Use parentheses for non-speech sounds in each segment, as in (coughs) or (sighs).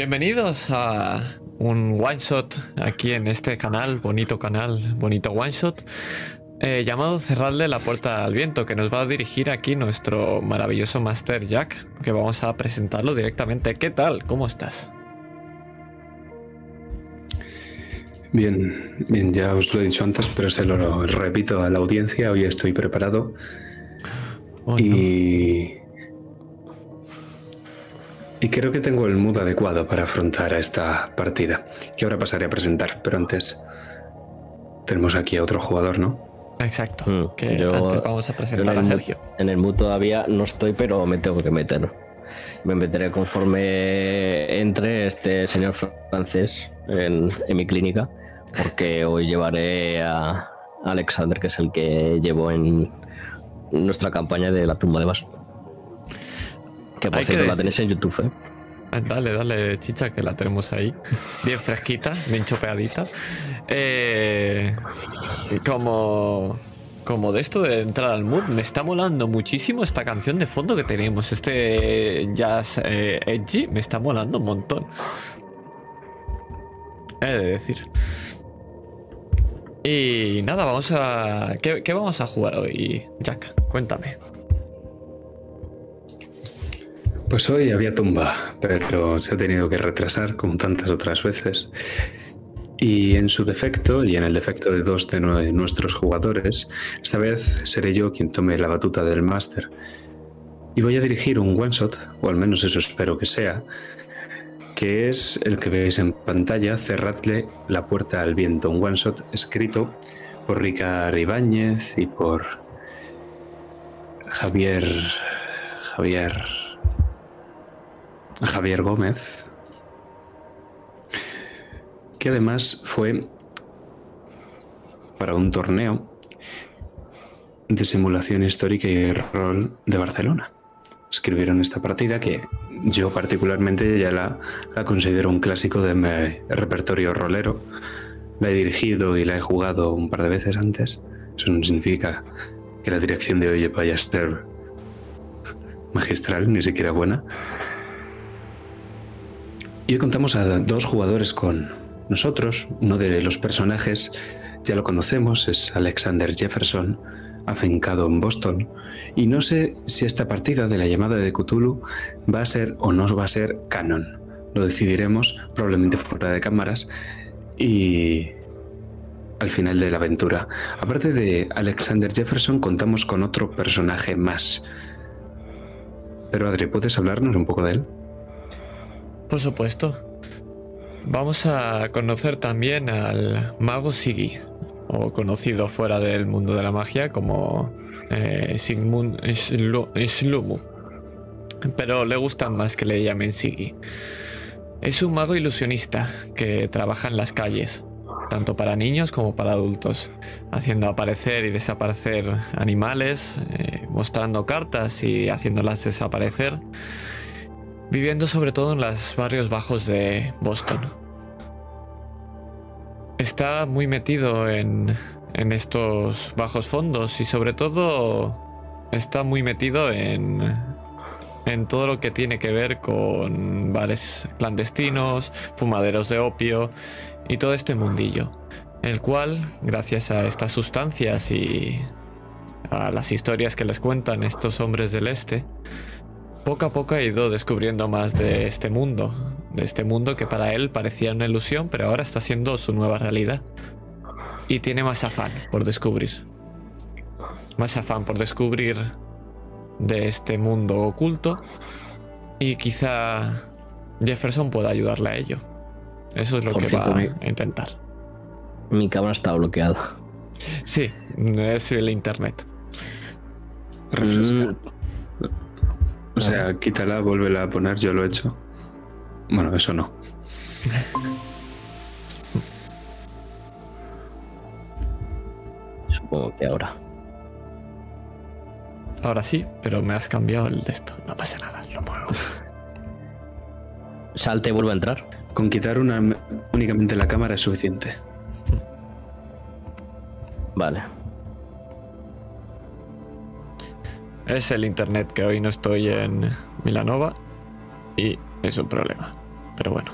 bienvenidos a un one shot aquí en este canal, bonito canal, bonito one shot, eh, llamado Cerrarle la puerta al viento, que nos va a dirigir aquí nuestro maravilloso Master Jack, que vamos a presentarlo directamente. ¿Qué tal? ¿Cómo estás? Bien, bien, ya os lo he dicho antes, pero se lo repito a la audiencia. Hoy estoy preparado. Oh, no. Y. Creo que tengo el mood adecuado para afrontar a esta partida, que ahora pasaré a presentar, pero antes. Tenemos aquí a otro jugador, ¿no? Exacto. Mm, que yo- antes vamos a presentar en a Sergio. mood, en el mood todavía no estoy, pero me tengo que meter. Me meteré conforme entre este señor francés en, en mi clínica, porque hoy llevaré a Alexander, que es el que llevo en nuestra campaña de la tumba de Bast. Que por cierto la tenéis en YouTube, ¿eh? Ah, Dale, dale, chicha, que la tenemos ahí. Bien fresquita, bien chopeadita. Eh, como, como de esto de entrar al mood, me está molando muchísimo esta canción de fondo que tenemos. Este jazz eh, edgy me está molando un montón. He de decir. Y nada, vamos a. ¿Qué, qué vamos a jugar hoy, Jack? Cuéntame. Pues hoy había tumba, pero se ha tenido que retrasar como tantas otras veces. Y en su defecto, y en el defecto de dos de nue- nuestros jugadores, esta vez seré yo quien tome la batuta del máster. Y voy a dirigir un one shot, o al menos eso espero que sea, que es el que veis en pantalla, Cerradle la puerta al viento, un one shot escrito por Ricard Ibáñez y por Javier. Javier. Javier Gómez, que además fue para un torneo de simulación histórica y rol de Barcelona. Escribieron esta partida que yo particularmente ya la, considero un clásico de mi repertorio rolero. La he dirigido y la he jugado un par de veces antes. Eso no significa que la dirección de hoy vaya a ser magistral, ni siquiera buena. Y hoy contamos a dos jugadores con nosotros. Uno de los personajes ya lo conocemos, es Alexander Jefferson, afincado en Boston. Y no sé si esta partida de la llamada de Cthulhu va a ser o no va a ser canon. Lo decidiremos probablemente fuera de cámaras y al final de la aventura. Aparte de Alexander Jefferson, contamos con otro personaje más. Pero Adri, ¿puedes hablarnos un poco de él? Por supuesto. Vamos a conocer también al mago Sigi, o conocido fuera del mundo de la magia como eh, Sigmund Shlu- Shlumu. Pero le gustan más que le llamen Sigi. Es un mago ilusionista que trabaja en las calles, tanto para niños como para adultos, haciendo aparecer y desaparecer animales, eh, mostrando cartas y haciéndolas desaparecer viviendo sobre todo en los barrios bajos de Boston. Está muy metido en, en estos bajos fondos y sobre todo está muy metido en, en todo lo que tiene que ver con bares clandestinos, fumaderos de opio y todo este mundillo. El cual, gracias a estas sustancias y a las historias que les cuentan estos hombres del este, poco a poco ha ido descubriendo más de este mundo, de este mundo que para él parecía una ilusión, pero ahora está siendo su nueva realidad. Y tiene más afán por descubrir. Más afán por descubrir de este mundo oculto. Y quizá Jefferson pueda ayudarle a ello. Eso es lo Por que cierto, va mi- a intentar. Mi cámara está bloqueada. Sí, es el internet. Refresca. Mm, O sea, quítala, vuélvela a poner, yo lo he hecho. Bueno, eso no. supongo que ahora. Ahora sí, pero me has cambiado el de esto. No pasa nada, lo muevo. (laughs) Salte y vuelve a entrar. Con quitar una, únicamente la cámara es suficiente. Vale. Es el internet que hoy no estoy en Milanova y es un problema. pero bueno.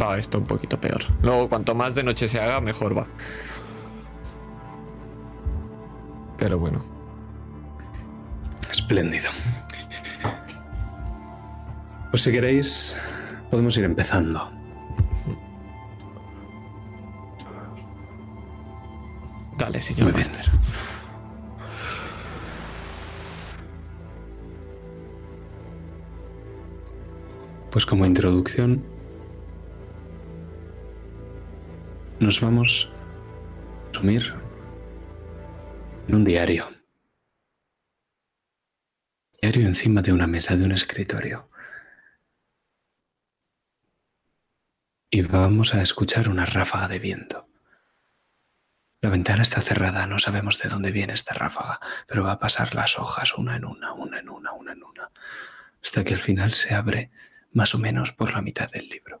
Va esto un poquito peor. Luego, cuanto más de noche se haga, mejor va. Pero bueno. Espléndido. Pues si queréis, podemos ir empezando. Dale, señor Master. Pues como introducción, nos vamos a sumir en un diario. Diario encima de una mesa de un escritorio. Y vamos a escuchar una ráfaga de viento. La ventana está cerrada, no sabemos de dónde viene esta ráfaga, pero va a pasar las hojas una en una, una en una, una en una, hasta que al final se abre más o menos por la mitad del libro.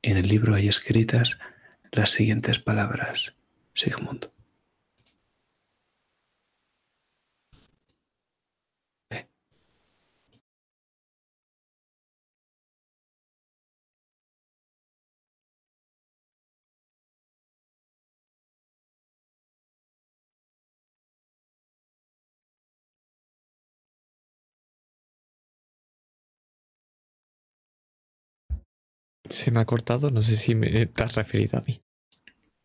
En el libro hay escritas las siguientes palabras, Sigmund. Se me ha cortado, no sé si me te has referido a mí.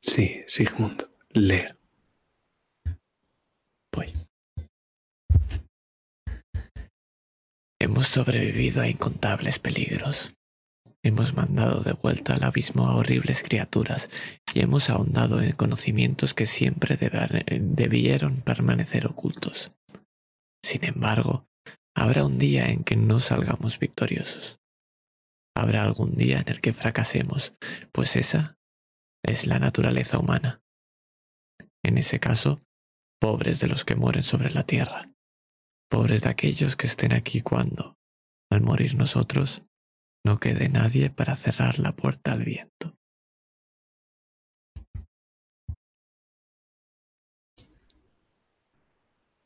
Sí, Sigmund, lee. Voy. Hemos sobrevivido a incontables peligros. Hemos mandado de vuelta al abismo a horribles criaturas y hemos ahondado en conocimientos que siempre debieron permanecer ocultos. Sin embargo, habrá un día en que no salgamos victoriosos. Habrá algún día en el que fracasemos, pues esa es la naturaleza humana. En ese caso, pobres de los que mueren sobre la tierra, pobres de aquellos que estén aquí cuando, al morir nosotros, no quede nadie para cerrar la puerta al viento.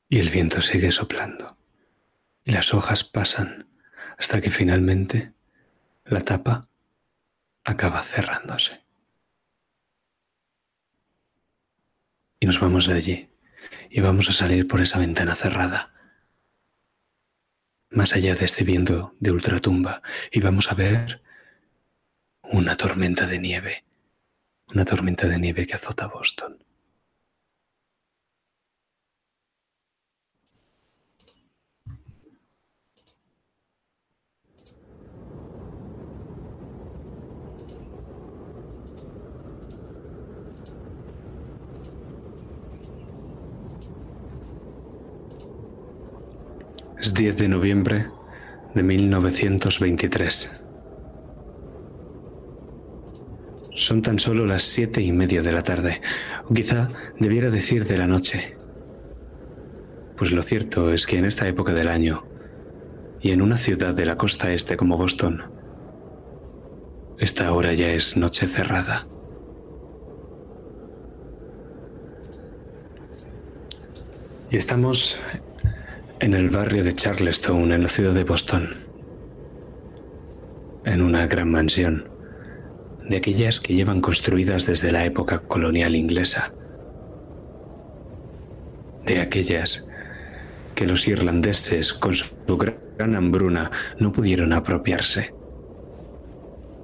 Y el viento sigue soplando, y las hojas pasan hasta que finalmente la tapa acaba cerrándose. Y nos vamos de allí y vamos a salir por esa ventana cerrada, más allá de este viento de ultratumba, y vamos a ver una tormenta de nieve, una tormenta de nieve que azota Boston. Es 10 de noviembre de 1923. Son tan solo las siete y media de la tarde, o quizá debiera decir de la noche. Pues lo cierto es que en esta época del año, y en una ciudad de la costa este como Boston, esta hora ya es noche cerrada. Y estamos en el barrio de Charleston, en la ciudad de Boston, en una gran mansión, de aquellas que llevan construidas desde la época colonial inglesa, de aquellas que los irlandeses con su gran hambruna no pudieron apropiarse.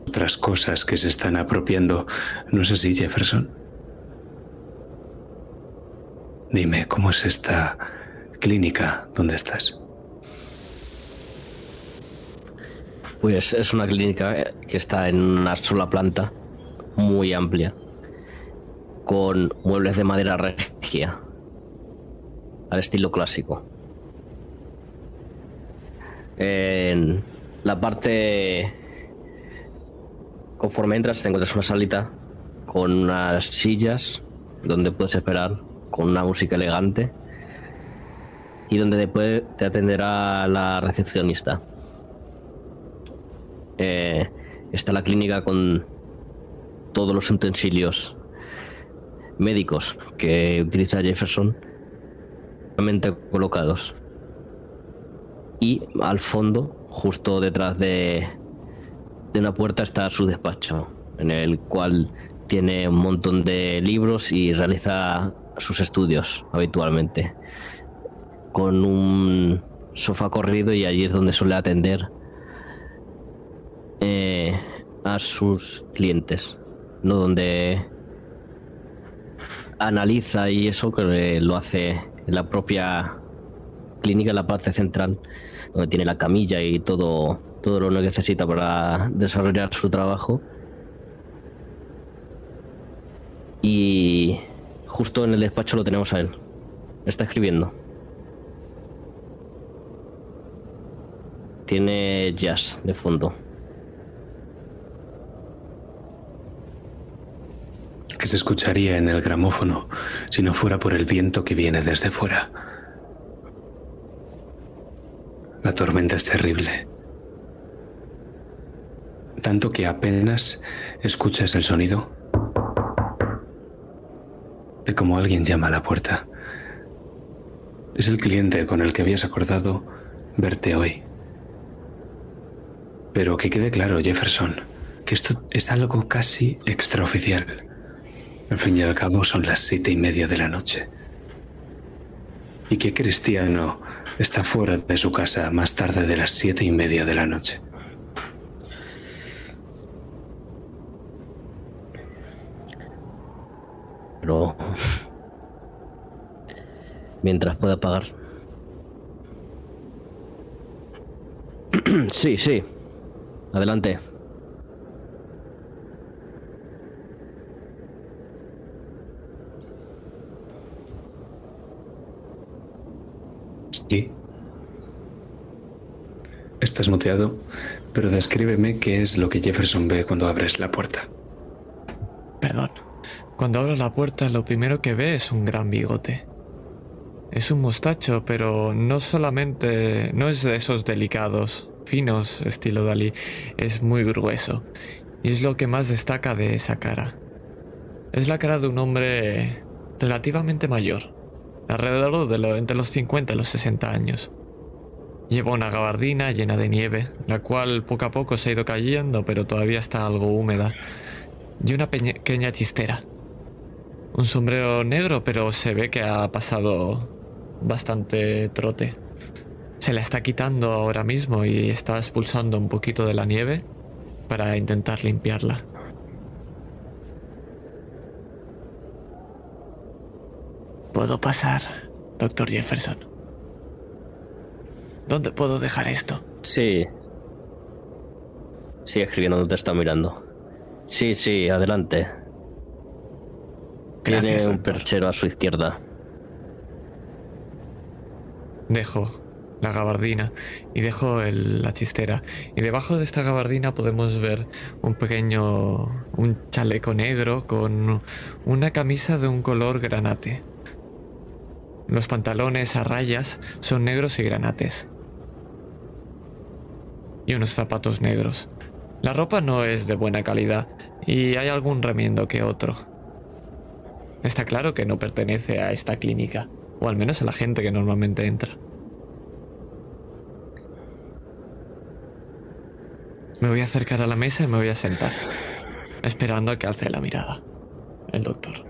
Otras cosas que se están apropiando, ¿no es así, Jefferson? Dime, ¿cómo es esta clínica donde estás? Pues es una clínica que está en una sola planta, muy amplia, con muebles de madera regia, al estilo clásico. En la parte, conforme entras, te encuentras una salita con unas sillas donde puedes esperar, con una música elegante y donde después te atenderá la recepcionista. Eh, está la clínica con todos los utensilios médicos que utiliza Jefferson, colocados. Y al fondo, justo detrás de, de una puerta, está su despacho, en el cual tiene un montón de libros y realiza sus estudios habitualmente. Con un sofá corrido y allí es donde suele atender eh, a sus clientes, no donde analiza y eso que lo hace en la propia clínica, en la parte central, donde tiene la camilla y todo, todo lo que necesita para desarrollar su trabajo. Y justo en el despacho lo tenemos a él. Está escribiendo. Tiene jazz de fondo. que se escucharía en el gramófono si no fuera por el viento que viene desde fuera. La tormenta es terrible. Tanto que apenas escuchas el sonido de cómo alguien llama a la puerta. Es el cliente con el que habías acordado verte hoy. Pero que quede claro, Jefferson, que esto es algo casi extraoficial. Al fin y al cabo son las siete y media de la noche. Y que Cristiano está fuera de su casa más tarde de las siete y media de la noche. Pero... Mientras pueda pagar. (clears throat) sí, sí. Adelante. Sí. Estás muteado, pero descríbeme qué es lo que Jefferson ve cuando abres la puerta. Perdón. Cuando abro la puerta lo primero que ve es un gran bigote. Es un mostacho, pero no solamente... no es de esos delicados, finos, estilo Dalí. Es muy grueso. Y es lo que más destaca de esa cara. Es la cara de un hombre relativamente mayor alrededor de lo, entre los 50 y los 60 años. Lleva una gabardina llena de nieve, la cual poco a poco se ha ido cayendo, pero todavía está algo húmeda, y una pequeña chistera. Un sombrero negro, pero se ve que ha pasado bastante trote. Se la está quitando ahora mismo y está expulsando un poquito de la nieve para intentar limpiarla. ¿Puedo pasar, doctor Jefferson? ¿Dónde puedo dejar esto? Sí. Sigue escribiendo, no te está mirando. Sí, sí, adelante. Tiene un perchero a su izquierda. Dejo la gabardina y dejo la chistera. Y debajo de esta gabardina podemos ver un pequeño, un chaleco negro con una camisa de un color granate. Los pantalones a rayas son negros y granates. Y unos zapatos negros. La ropa no es de buena calidad y hay algún remiendo que otro. Está claro que no pertenece a esta clínica, o al menos a la gente que normalmente entra. Me voy a acercar a la mesa y me voy a sentar, esperando a que alce la mirada. El doctor.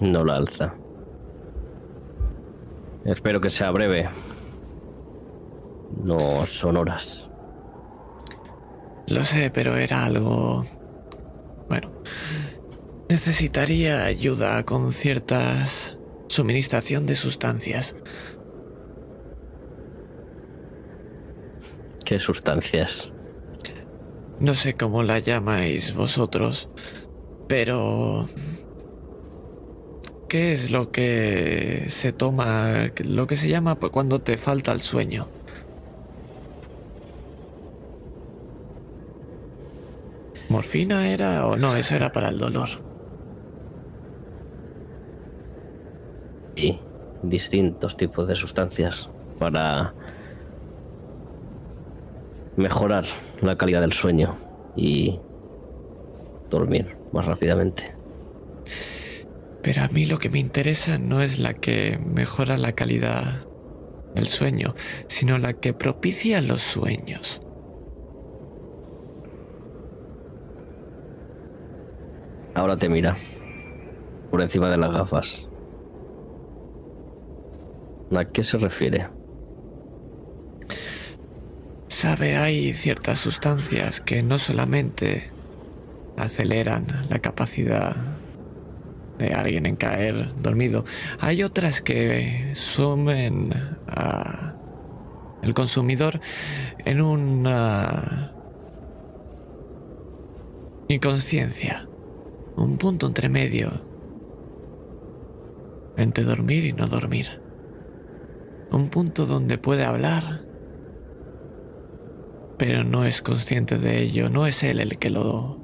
No la alza. Espero que sea breve. No son horas. Lo sé, pero era algo... Bueno, necesitaría ayuda con ciertas suministración de sustancias. ¿Qué sustancias? No sé cómo la llamáis vosotros, pero ¿Qué es lo que se toma, lo que se llama cuando te falta el sueño? ¿Morfina era o no? Eso era para el dolor. Y distintos tipos de sustancias para mejorar la calidad del sueño y dormir más rápidamente. Pero a mí lo que me interesa no es la que mejora la calidad el sueño, sino la que propicia los sueños. Ahora te mira. Por encima de las gafas. ¿A qué se refiere? Sabe, hay ciertas sustancias que no solamente aceleran la capacidad de alguien en caer dormido, hay otras que sumen a el consumidor en una inconsciencia, un punto entre medio entre dormir y no dormir. Un punto donde puede hablar, pero no es consciente de ello, no es él el que lo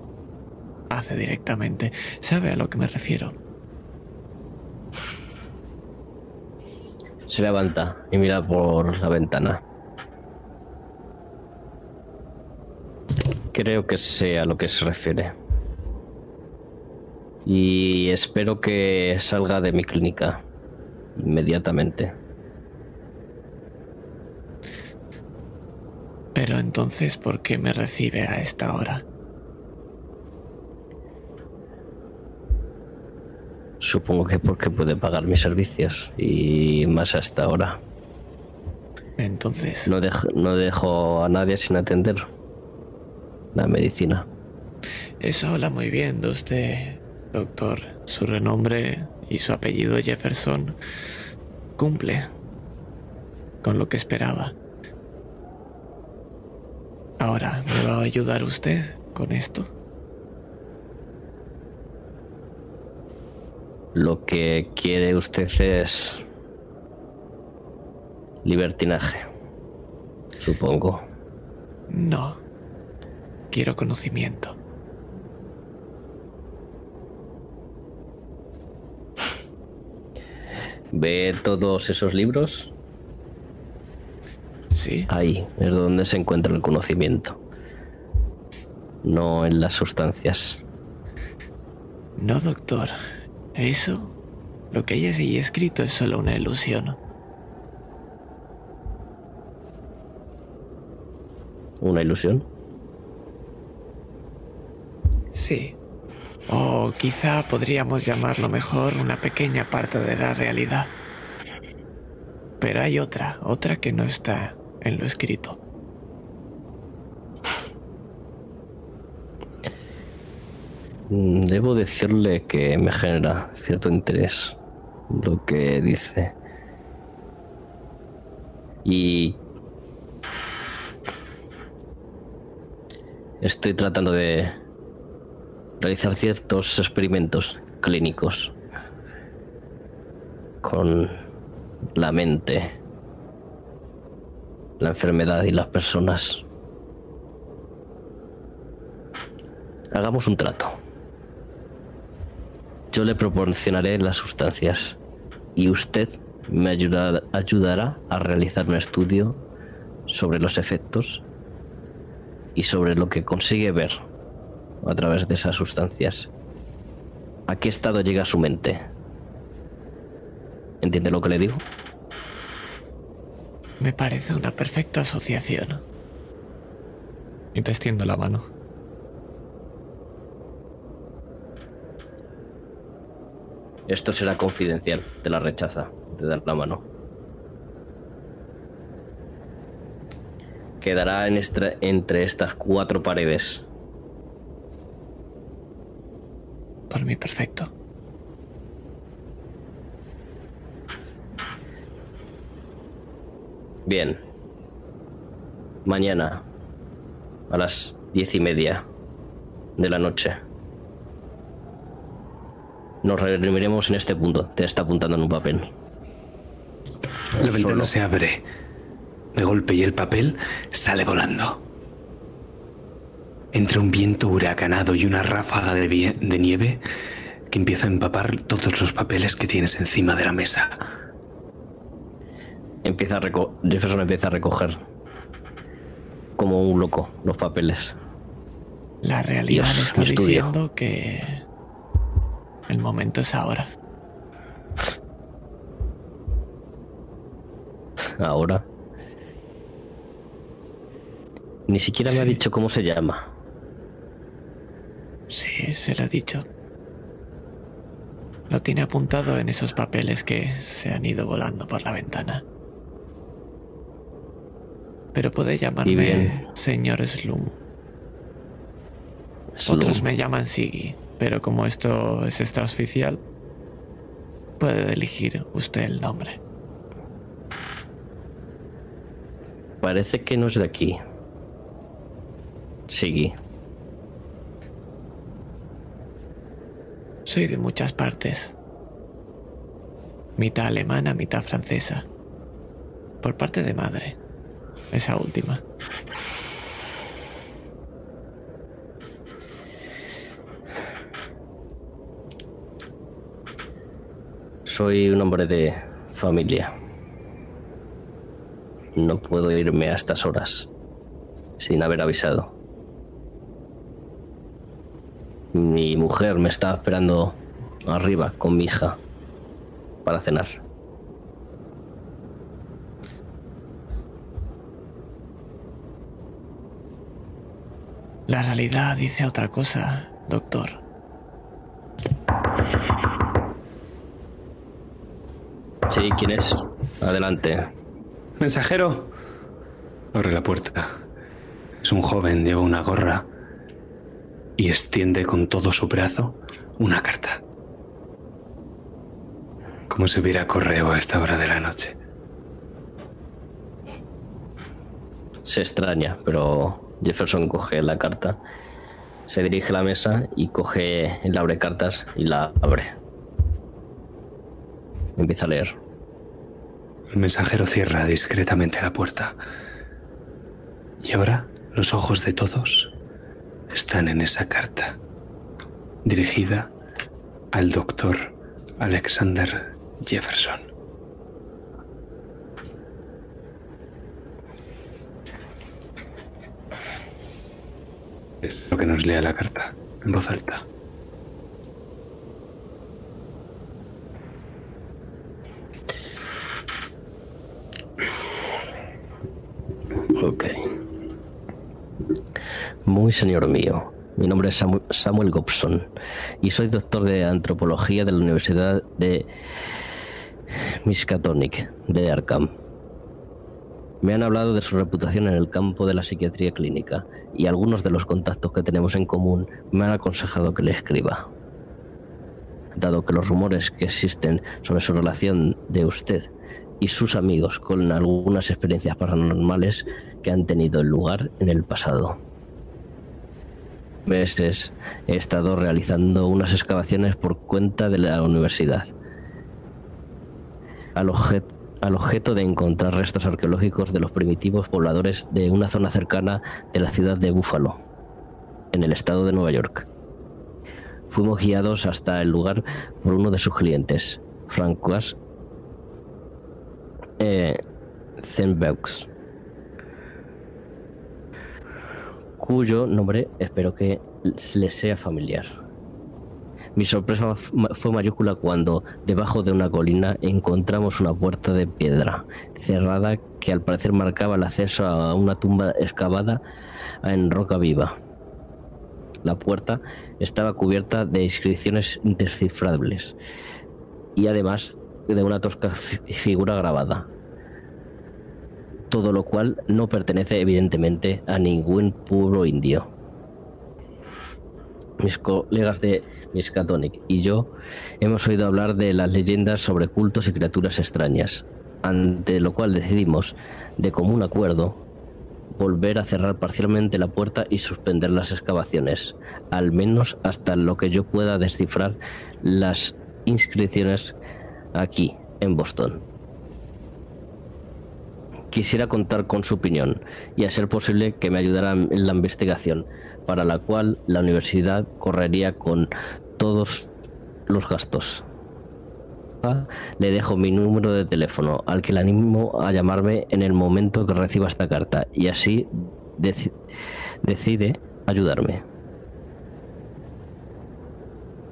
hace directamente. ¿Sabe a lo que me refiero? Se levanta y mira por la ventana. Creo que sé a lo que se refiere. Y espero que salga de mi clínica inmediatamente. Pero entonces, ¿por qué me recibe a esta hora? Supongo que porque puede pagar mis servicios y más hasta ahora. Entonces. No dejo, no dejo a nadie sin atender la medicina. Eso habla muy bien de usted, doctor. Su renombre y su apellido Jefferson cumple con lo que esperaba. Ahora, ¿me va a ayudar usted con esto? Lo que quiere usted es libertinaje, supongo. No. Quiero conocimiento. ¿Ve todos esos libros? Sí. Ahí es donde se encuentra el conocimiento. No en las sustancias. No, doctor. Eso, lo que hay ahí escrito es solo una ilusión. ¿Una ilusión? Sí. O quizá podríamos llamarlo mejor una pequeña parte de la realidad. Pero hay otra, otra que no está en lo escrito. Mm, Debo decirle que me genera cierto interés lo que dice. Y estoy tratando de realizar ciertos experimentos clínicos con la mente, la enfermedad y las personas. Hagamos un trato. Yo le proporcionaré las sustancias y usted me ayudará, a realizar un estudio sobre los efectos y sobre lo que consigue ver a través de esas sustancias. ¿A qué estado llega su mente? ¿Entiende lo que le digo? Me parece una perfecta asociación. Y te extiendo la mano. Esto será confidencial. Te la rechaza. Te da la mano. Quedará en estra- entre estas cuatro paredes. Por mí, perfecto. Bien. Mañana, a las diez y media de la noche, nos reuniremos en este punto. Te está apuntando en un papel. La ventana Solo. se abre de golpe y el papel sale volando. Entre un viento huracanado y una ráfaga de nieve que empieza a empapar todos los papeles que tienes encima de la mesa. Empieza a reco- Jefferson empieza a recoger como un loco los papeles. La realidad Dios, está diciendo que el momento es ahora. ahora. Ni siquiera me ha dicho cómo se llama. Sí, se lo he dicho. Lo tiene apuntado en esos papeles que se han ido volando por la ventana. Pero puede llamarme señor Slum. Otros me llaman Siggy, pero como esto es extraoficial, puede elegir usted el nombre. Parece que no es de aquí. Siggy. Soy de muchas partes. Mitad alemana, mitad francesa. Por parte de madre. Esa última. Soy un hombre de familia. No puedo irme a estas horas sin haber avisado. Mi mujer me está esperando arriba con mi hija para cenar. La realidad dice otra cosa, doctor. Sí, ¿quién es? Adelante. Mensajero. Abre la puerta. Es un joven, lleva una gorra y extiende con todo su brazo una carta. Como si hubiera correo a esta hora de la noche. Se extraña, pero Jefferson coge la carta, se dirige a la mesa y coge el abre cartas y la abre. Empieza a leer. El mensajero cierra discretamente la puerta. Y ahora los ojos de todos están en esa carta, dirigida al doctor Alexander Jefferson. Es lo que nos lea la carta en voz alta. Ok. Muy señor mío, mi nombre es Samuel Gobson y soy doctor de antropología de la Universidad de Miskatonic de Arkham. Me han hablado de su reputación en el campo de la psiquiatría clínica y algunos de los contactos que tenemos en común me han aconsejado que le escriba. Dado que los rumores que existen sobre su relación de usted y sus amigos con algunas experiencias paranormales que han tenido lugar en el pasado meses he estado realizando unas excavaciones por cuenta de la universidad. Al, al objeto de encontrar restos arqueológicos de los primitivos pobladores de una zona cercana de la ciudad de Buffalo, en el estado de Nueva York. Fuimos guiados hasta el lugar por uno de sus clientes, Francois eh, cuyo nombre espero que les sea familiar. Mi sorpresa fue mayúscula cuando, debajo de una colina, encontramos una puerta de piedra cerrada que al parecer marcaba el acceso a una tumba excavada en roca viva. La puerta estaba cubierta de inscripciones indescifrables y además de una tosca figura grabada todo lo cual no pertenece evidentemente a ningún pueblo indio. Mis colegas de Miskatonic y yo hemos oído hablar de las leyendas sobre cultos y criaturas extrañas, ante lo cual decidimos, de común acuerdo, volver a cerrar parcialmente la puerta y suspender las excavaciones, al menos hasta lo que yo pueda descifrar las inscripciones aquí, en Boston. Quisiera contar con su opinión y a ser posible que me ayudara en la investigación, para la cual la universidad correría con todos los gastos. Le dejo mi número de teléfono, al que le animo a llamarme en el momento que reciba esta carta, y así decide ayudarme.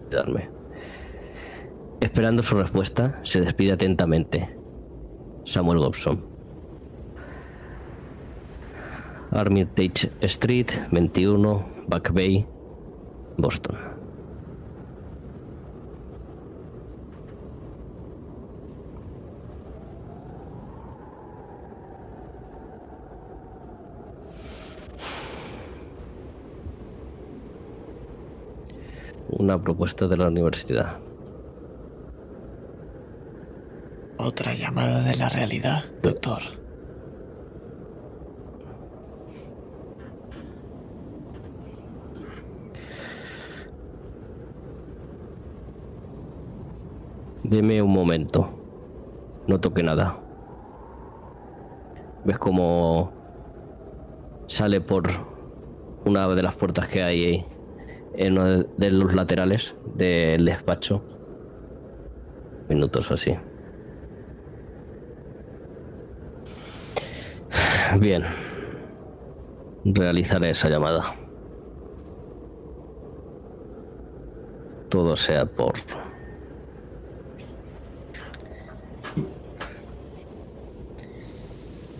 ayudarme. Esperando su respuesta, se despide atentamente. Samuel Gobson. Armitage Street, 21, Back Bay, Boston. Una propuesta de la universidad. Otra llamada de la realidad, doctor. Deme un momento. No toque nada. ¿Ves cómo sale por una de las puertas que hay en uno de los laterales del despacho? Minutos así. Bien. Realizaré esa llamada. Todo sea por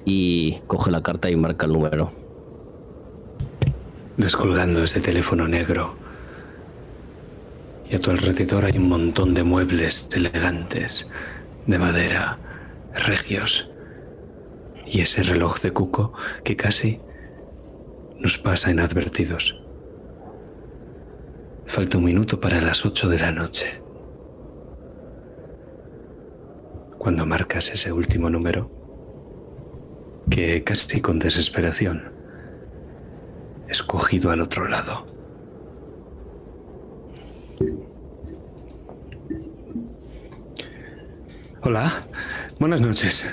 y coge la carta y marca el número. Descolgando ese teléfono negro. Y a tu alrededor hay un montón de muebles elegantes, de madera, regios. Y ese reloj de cuco que casi nos pasa inadvertidos. Falta un minuto para las ocho de la noche. Cuando marcas ese último número, que casi con desesperación escogido al otro lado. Hola, buenas noches.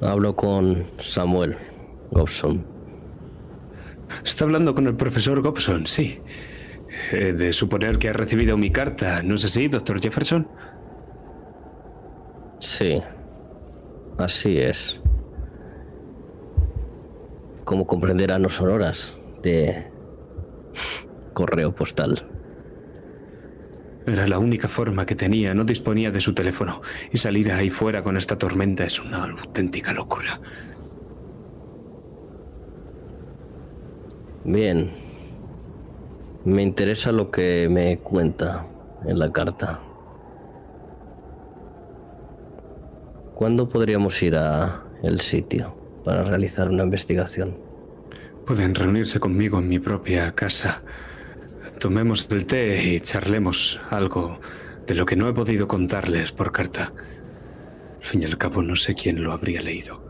Hablo con Samuel Gobson. Está hablando con el profesor Gobson, sí. Eh, de suponer que ha recibido mi carta, ¿no es así, doctor Jefferson? Sí, Así es. Como comprenderán, no son horas de correo postal. Era la única forma que tenía, no disponía de su teléfono. Y salir ahí fuera con esta tormenta es una auténtica locura. Bien. Me interesa lo que me cuenta en la carta. ¿Cuándo podríamos ir a el sitio para realizar una investigación? Pueden reunirse conmigo en mi propia casa. Tomemos el té y charlemos algo de lo que no he podido contarles por carta. Al fin y al cabo no sé quién lo habría leído.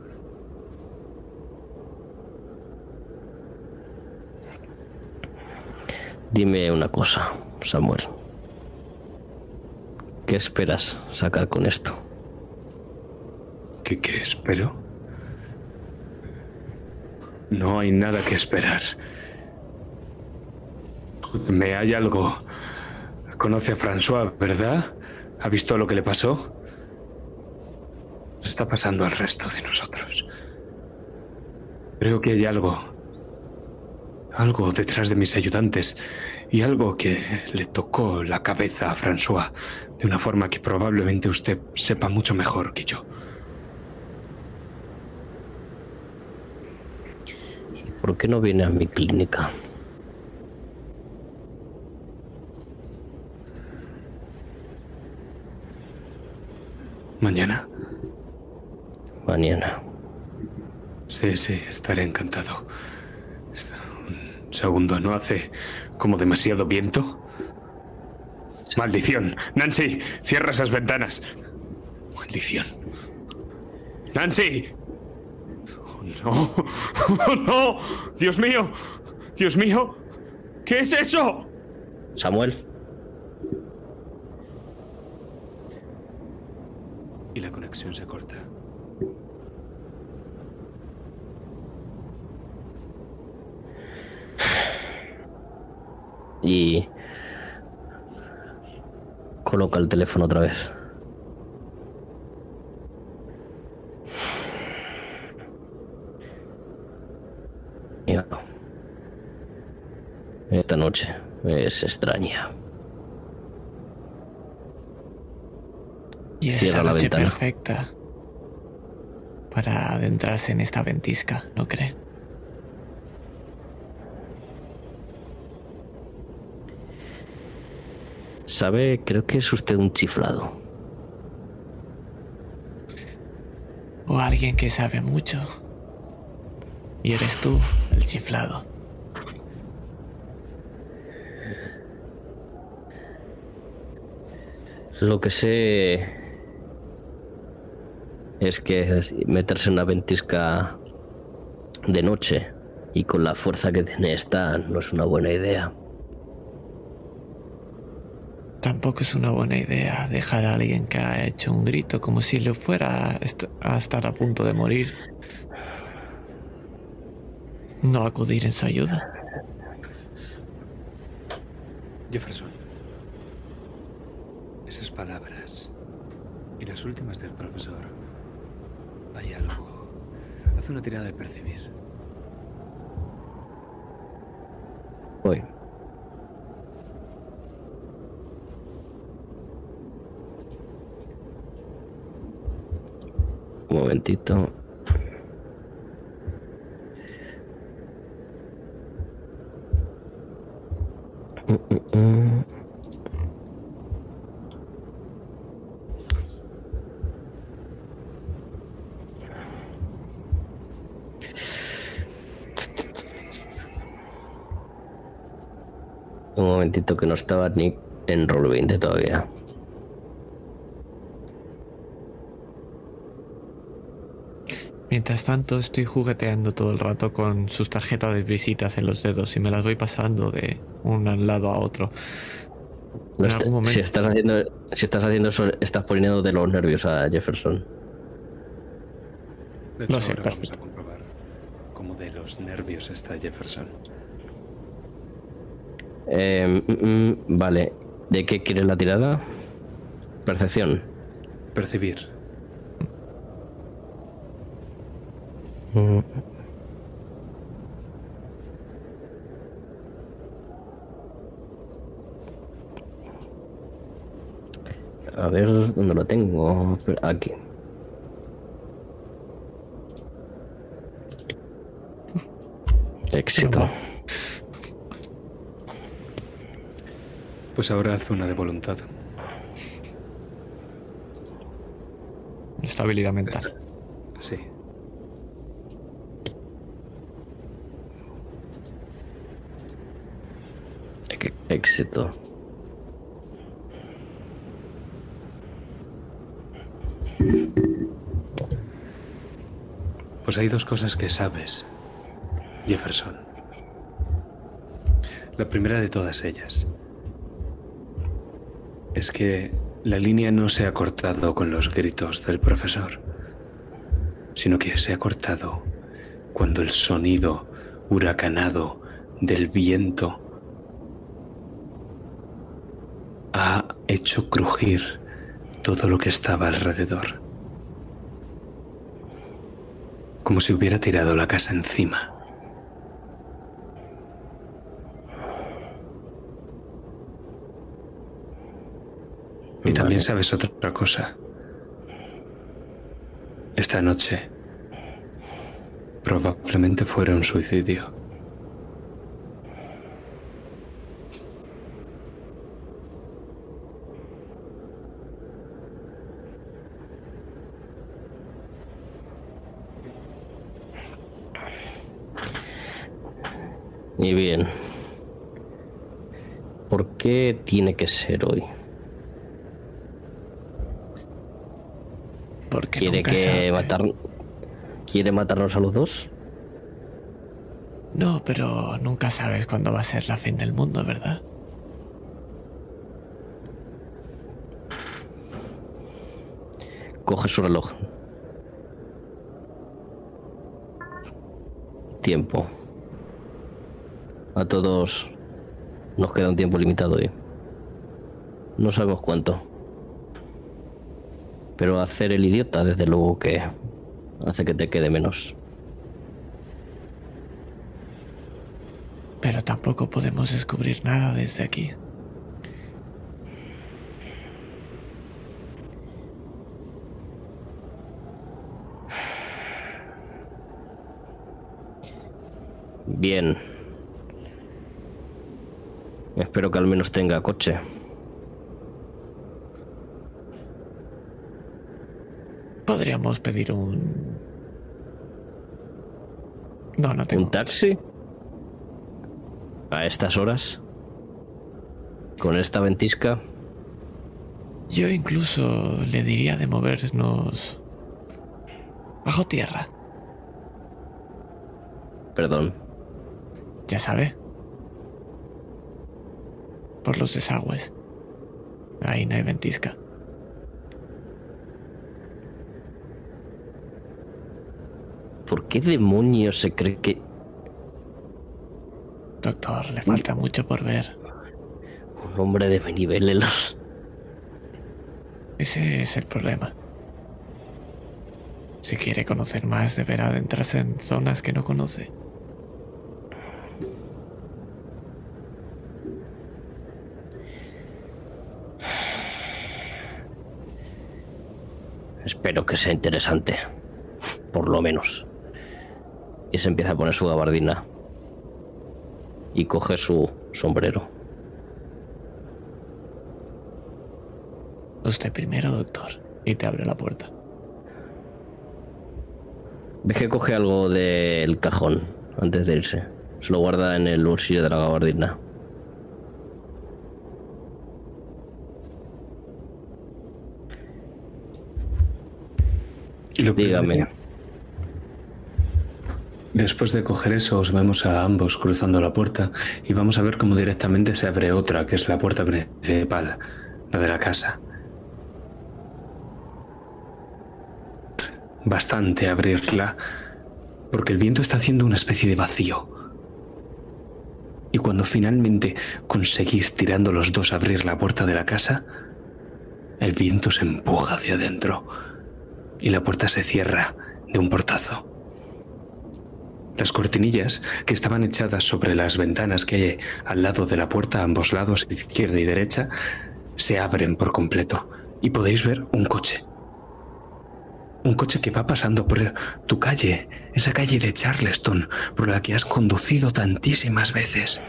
Dime una cosa, Samuel. ¿Qué esperas sacar con esto? ¿Qué, espero? No hay nada que esperar. Me hay algo. Conoce a François, ¿verdad? ¿Ha visto lo que le pasó? Está pasando al resto de nosotros. Creo que hay algo. Algo detrás de mis ayudantes y algo que le tocó la cabeza a François de una forma que probablemente usted sepa mucho mejor que yo. ¿Por qué no viene a mi clínica? ¿Mañana? Mañana. Sí, sí, estaré encantado. Un segundo, ¿no hace como demasiado viento? Maldición. Nancy, cierra esas ventanas. Maldición. Nancy. No, (laughs) no, Dios mío, Dios mío, ¿qué es eso? Samuel. Y la conexión se corta. Y coloca el teléfono otra vez. Esta noche es extraña. Y es la, noche perfecta para adentrarse en esta ventisca, ¿no cree? Sabe, creo que es usted un chiflado. O alguien que sabe mucho. Y eres tú, el chiflado. Lo que sé es que meterse en una ventisca de noche y con la fuerza que tiene esta no es una buena idea. Tampoco es una buena idea dejar a alguien que ha hecho un grito como si le fuera a estar a punto de morir. No acudir en su ayuda. Jefferson. Esas palabras y las últimas del profesor. Hay algo. Haz una tirada de percibir. Voy. Un momentito. Mm, mm, mm. Un momentito que no estaba ni en roll 20 todavía. Mientras tanto, estoy jugueteando todo el rato con sus tarjetas de visitas en los dedos y me las voy pasando de un lado a otro. No En est- algún momento- si, estás haciendo, si estás haciendo eso, estás poniendo de los nervios a Jefferson. De hecho, Lo sé, ahora vamos a comprobar cómo de los nervios está Jefferson. Eh, mm, mm, vale. ¿De qué quieres la tirada? Percepción. Percibir. Mm. A ver dónde lo tengo. Aquí. (laughs) Éxito. Pues ahora haz una de voluntad. Estabilidad mental. Sí. Éxito. Hay dos cosas que sabes, Jefferson. La primera de todas ellas es que la línea no se ha cortado con los gritos del profesor, sino que se ha cortado cuando el sonido huracanado del viento ha hecho crujir todo lo que estaba alrededor. Como si hubiera tirado la casa encima. Y también sabes otra cosa. Esta noche probablemente fuera un suicidio. Y bien. ¿Por qué tiene que ser hoy? Porque ¿Quiere que sabe. matar... ¿Quiere matarnos a los dos? No, pero nunca sabes cuándo va a ser la fin del mundo, ¿verdad? Coge su reloj. Tiempo. A todos nos queda un tiempo limitado hoy no sabemos cuánto. Pero hacer el idiota, desde luego que hace que te quede menos. Pero tampoco podemos descubrir nada desde aquí. Bien. Espero que al menos tenga coche. Podríamos pedir un... No, no tengo. ¿Un taxi? ¿A estas horas? ¿Con esta ventisca? Yo incluso le diría de movernos bajo tierra. Perdón. Ya sabe. Por los desagües. Ahí no hay ventisca. ¿Por qué demonios se cree que... Doctor, le falta mucho por ver. Un hombre de mi nivel en los... Ese es el problema. Si quiere conocer más, deberá adentrarse en zonas que no conoce. Espero que sea interesante. Por lo menos. Y se empieza a poner su gabardina. Y coge su sombrero. Usted primero, doctor. Y te abre la puerta. Ves que coge algo del cajón antes de irse. Se lo guarda en el bolsillo de la gabardina. Y lo Dígame. Después de coger eso, os vemos a ambos cruzando la puerta y vamos a ver cómo directamente se abre otra, que es la puerta principal, la de la casa. Bastante abrirla, porque el viento está haciendo una especie de vacío. Y cuando finalmente conseguís tirando los dos abrir la puerta de la casa, el viento se empuja hacia adentro y la puerta se cierra de un portazo. Las cortinillas que estaban echadas sobre las ventanas que hay al lado de la puerta, a ambos lados, izquierda y derecha, se abren por completo y podéis ver un coche. Un coche que va pasando por tu calle, esa calle de Charleston, por la que has conducido tantísimas veces.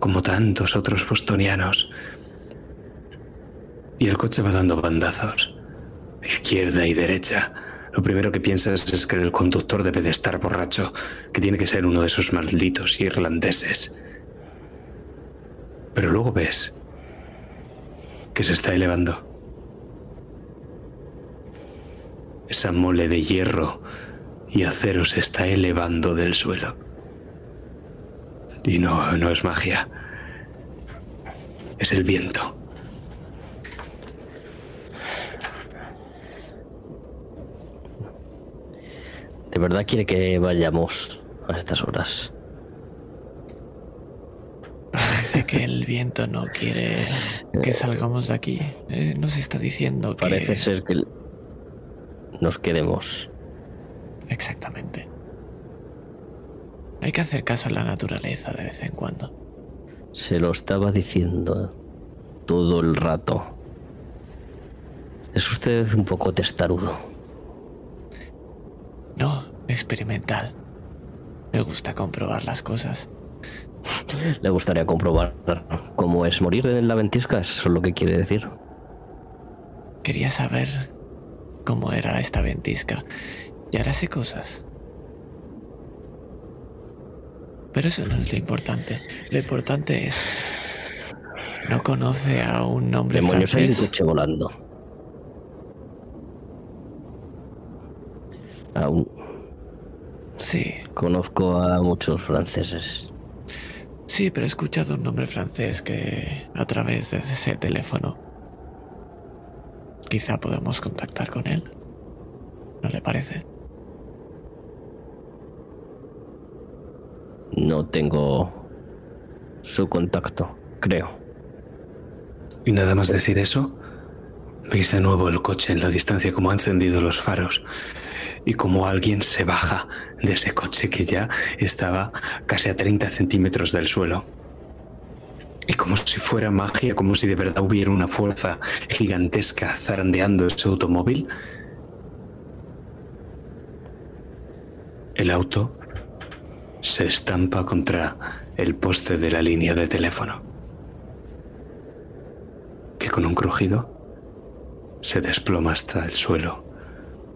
Como tantos otros bostonianos. Y el coche va dando bandazos. Izquierda y derecha. Lo primero que piensas es que el conductor debe de estar borracho, que tiene que ser uno de esos malditos irlandeses. Pero luego ves que se está elevando. Esa mole de hierro y acero se está elevando del suelo. Y no, no es magia. Es el viento. ¿De verdad quiere que vayamos a estas horas? Parece que el viento no quiere que salgamos de aquí. Eh, nos está diciendo que... Parece ser que nos quedemos. Exactamente. Hay que hacer caso a la naturaleza de vez en cuando. Se lo estaba diciendo todo el rato. Es usted un poco testarudo. No, experimental. Me gusta comprobar las cosas. (laughs) ¿Le gustaría comprobar cómo es morir en la ventisca? ¿Eso es lo que quiere decir? Quería saber cómo era esta ventisca. Y ahora sé cosas. Pero eso no es lo importante. Lo importante es... No conoce a un hombre Demonios, hay un francés. coche volando. Aún Sí, conozco a muchos franceses. sí, pero he escuchado un nombre francés que a través de ese teléfono. Quizá podamos contactar con él. ¿No le parece? No tengo su contacto, creo. Y nada más decir eso, veis de nuevo el coche en la distancia como ha encendido los faros y como alguien se baja de ese coche que ya estaba casi a 30 centímetros del suelo. Y como si fuera magia, como si de verdad hubiera una fuerza gigantesca zarandeando ese automóvil, El auto se estampa contra el poste de la línea de teléfono, que con un crujido se desploma hasta el suelo,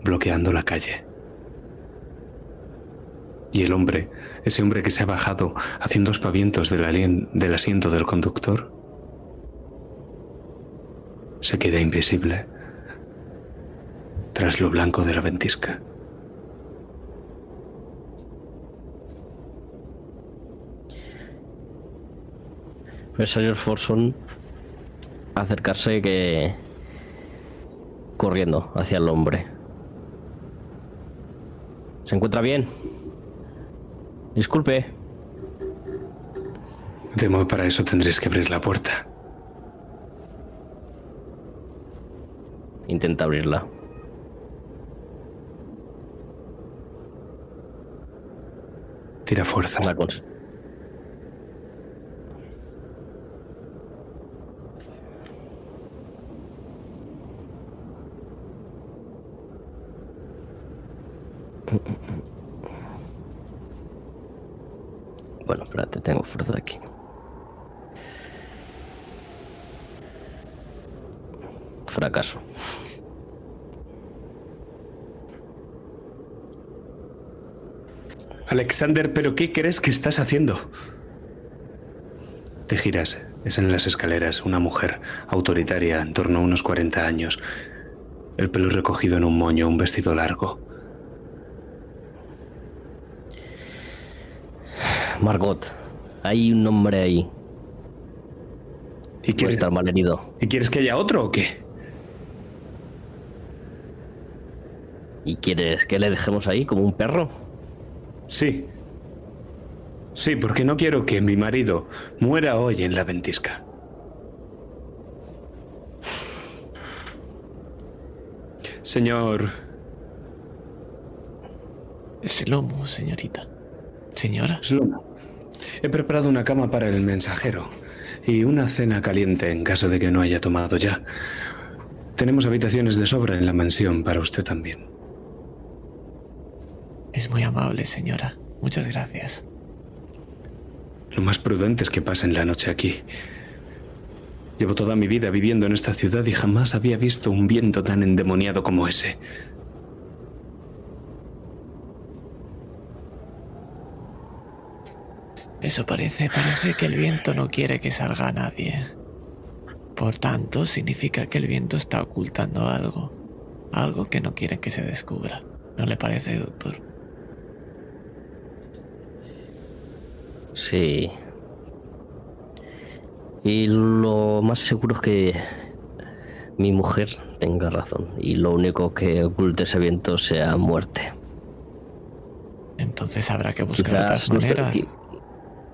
bloqueando la calle. Y el hombre, ese hombre que se ha bajado haciendo espavientos del, del asiento del conductor, se queda invisible tras lo blanco de la ventisca. Ves a George Forson acercarse que corriendo hacia el hombre. ¿Se encuentra bien? Disculpe. Temo para eso tendréis que abrir la puerta. Intenta abrirla. Tira fuerza. La cons- Bueno, espérate, tengo fuerza aquí. Fracaso. Alexander, ¿pero qué crees que estás haciendo? Te giras. Es en las escaleras una mujer autoritaria, en torno a unos 40 años. El pelo recogido en un moño, un vestido largo. Margot, hay un hombre ahí. ¿Y quieres, estar mal herido. ¿Y quieres que haya otro o qué? ¿Y quieres que le dejemos ahí como un perro? Sí. Sí, porque no quiero que mi marido muera hoy en la ventisca. Señor, Es el lomo, señorita. Señora. Slomo, he preparado una cama para el mensajero y una cena caliente en caso de que no haya tomado ya. Tenemos habitaciones de sobra en la mansión para usted también. Es muy amable, señora. Muchas gracias. Lo más prudente es que pasen la noche aquí. Llevo toda mi vida viviendo en esta ciudad y jamás había visto un viento tan endemoniado como ese. Eso parece, parece que el viento no quiere que salga nadie. Por tanto, significa que el viento está ocultando algo. Algo que no quiere que se descubra. ¿No le parece, doctor? Sí. Y lo más seguro es que mi mujer tenga razón. Y lo único que oculte ese viento sea muerte. Entonces habrá que buscar Quizás otras maneras.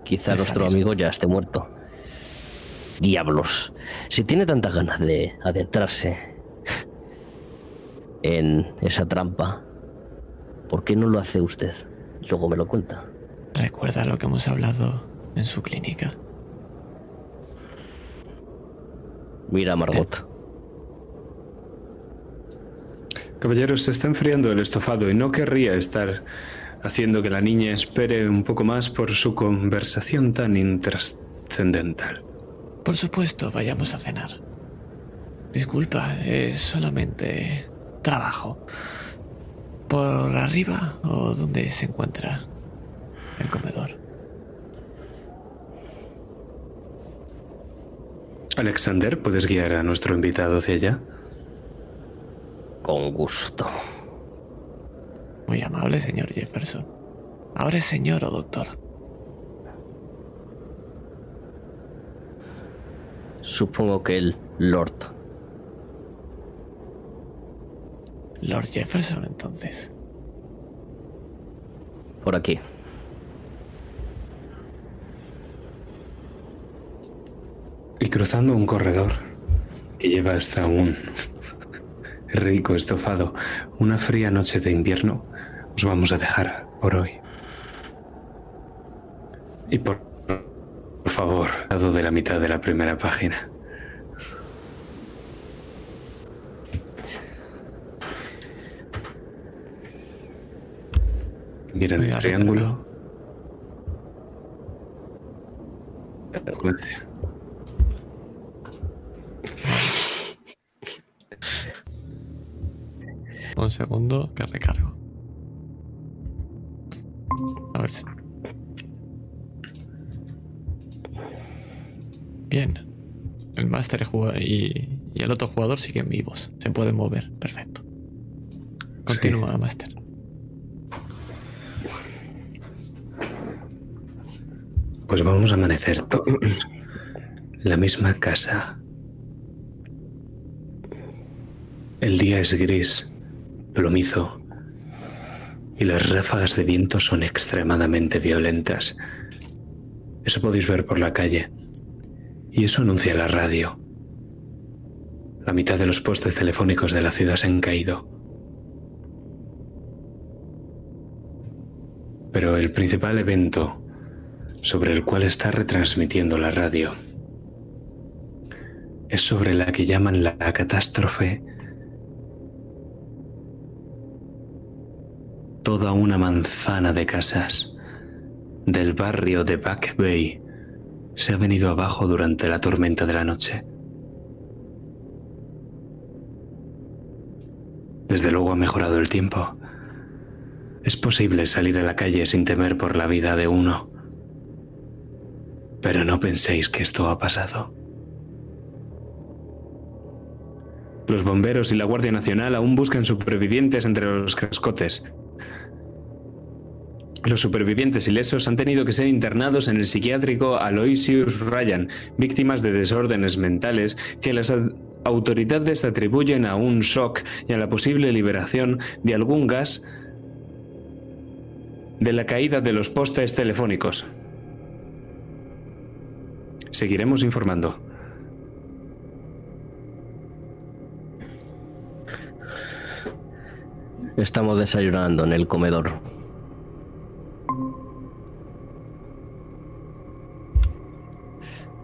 Quizá nuestro amigo ya esté muerto. Diablos. Si tiene tantas ganas de adentrarse en esa trampa, ¿por qué no lo hace usted? Luego me lo cuenta. Recuerda lo que hemos hablado en su clínica. Mira, a Margot. Caballeros, se está enfriando el estofado y no querría estar haciendo que la niña espere un poco más por su conversación tan intrascendental. Por supuesto, vayamos a cenar. Disculpa, es solamente trabajo. ¿Por arriba o dónde se encuentra el comedor? Alexander, ¿puedes guiar a nuestro invitado hacia allá? Con gusto. Muy amable, señor Jefferson. Ahora es señor o doctor. Supongo que el Lord. Lord Jefferson, entonces. Por aquí. Y cruzando un corredor que lleva hasta un rico estofado, una fría noche de invierno, os vamos a dejar por hoy. Y por, por favor, lado de la mitad de la primera página. Mira Voy el triángulo. Un segundo que recargo. A ver si. Bien. El máster juega y, y el otro jugador siguen vivos. Se pueden mover. Perfecto. Continúa, máster. Pues vamos a amanecer todos. La misma casa. El día es gris, plomizo, y las ráfagas de viento son extremadamente violentas. Eso podéis ver por la calle. Y eso anuncia la radio. La mitad de los postes telefónicos de la ciudad se han caído. Pero el principal evento sobre el cual está retransmitiendo la radio es sobre la que llaman la catástrofe toda una manzana de casas del barrio de Back Bay se ha venido abajo durante la tormenta de la noche. Desde luego ha mejorado el tiempo. Es posible salir a la calle sin temer por la vida de uno. Pero no penséis que esto ha pasado. Los bomberos y la Guardia Nacional aún buscan supervivientes entre los cascotes. Los supervivientes ilesos han tenido que ser internados en el psiquiátrico Aloysius Ryan, víctimas de desórdenes mentales que las autoridades atribuyen a un shock y a la posible liberación de algún gas de la caída de los postes telefónicos. Seguiremos informando. Estamos desayunando en el comedor.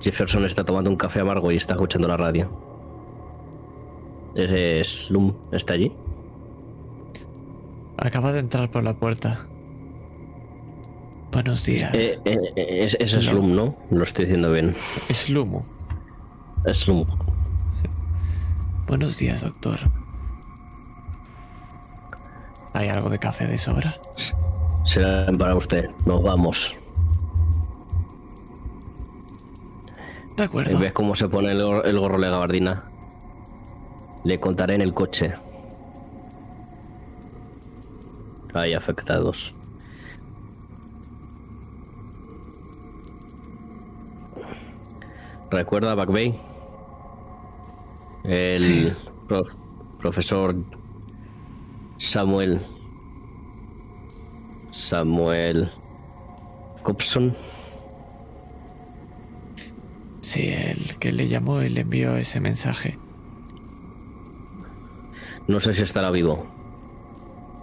Jefferson está tomando un café amargo y está escuchando la radio. Ese es Lum, ¿está allí? Acaba de entrar por la puerta. Buenos días. Eh, eh, eh, es- ese es No. Lo estoy diciendo bien. Es Lumo. Es Lum. Buenos días, doctor. ¿Hay algo de café de sobra? Será para usted. Nos vamos. De acuerdo. ¿Ves cómo se pone el, gor- el gorro de gabardina? Le contaré en el coche. Hay afectados. ¿Recuerda Back Bay? El Sí. profesor Samuel. Samuel Cobson. Sí, el que le llamó y le envió ese mensaje. No sé si estará vivo.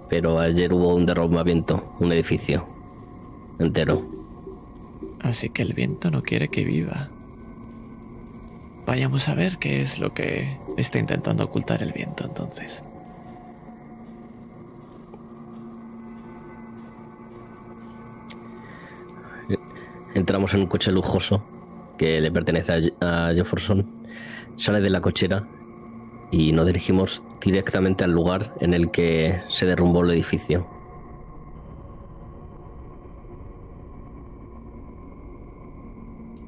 Pero ayer hubo un derrumbamiento, un edificio entero. Así que el viento no quiere que viva. Vayamos a ver qué es lo que está intentando ocultar el viento entonces. Entramos en un coche lujoso que le pertenece a Je- a Jefferson. Sale de la cochera y nos dirigimos directamente al lugar en el que se derrumbó el edificio.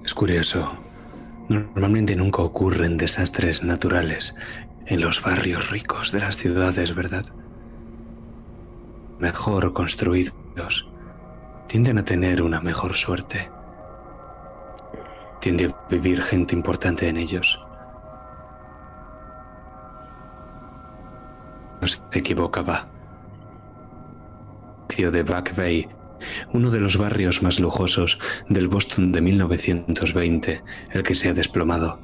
Es curioso. Normalmente nunca ocurren desastres naturales en los barrios ricos de las ciudades, ¿verdad? Mejor construidos. Tienden a tener una mejor suerte. Tiende a vivir gente importante en ellos. No se equivocaba. De Back Bay uno de los barrios más lujosos del Boston de 1920, el que se ha desplomado.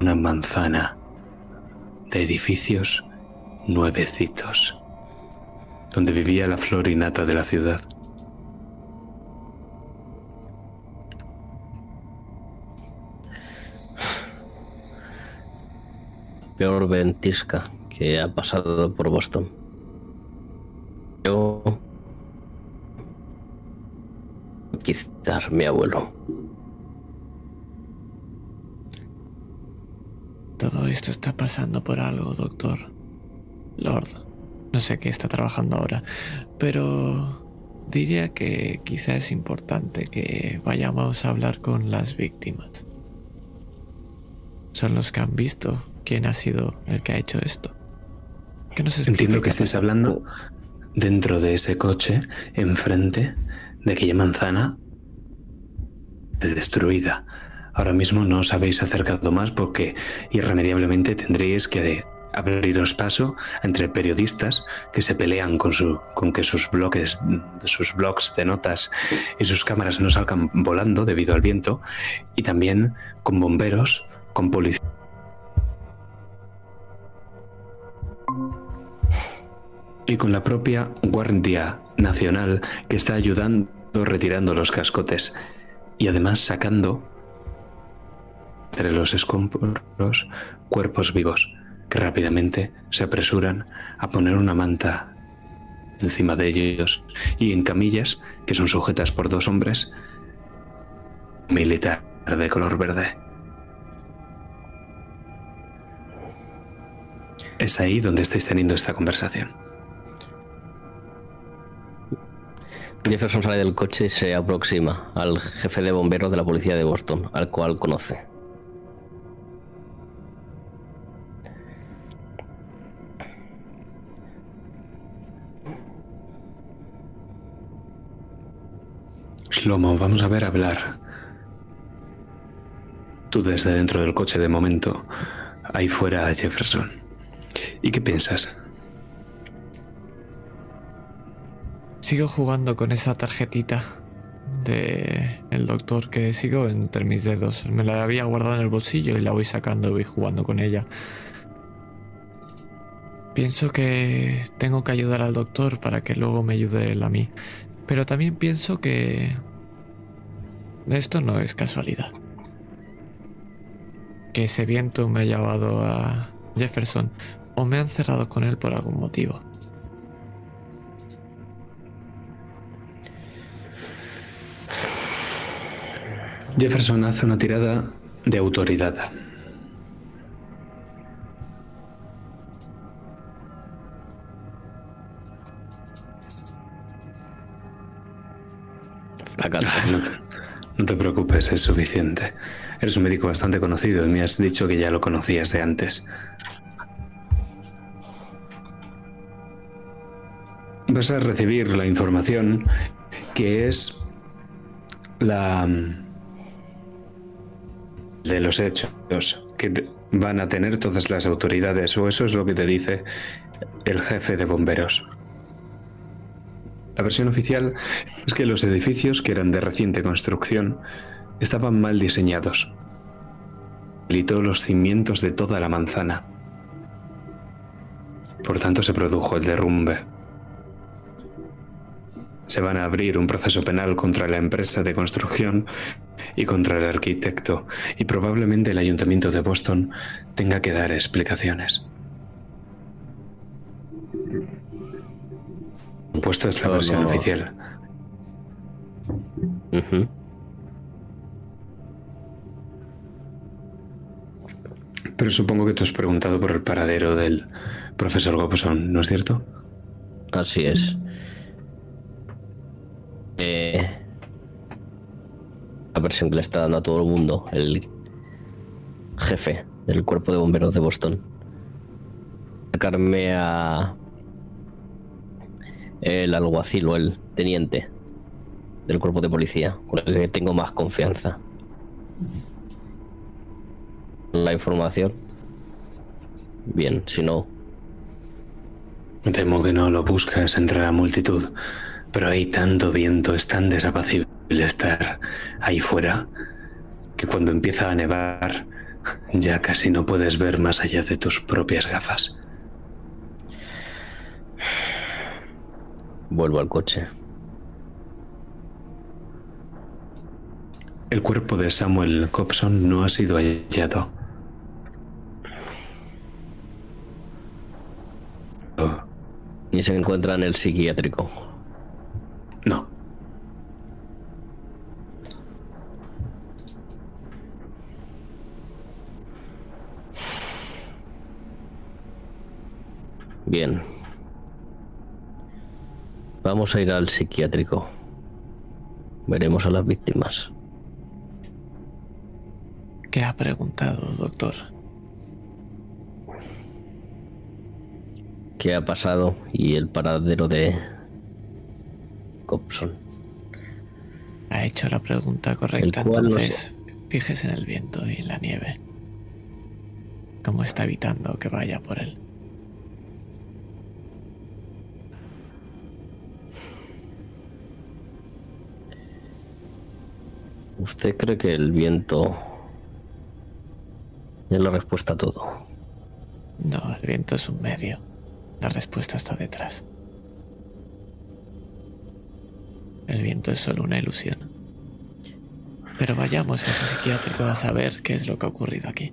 Una manzana de edificios nuevecitos, donde vivía la flor y nata de la ciudad. Peor ventisca que ha pasado por Boston. Yo desquitar mi abuelo. Todo esto está pasando por algo, doctor. Lord, no sé qué está trabajando ahora, pero diría que quizá es importante que vayamos a hablar con las víctimas. Son los que han visto quién ha sido el que ha hecho esto. Entiendo que estés hablando dentro de ese coche, enfrente de aquella manzana destruida. Ahora mismo no os habéis acercado más porque irremediablemente tendréis que abriros paso entre periodistas que se pelean con, su, con que sus bloques, sus blogs de notas y sus cámaras no salgan volando debido al viento, y también con bomberos, con policías. Y con la propia Guardia Nacional que está ayudando retirando los cascotes y además sacando entre los escombros cuerpos vivos que rápidamente se apresuran a poner una manta encima de ellos y en camillas que son sujetas por dos hombres militar de color verde. Es ahí donde estáis teniendo esta conversación. Jefferson sale del coche y se aproxima al jefe de bomberos de la policía de Boston, al cual conoce. Shlomo, vamos a ver hablar. Tú desde dentro del coche de momento, ahí fuera Jefferson. ¿Y qué piensas? Sigo jugando con esa tarjetita de el doctor que sigo entre mis dedos. Me la había guardado en el bolsillo y la voy sacando y voy jugando con ella. Pienso que tengo que ayudar al doctor para que luego me ayude él a mí. Pero también pienso que esto no es casualidad. Que ese viento me ha llevado a Jefferson o me han cerrado con él por algún motivo. Jefferson hace una tirada de autoridad. No, no te preocupes, es suficiente. Eres un médico bastante conocido y me has dicho que ya lo conocías de antes. Vas a recibir la información que es la de los hechos que van a tener todas las autoridades, o eso es lo que te dice el jefe de bomberos. La versión oficial es que los edificios, que eran de reciente construcción, estaban mal diseñados. Militó los cimientos de toda la manzana. Por tanto, se produjo el derrumbe. Se van a abrir un proceso penal contra la empresa de construcción y contra el arquitecto, y probablemente el ayuntamiento de Boston tenga que dar explicaciones. Puesto es la versión oficial. Pero supongo que tú has preguntado por el paradero del profesor Gobson, ¿no es cierto? Así es. Eh, la versión que le está dando a todo el mundo el jefe del cuerpo de bomberos de Boston. Sacarme a el alguacil o el teniente del cuerpo de policía, con el que tengo más confianza. La información. Bien, si no. Temo que no lo buscas entre la multitud, pero hay tanto viento, es tan desapacible estar ahí fuera que cuando empieza a nevar ya casi no puedes ver más allá de tus propias gafas. Vuelvo al coche. El cuerpo de Samuel Cobson no ha sido hallado. Ni se encuentra en el psiquiátrico. No. Bien. Vamos a ir al psiquiátrico. Veremos a las víctimas. ¿Qué ha preguntado, doctor? ¿Qué ha pasado y el paradero de Copson? Ha hecho la pregunta correcta, cual no entonces fíjese en el viento y en la nieve. ¿Cómo está evitando que vaya por él? ¿Usted cree que el viento es la respuesta a todo? No, el viento es un medio. La respuesta está detrás. El viento es solo una ilusión. Pero vayamos a ese psiquiátrico a saber qué es lo que ha ocurrido aquí.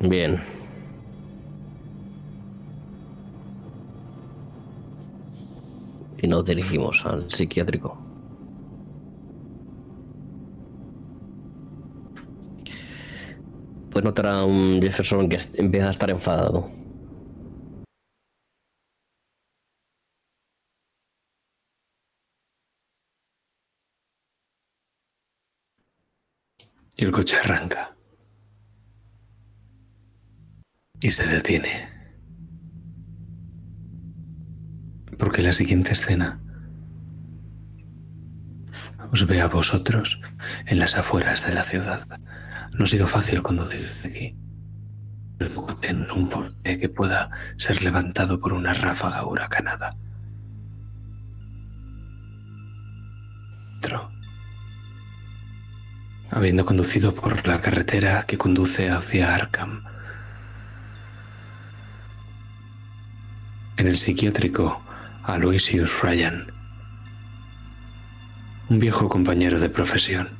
Bien. Y nos dirigimos al psiquiátrico. Pues notar a un Jefferson que empieza a estar enfadado. Y el coche arranca. Y se detiene. Porque la siguiente escena os ve a vosotros en las afueras de la ciudad. No ha sido fácil conducir desde aquí. En un borde que pueda ser levantado por una ráfaga huracanada. Dentro habiendo conducido por la carretera que conduce hacia Arkham. En el psiquiátrico, Aloysius Ryan, un viejo compañero de profesión.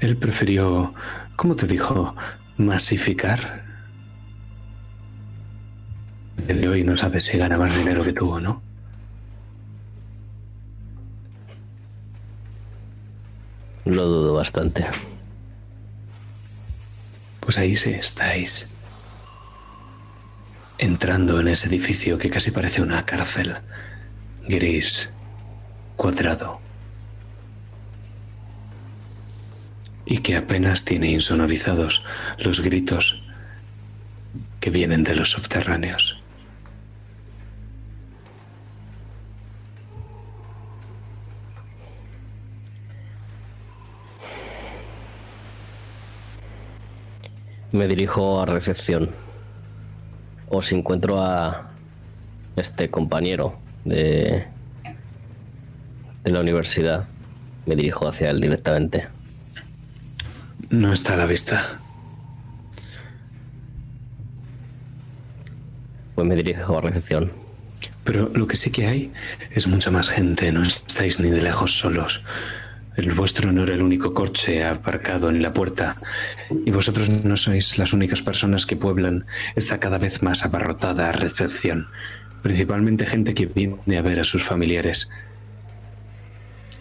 Él prefirió, ¿cómo te dijo? Masificar. De hoy no sabes si gana más dinero que tú o no. Lo dudo bastante. Pues ahí sí estáis. Entrando en ese edificio que casi parece una cárcel. Gris, cuadrado. Y que apenas tiene insonorizados los gritos que vienen de los subterráneos. Me dirijo a recepción. O si encuentro a este compañero de, de la universidad, me dirijo hacia él directamente. No está a la vista. Pues me dirijo a recepción. Pero lo que sí que hay es mucha más gente, no estáis ni de lejos solos. El vuestro no era el único coche aparcado en la puerta y vosotros no sois las únicas personas que pueblan esta cada vez más abarrotada recepción. Principalmente gente que viene a ver a sus familiares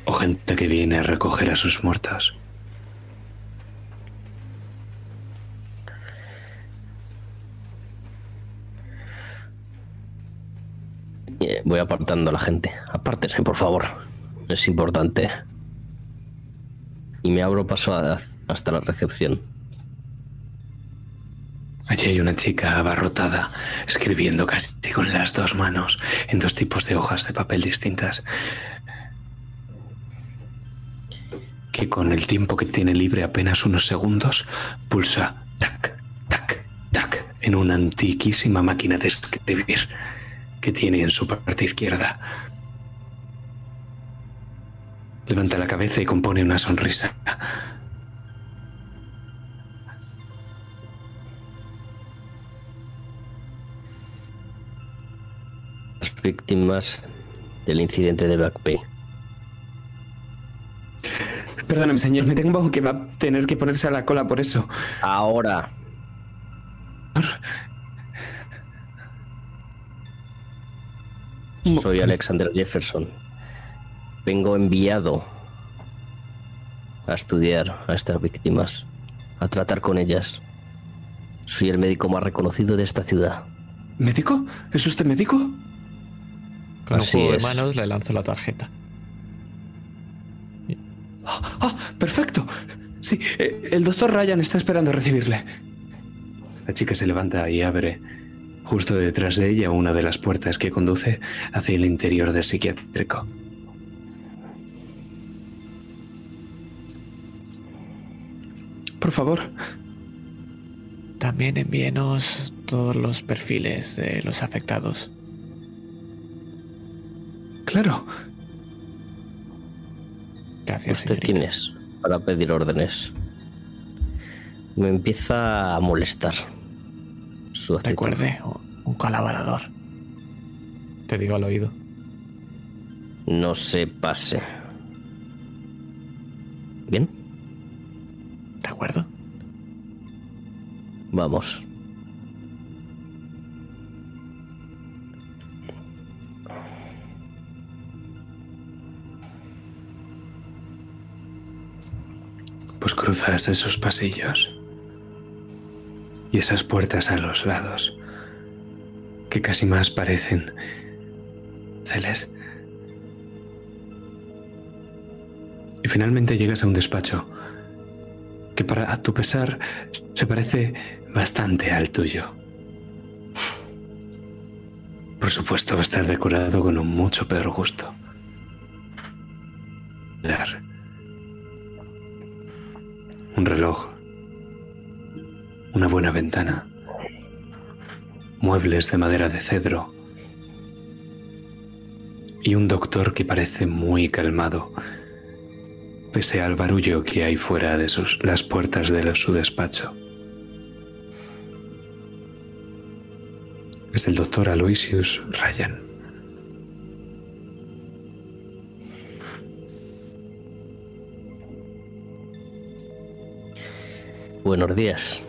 o gente que viene a recoger a sus muertos. Eh, Voy apartando a la gente. Apártese, por favor. Es importante. Y me abro paso a- hasta la recepción. Allí hay una chica abarrotada, escribiendo casi con las dos manos en dos tipos de hojas de papel distintas. Que con el tiempo que tiene libre apenas unos segundos, pulsa tac, tac, tac en una antiquísima máquina de escribir que tiene en su parte izquierda. Levanta la cabeza y compone una sonrisa. Las víctimas del incidente de Back Bay. Perdóname, señor, me tengo que va a tener que ponerse a la cola por eso. Ahora. Soy Alexander Jefferson. Vengo enviado a estudiar a estas víctimas, a tratar con ellas. Soy el médico más reconocido de esta ciudad. ¿Médico? ¿Es usted médico? Con Así un juego es. de manos le lanzo la tarjeta. Ah, perfecto. Sí, eh, el doctor Ryan está esperando recibirle. La chica se levanta y abre justo detrás de ella una de las puertas que conduce hacia el interior del psiquiátrico. Por favor, También envíenos todos los perfiles de los afectados. claro. Gracias, ¿Usted señorita. quién es? Para pedir órdenes. Me empieza a molestar. Su actitud. Recuerde, un colaborador. Te digo al oído. No se pase. ¿Bien? ¿De acuerdo? Vamos. Pues cruzas esos pasillos y esas puertas a los lados, que casi más parecen celes. Y finalmente llegas a un despacho que para tu pesar se parece bastante al tuyo. Por supuesto va a estar decorado con un mucho peor gusto. Un reloj, una buena ventana, muebles de madera de cedro. Y un doctor que parece muy calmado, pese al barullo que hay fuera de sus, las puertas de su despacho. Es el doctor Aloysius Ryan. Buenos días.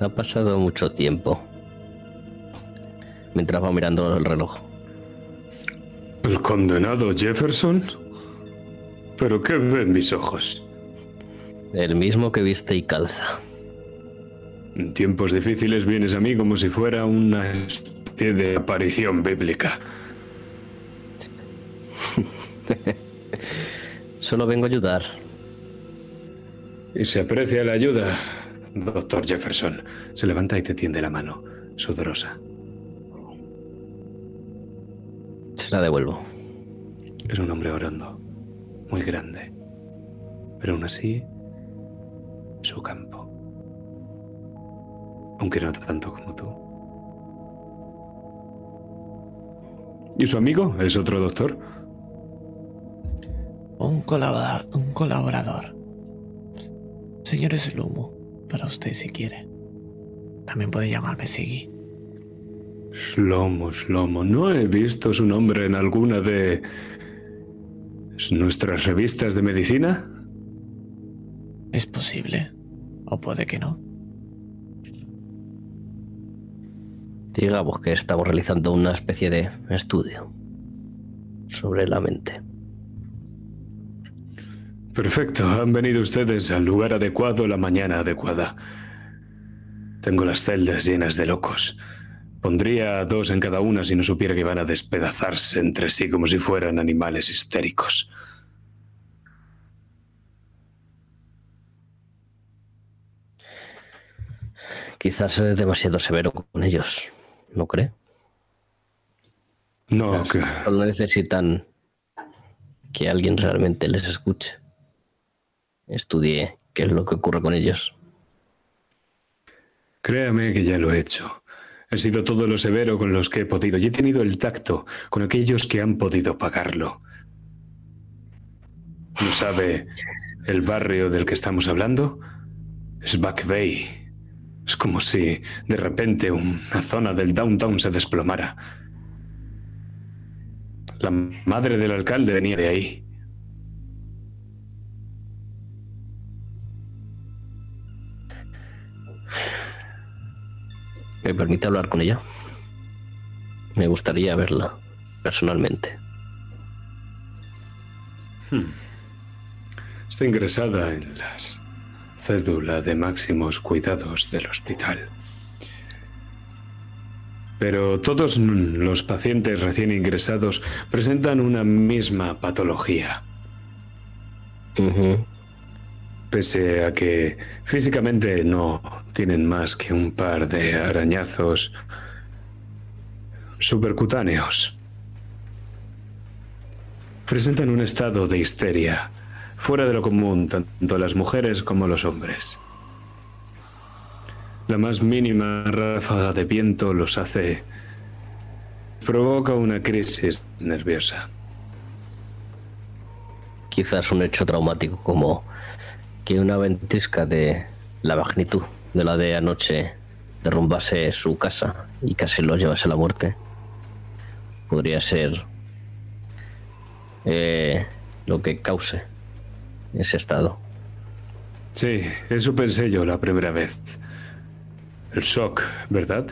Ha pasado mucho tiempo. Mientras va mirando el reloj. ¿El condenado Jefferson? ¿Pero qué ven mis ojos? El mismo que viste y calza. En tiempos difíciles vienes a mí como si fuera una especie de aparición bíblica. (laughs) Solo vengo a ayudar. Y se aprecia la ayuda, doctor Jefferson. Se levanta y te tiende la mano, sudorosa. Se la devuelvo. Es un hombre orondo, muy grande, pero aún así, su campo. Aunque no tanto como tú. ¿Y su amigo? ¿Es otro doctor? Un, colabora- un colaborador. Señor Slumo, para usted si quiere. También puede llamarme Siggy. Shlomo, Shlomo. No he visto su nombre en alguna de nuestras revistas de medicina. Es posible. O puede que no. Digamos que estamos realizando una especie de estudio sobre la mente. Perfecto, han venido ustedes al lugar adecuado la mañana adecuada. Tengo las celdas llenas de locos. Pondría dos en cada una si no supiera que van a despedazarse entre sí como si fueran animales histéricos. Quizás es demasiado severo con ellos, ¿no cree? No, que Solo necesitan que alguien realmente les escuche. Estudie qué es lo que ocurre con ellos. créame que ya lo he hecho. He sido todo lo severo con los que he podido y he tenido el tacto con aquellos que han podido pagarlo. ¿No sabe el barrio del que estamos hablando? Es Back Bay. Es como si de repente una zona del downtown se desplomara. La madre del alcalde venía de ahí. ¿Me permite hablar con ella? Me gustaría verla personalmente. Está ingresada en la cédula de máximos cuidados del hospital. Pero todos los pacientes recién ingresados presentan una misma patología. Pese a que físicamente no tienen más que un par de arañazos supercutáneos. Presentan un estado de histeria fuera de lo común tanto las mujeres como los hombres. La más mínima ráfaga de viento los hace... provoca una crisis nerviosa. Quizás un hecho traumático como que una ventisca de la magnitud de la de anoche derrumbase su casa y casi lo llevase a la muerte. Podría ser eh, lo que cause ese estado. Sí, eso pensé yo la primera vez el shock, ¿verdad?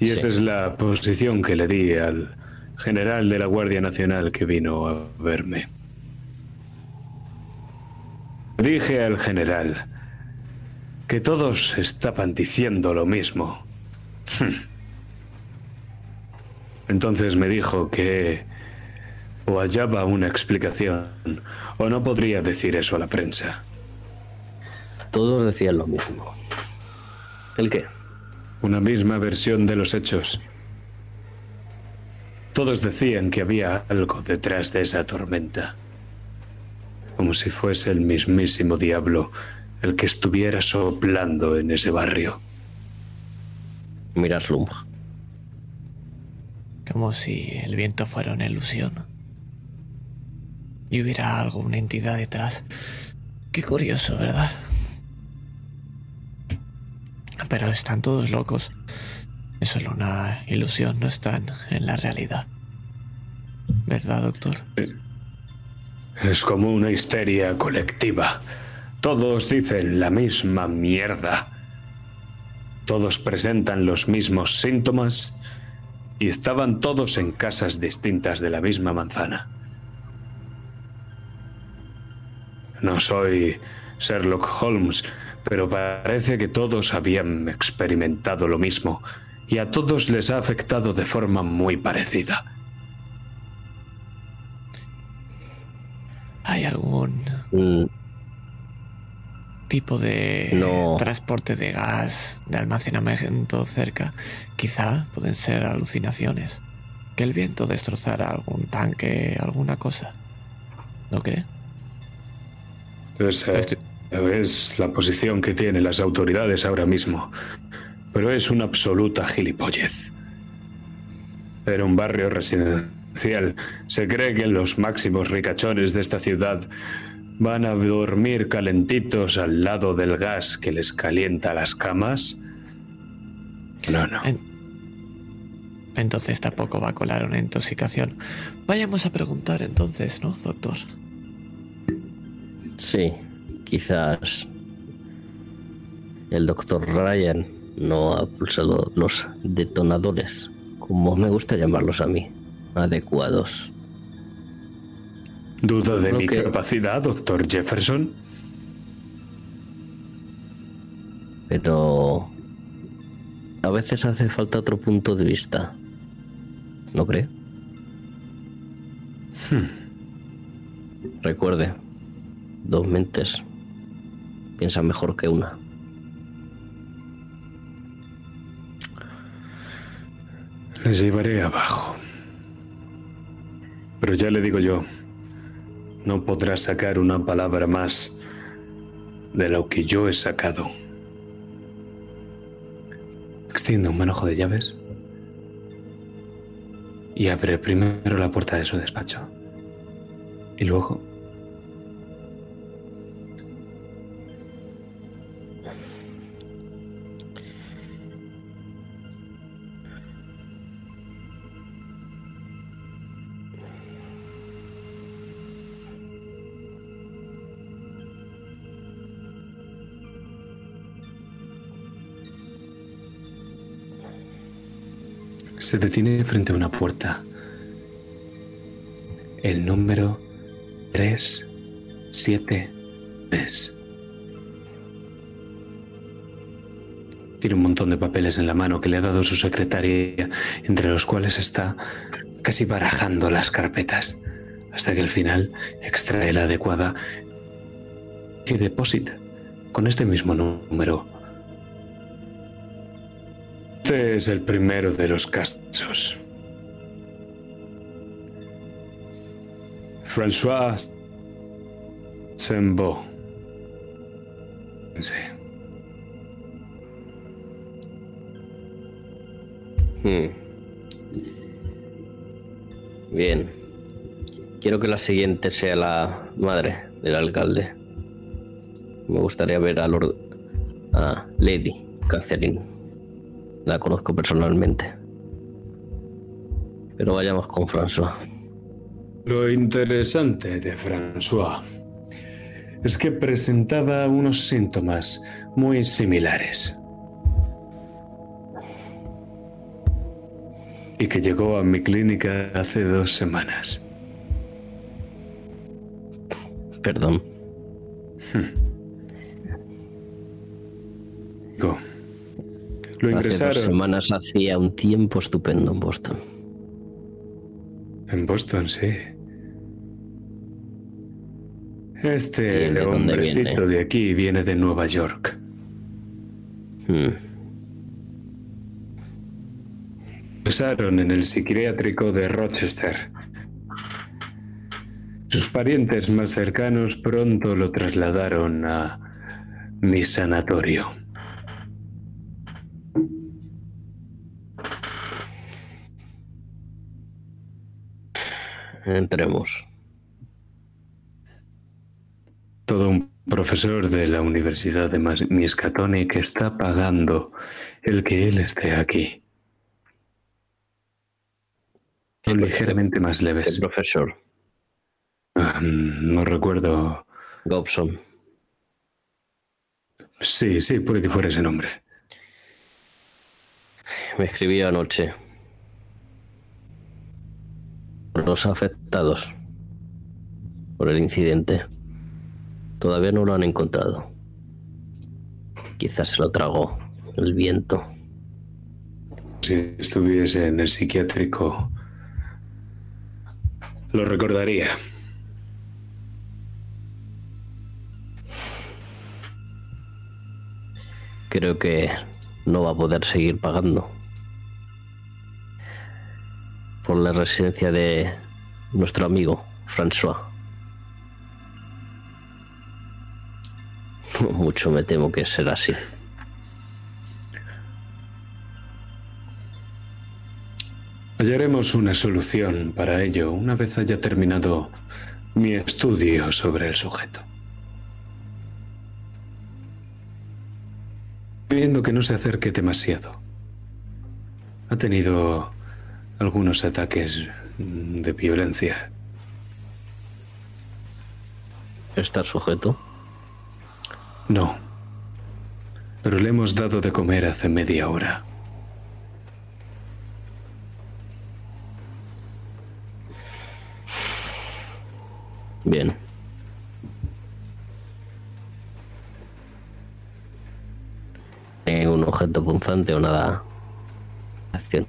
Y esa es la posición que le di al general de la Guardia Nacional que vino a verme. Dije al general que todos estaban diciendo lo mismo. Hmm. Entonces me dijo que o hallaba una explicación o no podría decir eso a la prensa. Todos decían lo mismo. ¿El qué? una misma versión de los hechos. Todos decían que había algo detrás de esa tormenta, como si fuese el mismísimo diablo el que estuviera soplando en ese barrio. Miras Lum. Como si el viento fuera una ilusión. Y hubiera algo, una entidad detrás. Qué curioso, ¿verdad? Pero están todos locos. Es solo una ilusión, no están en la realidad. ¿Verdad, doctor? Es como una histeria colectiva. Todos dicen la misma mierda. Todos presentan los mismos síntomas y estaban todos en casas distintas de la misma manzana. No soy Sherlock Holmes, pero parece que todos habían experimentado lo mismo y a todos les ha afectado de forma muy parecida. ¿Hay algún Mm, tipo de No. transporte de gas, de almacenamiento cerca? Quizá pueden ser alucinaciones. Que el viento destrozara algún tanque, alguna cosa. ¿No cree? Esa Estoy- es la posición que tienen las autoridades ahora mismo, pero es una absoluta gilipollez. Era un barrio residencial. Se cree que los máximos ricachones de esta ciudad van a dormir calentitos al lado del gas que les calienta las camas. No, no. En- Entonces tampoco va a colar una intoxicación. Vayamos a preguntar entonces, ¿no, doctor? sí, quizás el doctor Ryan no ha pulsado los detonadores, como me gusta llamarlos a mí, adecuados. ¿Duda de mi que- capacidad, doctor Jefferson? Pero a veces hace falta otro punto de vista. ¿No cree? Recuerde, dos mentes piensan mejor que una. Les llevaré abajo. Pero ya le digo yo, no podrá sacar una palabra más de lo que yo he sacado. Extiende un manojo de llaves y abre primero la puerta de su despacho. Y luego... Se detiene frente a una puerta. El número 3, 7, es. Tiene un montón de papeles en la mano que le ha dado su secretaria, entre los cuales está casi barajando las carpetas, hasta que al final extrae la adecuada y deposita con este mismo número. Este es el primero de los casos. François Sembo. Hmm. Bien. Quiero que la siguiente sea la madre del alcalde. Me gustaría ver a Lord. a Lady Catherine. La conozco personalmente. Pero vayamos con François. Lo interesante de François es que presentaba unos síntomas muy similares. Y que llegó a mi clínica hace dos semanas. Perdón. Lo ingresaron. Hace dos semanas hacía un tiempo estupendo en Boston. En Boston, sí. Este ¿Y de dónde hombrecito de aquí viene de Nueva York. Hmm. Ingresaron en el psiquiátrico de Rochester. Sus parientes más cercanos pronto lo trasladaron a mi sanatorio. Entremos. Todo un profesor de la Universidad de Miskatonic que está pagando el que él esté aquí. Son ligeramente más ¿Qué leves. profesor? Ah, No recuerdo. Gobson. Sí, sí, puede que fuera ese nombre. Me escribió anoche. Los afectados. Por el incidente. Todavía no lo han encontrado. Quizás se lo tragó el viento. Si estuviese en el psiquiátrico, lo recordaría. Creo que no va a poder seguir pagando. Por la residencia de nuestro amigo François. (laughs) Mucho me temo que será así. Hallaremos una solución para ello una vez haya terminado mi estudio sobre el sujeto. Viendo que no se acerque demasiado. Ha tenido algunos ataques de violencia. Estar sujeto. No. Pero le hemos dado de comer hace media hora. Bien. Eh, un objeto punzante o nada. Acción.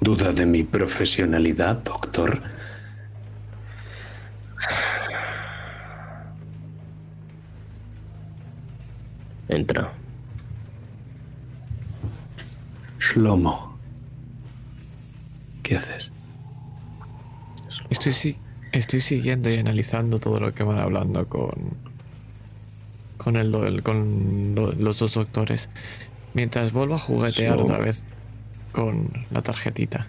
¿Duda de mi profesionalidad, doctor? Entra. Shlomo. ¿Qué haces? Estoy, si- estoy siguiendo y analizando todo lo que van hablando con. con, el, con los dos doctores. Mientras vuelvo a juguetear So- otra vez con la tarjetita.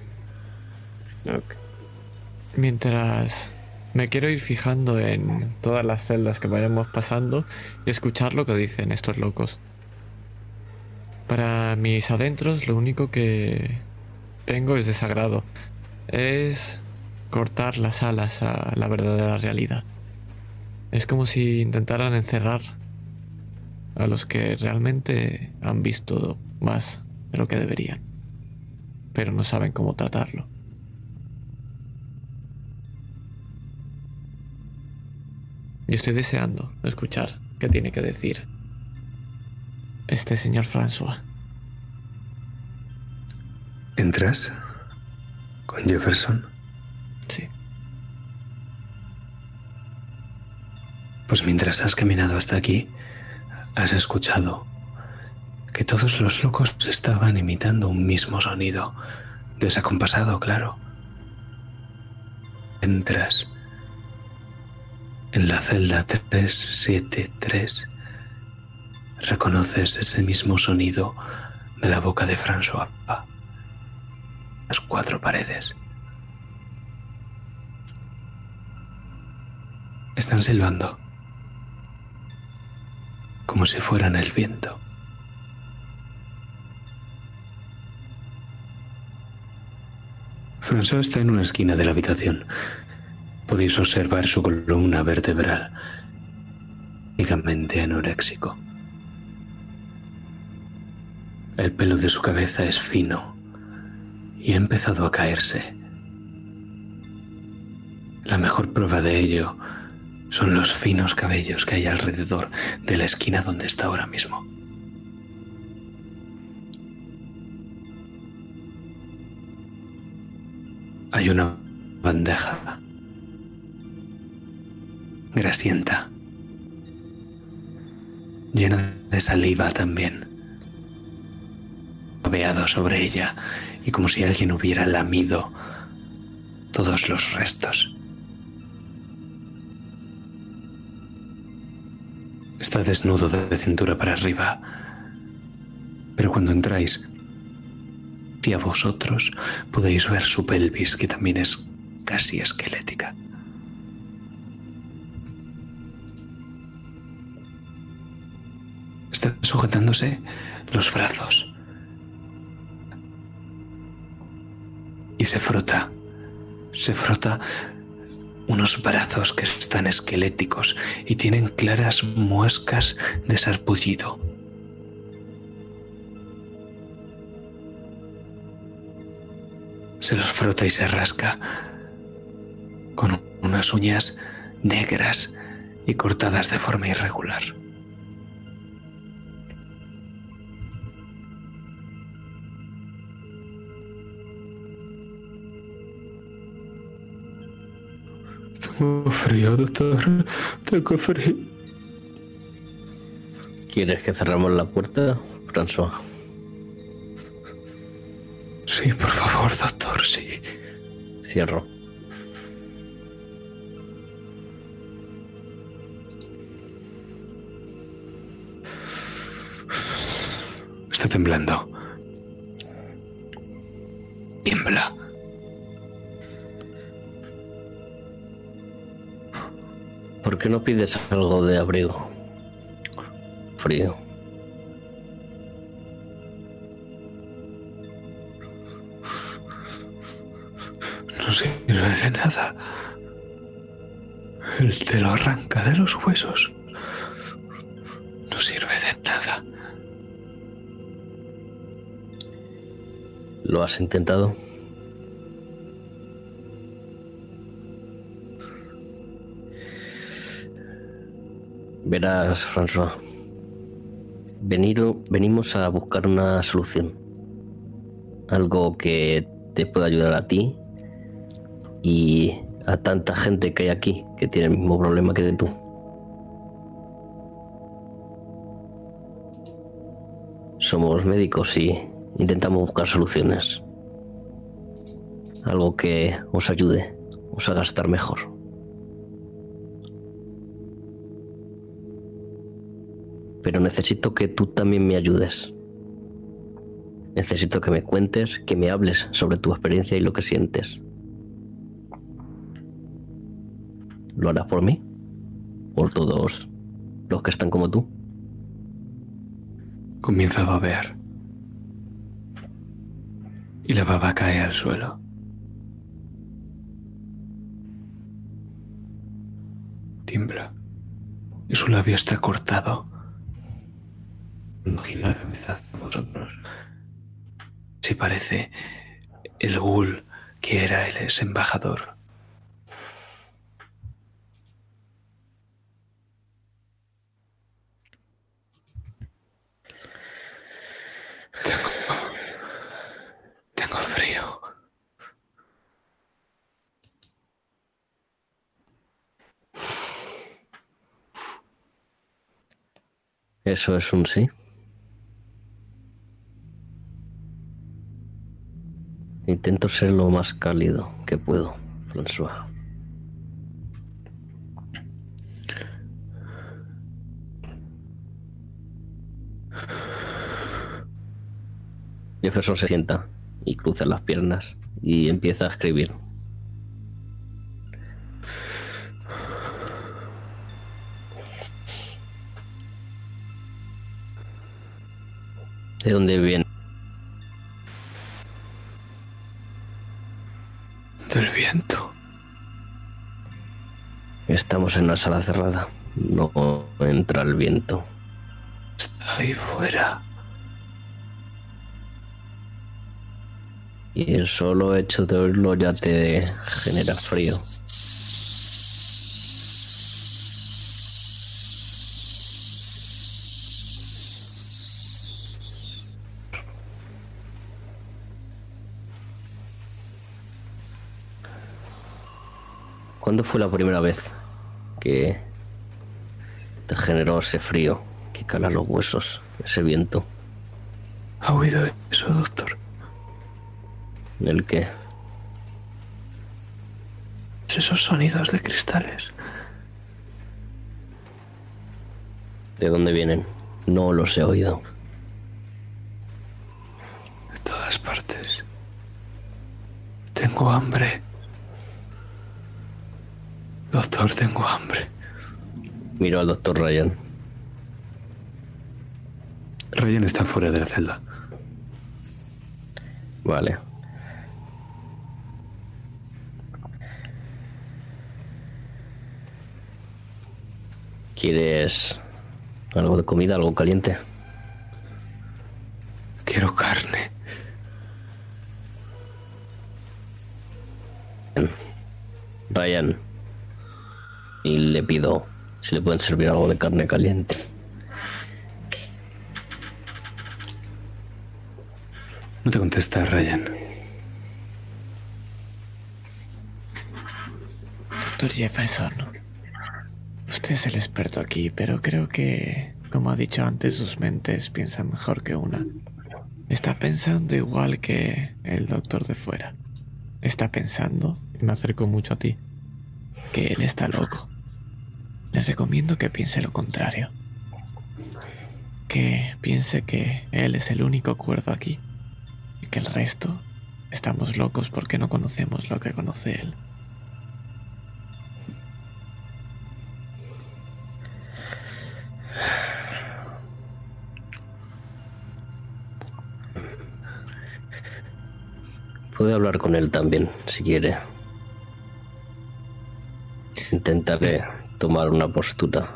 Mientras me quiero ir fijando en todas las celdas que vayamos pasando y escuchar lo que dicen estos locos. Para mis adentros lo único que tengo es desagrado. Es cortar las alas a la verdadera realidad. Es como si intentaran encerrar a los que realmente han visto más de lo que deberían, pero no saben cómo tratarlo. Y estoy deseando escuchar qué tiene que decir este señor François. ¿Entras con Jefferson? Sí. Pues mientras has caminado hasta aquí, has escuchado que todos los locos estaban imitando un mismo sonido, desacompasado, claro. Entras en la celda 373, reconoces ese mismo sonido de la boca de François. Las cuatro paredes. Están silbando como si fueran el viento. François está en una esquina de la habitación. Podéis observar su columna vertebral, únicamente anoréxico. El pelo de su cabeza es fino y ha empezado a caerse. La mejor prueba de ello son los finos cabellos que hay alrededor de la esquina donde está ahora mismo. Hay una bandeja grasienta, llena de saliva también, abeado sobre ella y como si alguien hubiera lamido todos los restos. Está desnudo de cintura para arriba. Pero cuando entráis, y a vosotros podéis ver su pelvis, que también es casi esquelética. Está sujetándose los brazos. Y se frota, se frota unos brazos que están esqueléticos y tienen claras muescas de sarpullido. Se los frota y se rasca con unas uñas negras y cortadas de forma irregular. Tengo frío, doctor. Tengo frío. ¿Quieres que cerramos la puerta, François? Sí, por favor, doctor, sí. Cierro. Está temblando. Tiembla. ¿Por qué no pides algo de abrigo? Frío. No de nada. Él te lo arranca de los huesos. No sirve de nada. ¿Lo has intentado? Verás, François. Venimos a buscar una solución. Algo que te pueda ayudar a ti y a tanta gente que hay aquí que tiene el mismo problema que tú. Somos médicos y intentamos buscar soluciones. Algo que os ayude, os haga estar mejor. Pero necesito que tú también me ayudes. Necesito que me cuentes, que me hables sobre tu experiencia y lo que sientes. ¿Lo harás por mí? ¿Por todos los que están como tú? Comienza a babear. Y la baba cae al suelo. Tiembla. Y su labio está cortado. Imagina la cabeza hacia vosotros. Si parece el ghoul que era el ex embajador. Eso es un sí. Intento ser lo más cálido que puedo, François. Jefferson se sienta y cruza las piernas y empieza a escribir. ¿De dónde viene? Del viento. Estamos en una sala cerrada. No entra el viento. Está ahí fuera. Y el solo hecho de oírlo ya te genera frío. ¿Cuándo fue la primera vez que te generó ese frío que cala los huesos, ese viento? ¿Ha oído eso, doctor? ¿El qué? Esos sonidos de cristales. ¿De dónde vienen? No los he oído. De todas partes. Tengo hambre. Doctor, tengo hambre. Miro al doctor Ryan. Ryan está fuera de la celda. Vale. ¿Quieres algo de comida, algo caliente? Quiero carne. Ryan. Y le pido si le pueden servir algo de carne caliente. No te contesta Ryan. Doctor Jefferson, usted es el experto aquí, pero creo que, como ha dicho antes, sus mentes piensan mejor que una. Está pensando igual que el doctor de fuera. Está pensando, y me acerco mucho a ti, que él está loco. Les recomiendo que piense lo contrario. Que piense que él es el único cuerdo aquí y que el resto estamos locos porque no conocemos lo que conoce él. Puede hablar con él también, si quiere. Intentaré tomar una postura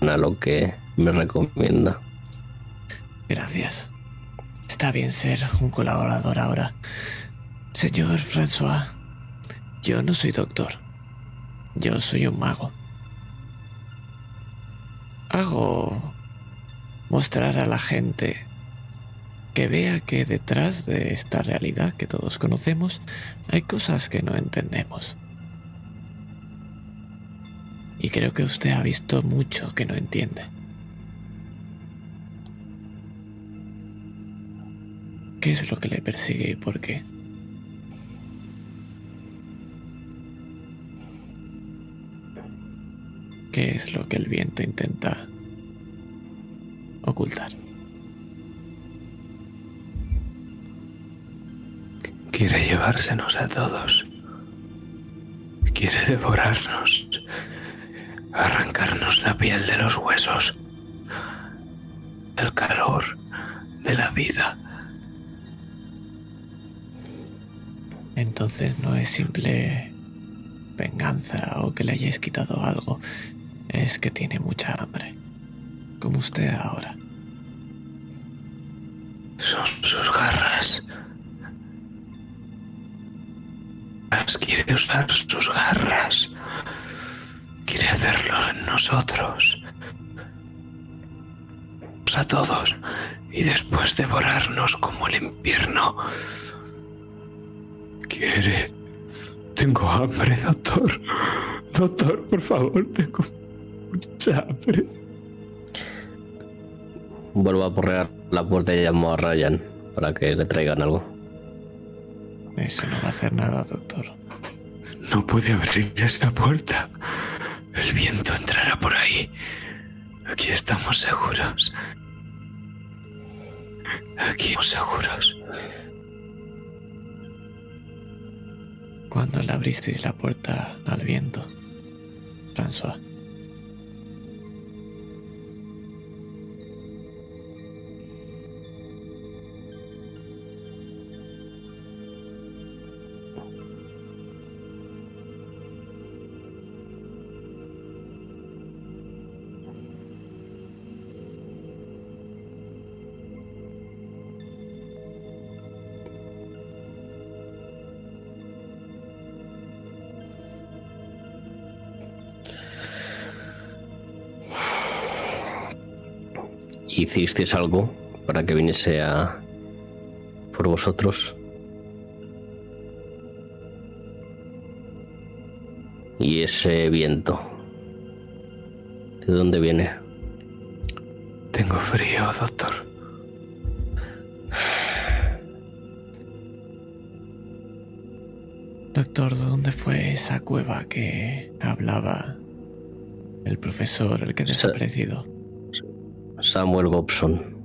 a lo que me recomienda. Gracias. Está bien ser un colaborador ahora. Señor François, yo no soy doctor. Yo soy un mago. Hago mostrar a la gente que vea que detrás de esta realidad que todos conocemos hay cosas que no entendemos. Y creo que usted ha visto mucho que no entiende. ¿Qué es lo que le persigue y por qué? ¿Qué es lo que el viento intenta ocultar? Quiere llevársenos a todos. Quiere devorarnos. Arrancarnos la piel de los huesos. El calor de la vida. Entonces no es simple venganza o que le hayáis quitado algo. Es que tiene mucha hambre. Como usted ahora. Son sus garras. Las quiere usar sus garras. Quiere hacerlo en nosotros. A todos. Y después devorarnos como el invierno. Quiere. Tengo hambre, doctor. Doctor, por favor, tengo mucha hambre. vuelvo a porrear la puerta y llamo a Ryan para que le traigan algo. Eso no va a hacer nada, doctor. No puede abrir esa puerta. El viento entrará por ahí. Aquí estamos seguros. Aquí estamos seguros. ¿Cuándo le abristeis la puerta al viento, François? Hicisteis algo para que viniese a por vosotros. Y ese viento, ¿de dónde viene? Tengo frío, doctor. Doctor, ¿de dónde fue esa cueva que hablaba el profesor, el que desaparecido? Samuel Gobson.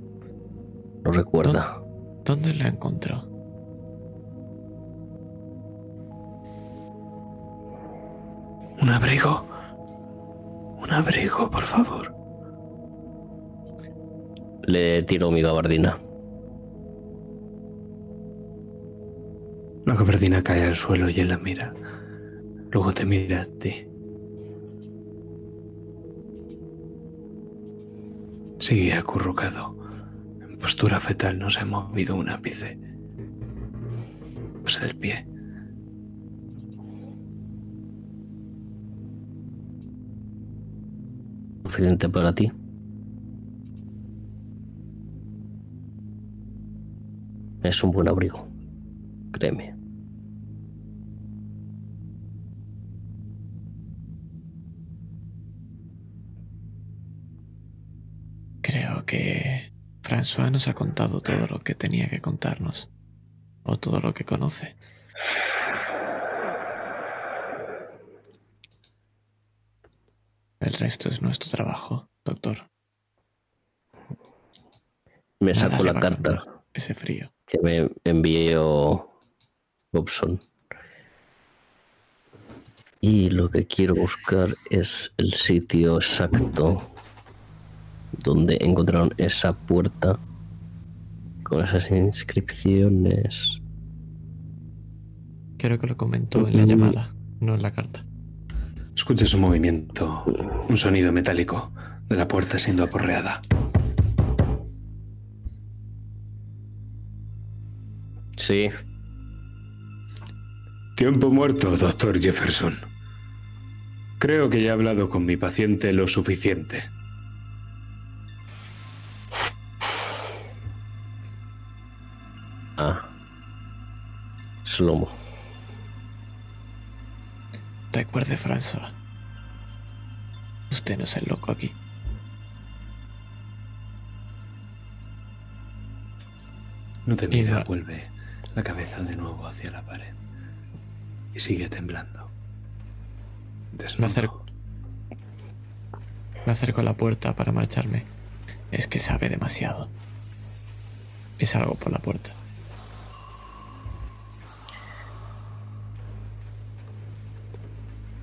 Lo recuerda. ¿Dónde la encontró? Un abrigo. Un abrigo, por favor. Le tiro mi gabardina. La gabardina cae al suelo y él la mira. Luego te mira a ti. Sigue acurrucado. En postura fetal no se ha movido un ápice. Pues del pie. Suficiente para ti. Es un buen abrigo. Créeme. Que François nos ha contado todo lo que tenía que contarnos, o todo lo que conoce. El resto es nuestro trabajo, doctor. Me le la carta Ese frío. que me envió Gobson. Y lo que quiero buscar es el sitio exacto donde encontraron esa puerta con esas inscripciones. Creo que lo comentó en la Mm. llamada, no en la carta. Escuchas un movimiento, un sonido metálico de la puerta siendo aporreada. Sí, Tiempo muerto, doctor Jefferson. Creo que ya he hablado con mi paciente lo suficiente. Ah. Slomo. Recuerde, François. Usted no es el loco aquí. No te mira, Mira. vuelve la cabeza de nuevo hacia la pared. Y sigue temblando. Desnudo. Me acerco. Me acerco a la puerta para marcharme. Es que sabe demasiado. Y salgo por la puerta.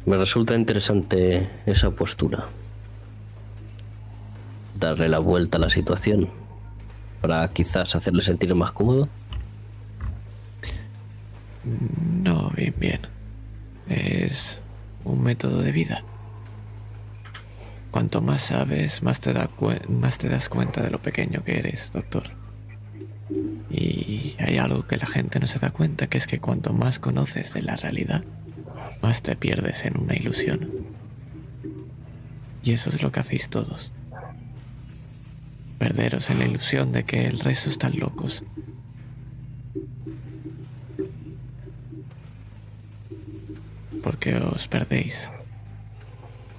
Me resulta interesante esa postura. Darle la vuelta a la situación para quizás hacerle sentir más cómodo. No, bien, bien. Es un método de vida. Cuanto más sabes, más te, más te das cuenta de lo pequeño que eres, doctor. Y hay algo que la gente no se da cuenta, que es que cuanto más conoces de la realidad, más te pierdes en una ilusión. Y eso es lo que hacéis todos. Perderos en la ilusión de que el resto están locos. Porque os perdéis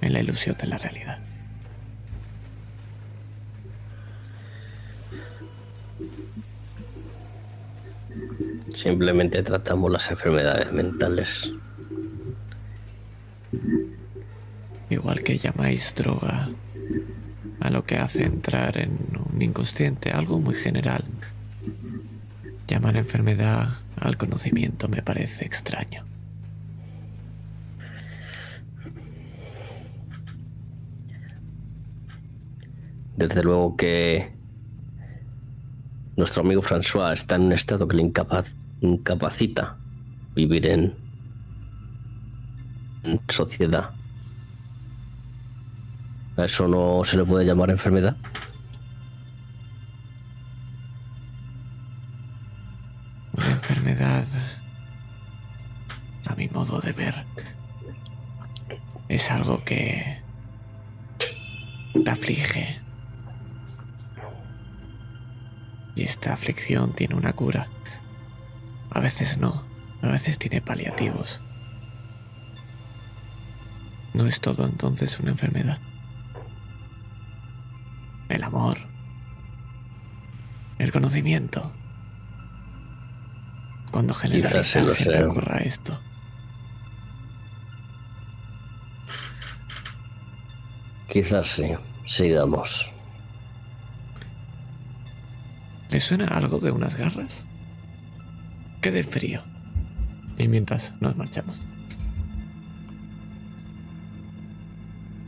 en la ilusión de la realidad. Simplemente tratamos las enfermedades mentales Igual que llamáis droga a lo que hace entrar en un inconsciente, algo muy general. Llamar enfermedad al conocimiento me parece extraño. Desde luego que nuestro amigo François está en un estado que le incapacita vivir en, en sociedad. ¿A eso no se le puede llamar enfermedad? Una enfermedad, a mi modo de ver, es algo que te aflige. Y esta aflicción tiene una cura. A veces no, a veces tiene paliativos. No es todo entonces una enfermedad. El amor. El conocimiento. Cuando se generalizas lo siempre sea. ocurra esto. Quizás sí. Sigamos. ¿Le suena algo de unas garras? Qué de frío. Y mientras nos marchamos.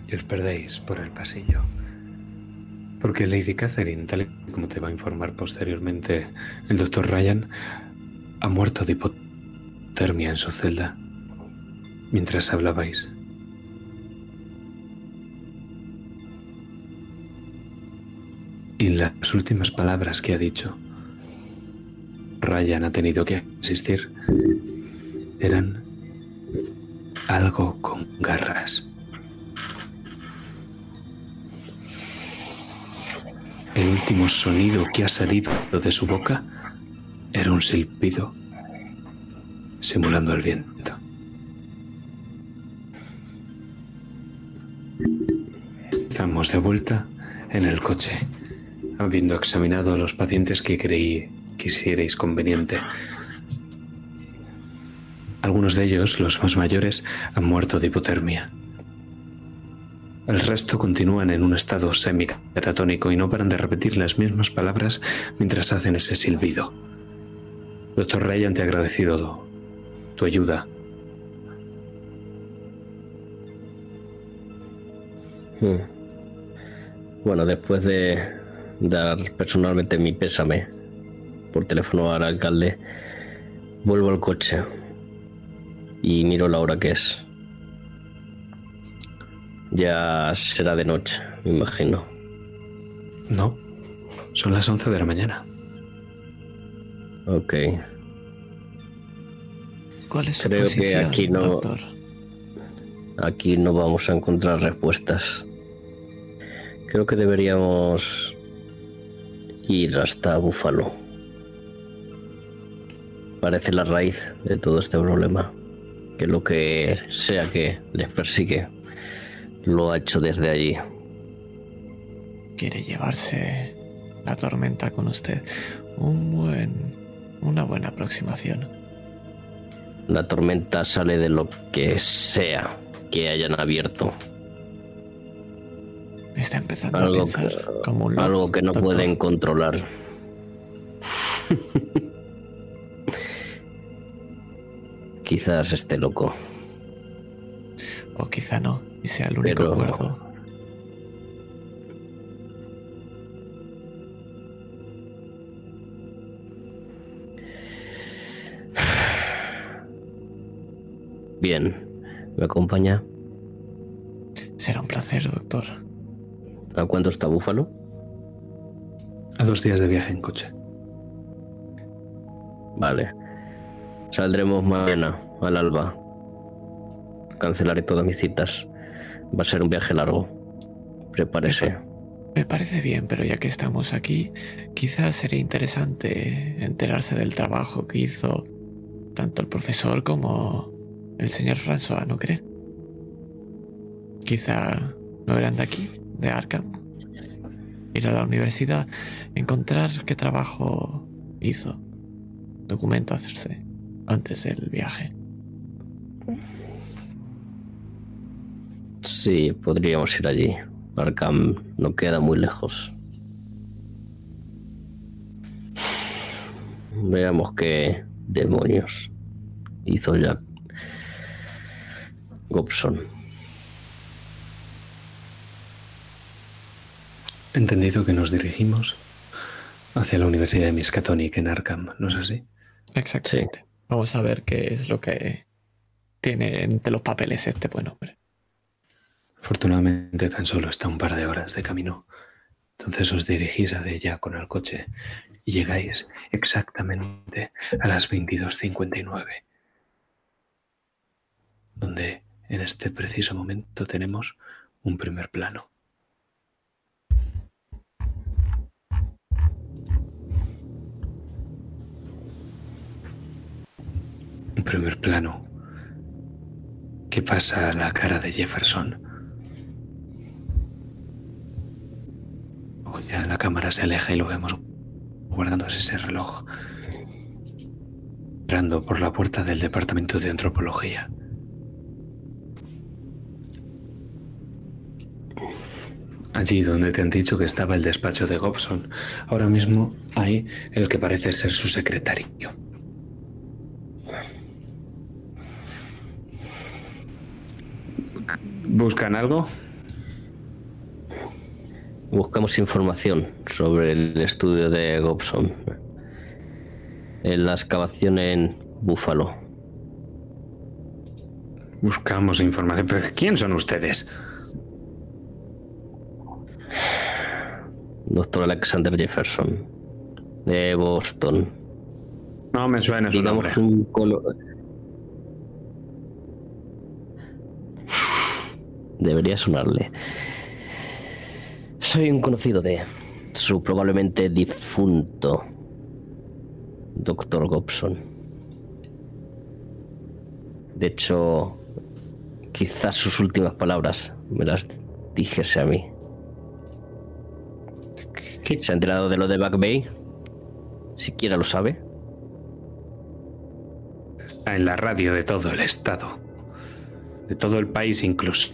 Y os perdéis por el pasillo. Porque Lady Catherine, tal y como te va a informar posteriormente el doctor Ryan, ha muerto de hipotermia en su celda mientras hablabais. Y las últimas palabras que ha dicho, Ryan ha tenido que asistir, eran algo con garras. El último sonido que ha salido de su boca era un silbido simulando el viento. Estamos de vuelta en el coche, habiendo examinado a los pacientes que creí quisierais conveniente. Algunos de ellos, los más mayores, han muerto de hipotermia. El resto continúan en un estado semicatatónico y no paran de repetir las mismas palabras mientras hacen ese silbido. Doctor Ryan te ha agradecido tu ayuda. Hmm. Bueno, después de dar personalmente mi pésame por teléfono al alcalde, vuelvo al coche y miro la hora que es. Ya será de noche, me imagino. No, son las 11 de la mañana. Ok. ¿Cuál es su Creo que posición, aquí no- doctor? Aquí no vamos a encontrar respuestas. Creo que deberíamos ir hasta Búfalo. Parece la raíz de todo este problema. Que lo que sea que les persigue lo ha hecho desde allí. Quiere llevarse la tormenta con usted. Un buen, una buena aproximación. La tormenta sale de lo que sea que hayan abierto. Está empezando a Algo pensar que, como un loco, algo que no doctor. pueden controlar. (laughs) Quizás esté loco. O quizá no, y sea el único Pero- cuerdo. Bien, ¿me acompaña? Será un placer, doctor. ¿A cuánto está Búfalo? A dos días de viaje en coche. Vale. Saldremos mañana al alba. Cancelaré todas mis citas. Va a ser un viaje largo. Prepárese. Me parece bien, pero ya que estamos aquí, quizás sería interesante enterarse del trabajo que hizo tanto el profesor como el señor François, ¿no cree? Quizá no eran de aquí, de Arkham. Ir a la universidad, encontrar qué trabajo hizo. documentarse antes del viaje. Sí, podríamos ir allí. Arkham no queda muy lejos. Veamos qué demonios hizo Jack Gobson. Entendido que nos dirigimos hacia la Universidad de Miskatonic en Arkham, ¿no es así? Exactamente. Vamos a ver qué es lo que tiene entre los papeles este buen hombre. Afortunadamente tan solo está un par de horas de camino. Entonces os dirigís a ella con el coche y llegáis exactamente a las 22.59, donde en este preciso momento tenemos un primer plano. Un primer plano que pasa a la cara de Jefferson. Ya la cámara se aleja y lo vemos guardándose ese reloj, entrando por la puerta del departamento de antropología. Allí donde te han dicho que estaba el despacho de Gobson, ahora mismo hay el que parece ser su secretario. ¿Buscan algo? Buscamos información sobre el estudio de Gobson. En la excavación en Búfalo. Buscamos información. ¿Pero quién son ustedes? Doctor Alexander Jefferson. De Boston. No me suena su Digamos nombre. un colo- (sighs) Debería sonarle. Soy un conocido de su probablemente difunto Doctor Gobson. De hecho, quizás sus últimas palabras me las dijese a mí. ¿Qué? ¿Se ha enterado de lo de Back Bay? ¿Siquiera lo sabe? En la radio de todo el estado. De todo el país incluso.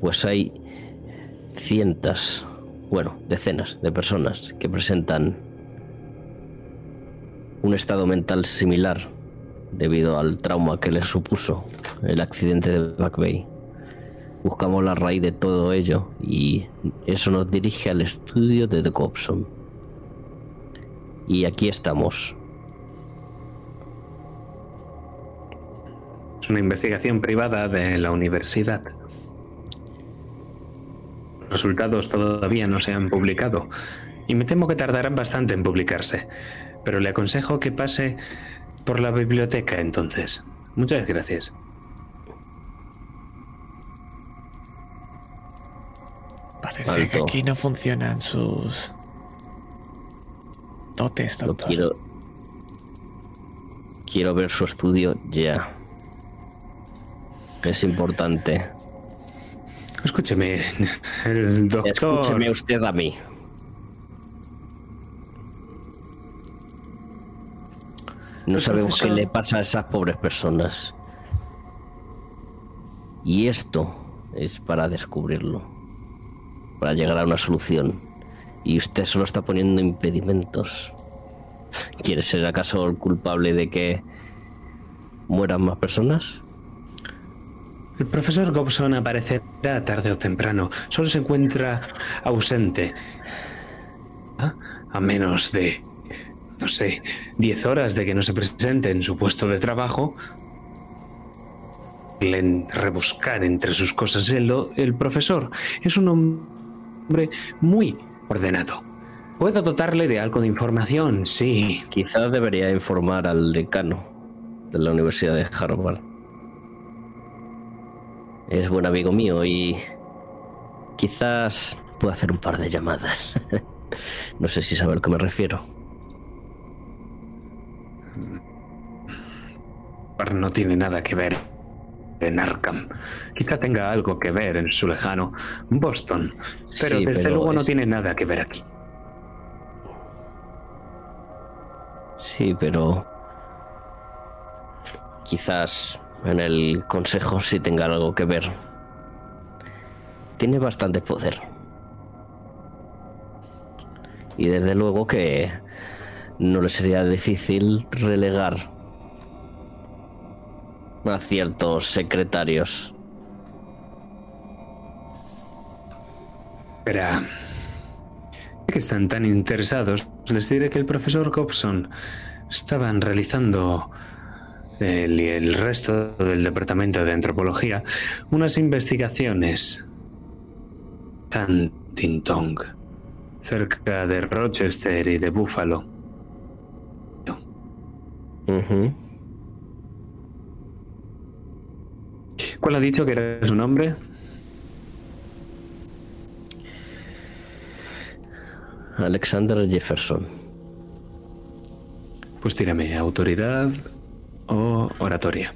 Pues hay cientos, bueno, decenas de personas que presentan un estado mental similar debido al trauma que les supuso el accidente de Back Bay. Buscamos la raíz de todo ello y eso nos dirige al estudio de The Gobson. Y aquí estamos. Es una investigación privada de la universidad. Los resultados todavía no se han publicado y me temo que tardarán bastante en publicarse. Pero le aconsejo que pase por la biblioteca entonces. Muchas gracias. Parece Alto. que aquí no funcionan sus dotes, doctor. quiero. Quiero ver su estudio ya. Es importante. Escúcheme, el doctor... Escúcheme usted a mí. No sabemos qué le pasa a esas pobres personas. Y esto es para descubrirlo. Para llegar a una solución. Y usted solo está poniendo impedimentos. ¿Quiere ser acaso el culpable de que mueran más personas? El profesor Gobson aparecerá tarde o temprano. Solo se encuentra ausente. ¿Ah? A menos de, no sé, 10 horas de que no se presente en su puesto de trabajo. En rebuscar entre sus cosas. El, el profesor es un hombre muy ordenado. Puedo dotarle de algo de información, sí. Quizás debería informar al decano de la Universidad de Harvard. Es buen amigo mío y quizás pueda hacer un par de llamadas. (laughs) no sé si sabe a lo que me refiero. No tiene nada que ver en Arkham. Quizá tenga algo que ver en su lejano Boston, pero desde luego no tiene nada que ver aquí. Sí, pero quizás en el consejo sí tenga algo que ver. Tiene bastante poder. Y desde luego que no le sería difícil relegar a ciertos secretarios. Espera. Que están tan interesados, les diré que el profesor Gobson estaban realizando él y el resto del departamento de antropología unas investigaciones. Huntington, cerca de Rochester y de Buffalo. ¿Cuál ha dicho que era su nombre? Alexander Jefferson. Pues tírame, autoridad o oratoria.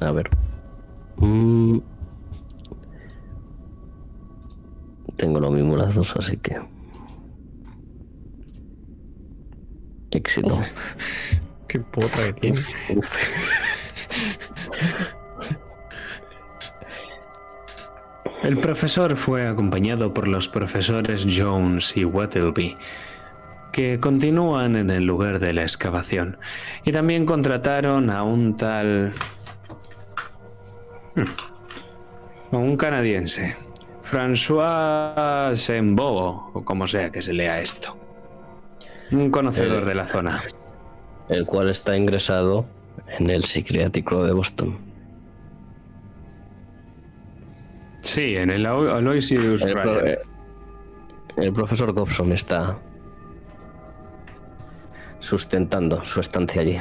A ver. Mm. Tengo lo mismo las dos, así que. Éxito. (laughs) Qué potra que tiene. El profesor fue acompañado por los profesores Jones y Wattleby, que continúan en el lugar de la excavación, y también contrataron a un tal... Hmm, a un canadiense, François Sembo, o como sea que se lea esto. Un conocedor de la zona. El cual está ingresado en el psiquiátrico de Boston. Sí, en el Aloysius el, eh, el profesor Gobson está sustentando su estancia allí.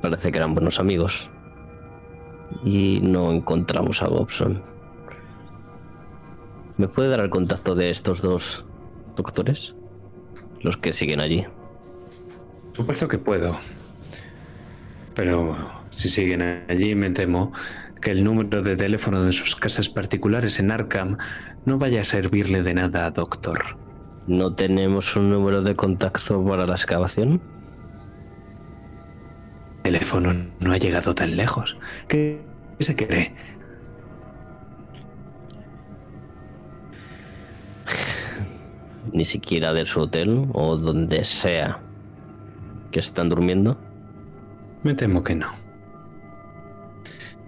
Parece que eran buenos amigos. Y no encontramos a Gobson. ¿Me puede dar el contacto de estos dos doctores? Los que siguen allí. Supuesto que puedo. Pero si siguen allí, me temo que el número de teléfono de sus casas particulares en Arkham no vaya a servirle de nada, doctor. ¿No tenemos un número de contacto para la excavación? El teléfono no ha llegado tan lejos. ¿Qué se cree? (sighs) Ni siquiera de su hotel o donde sea que están durmiendo. Me temo que no.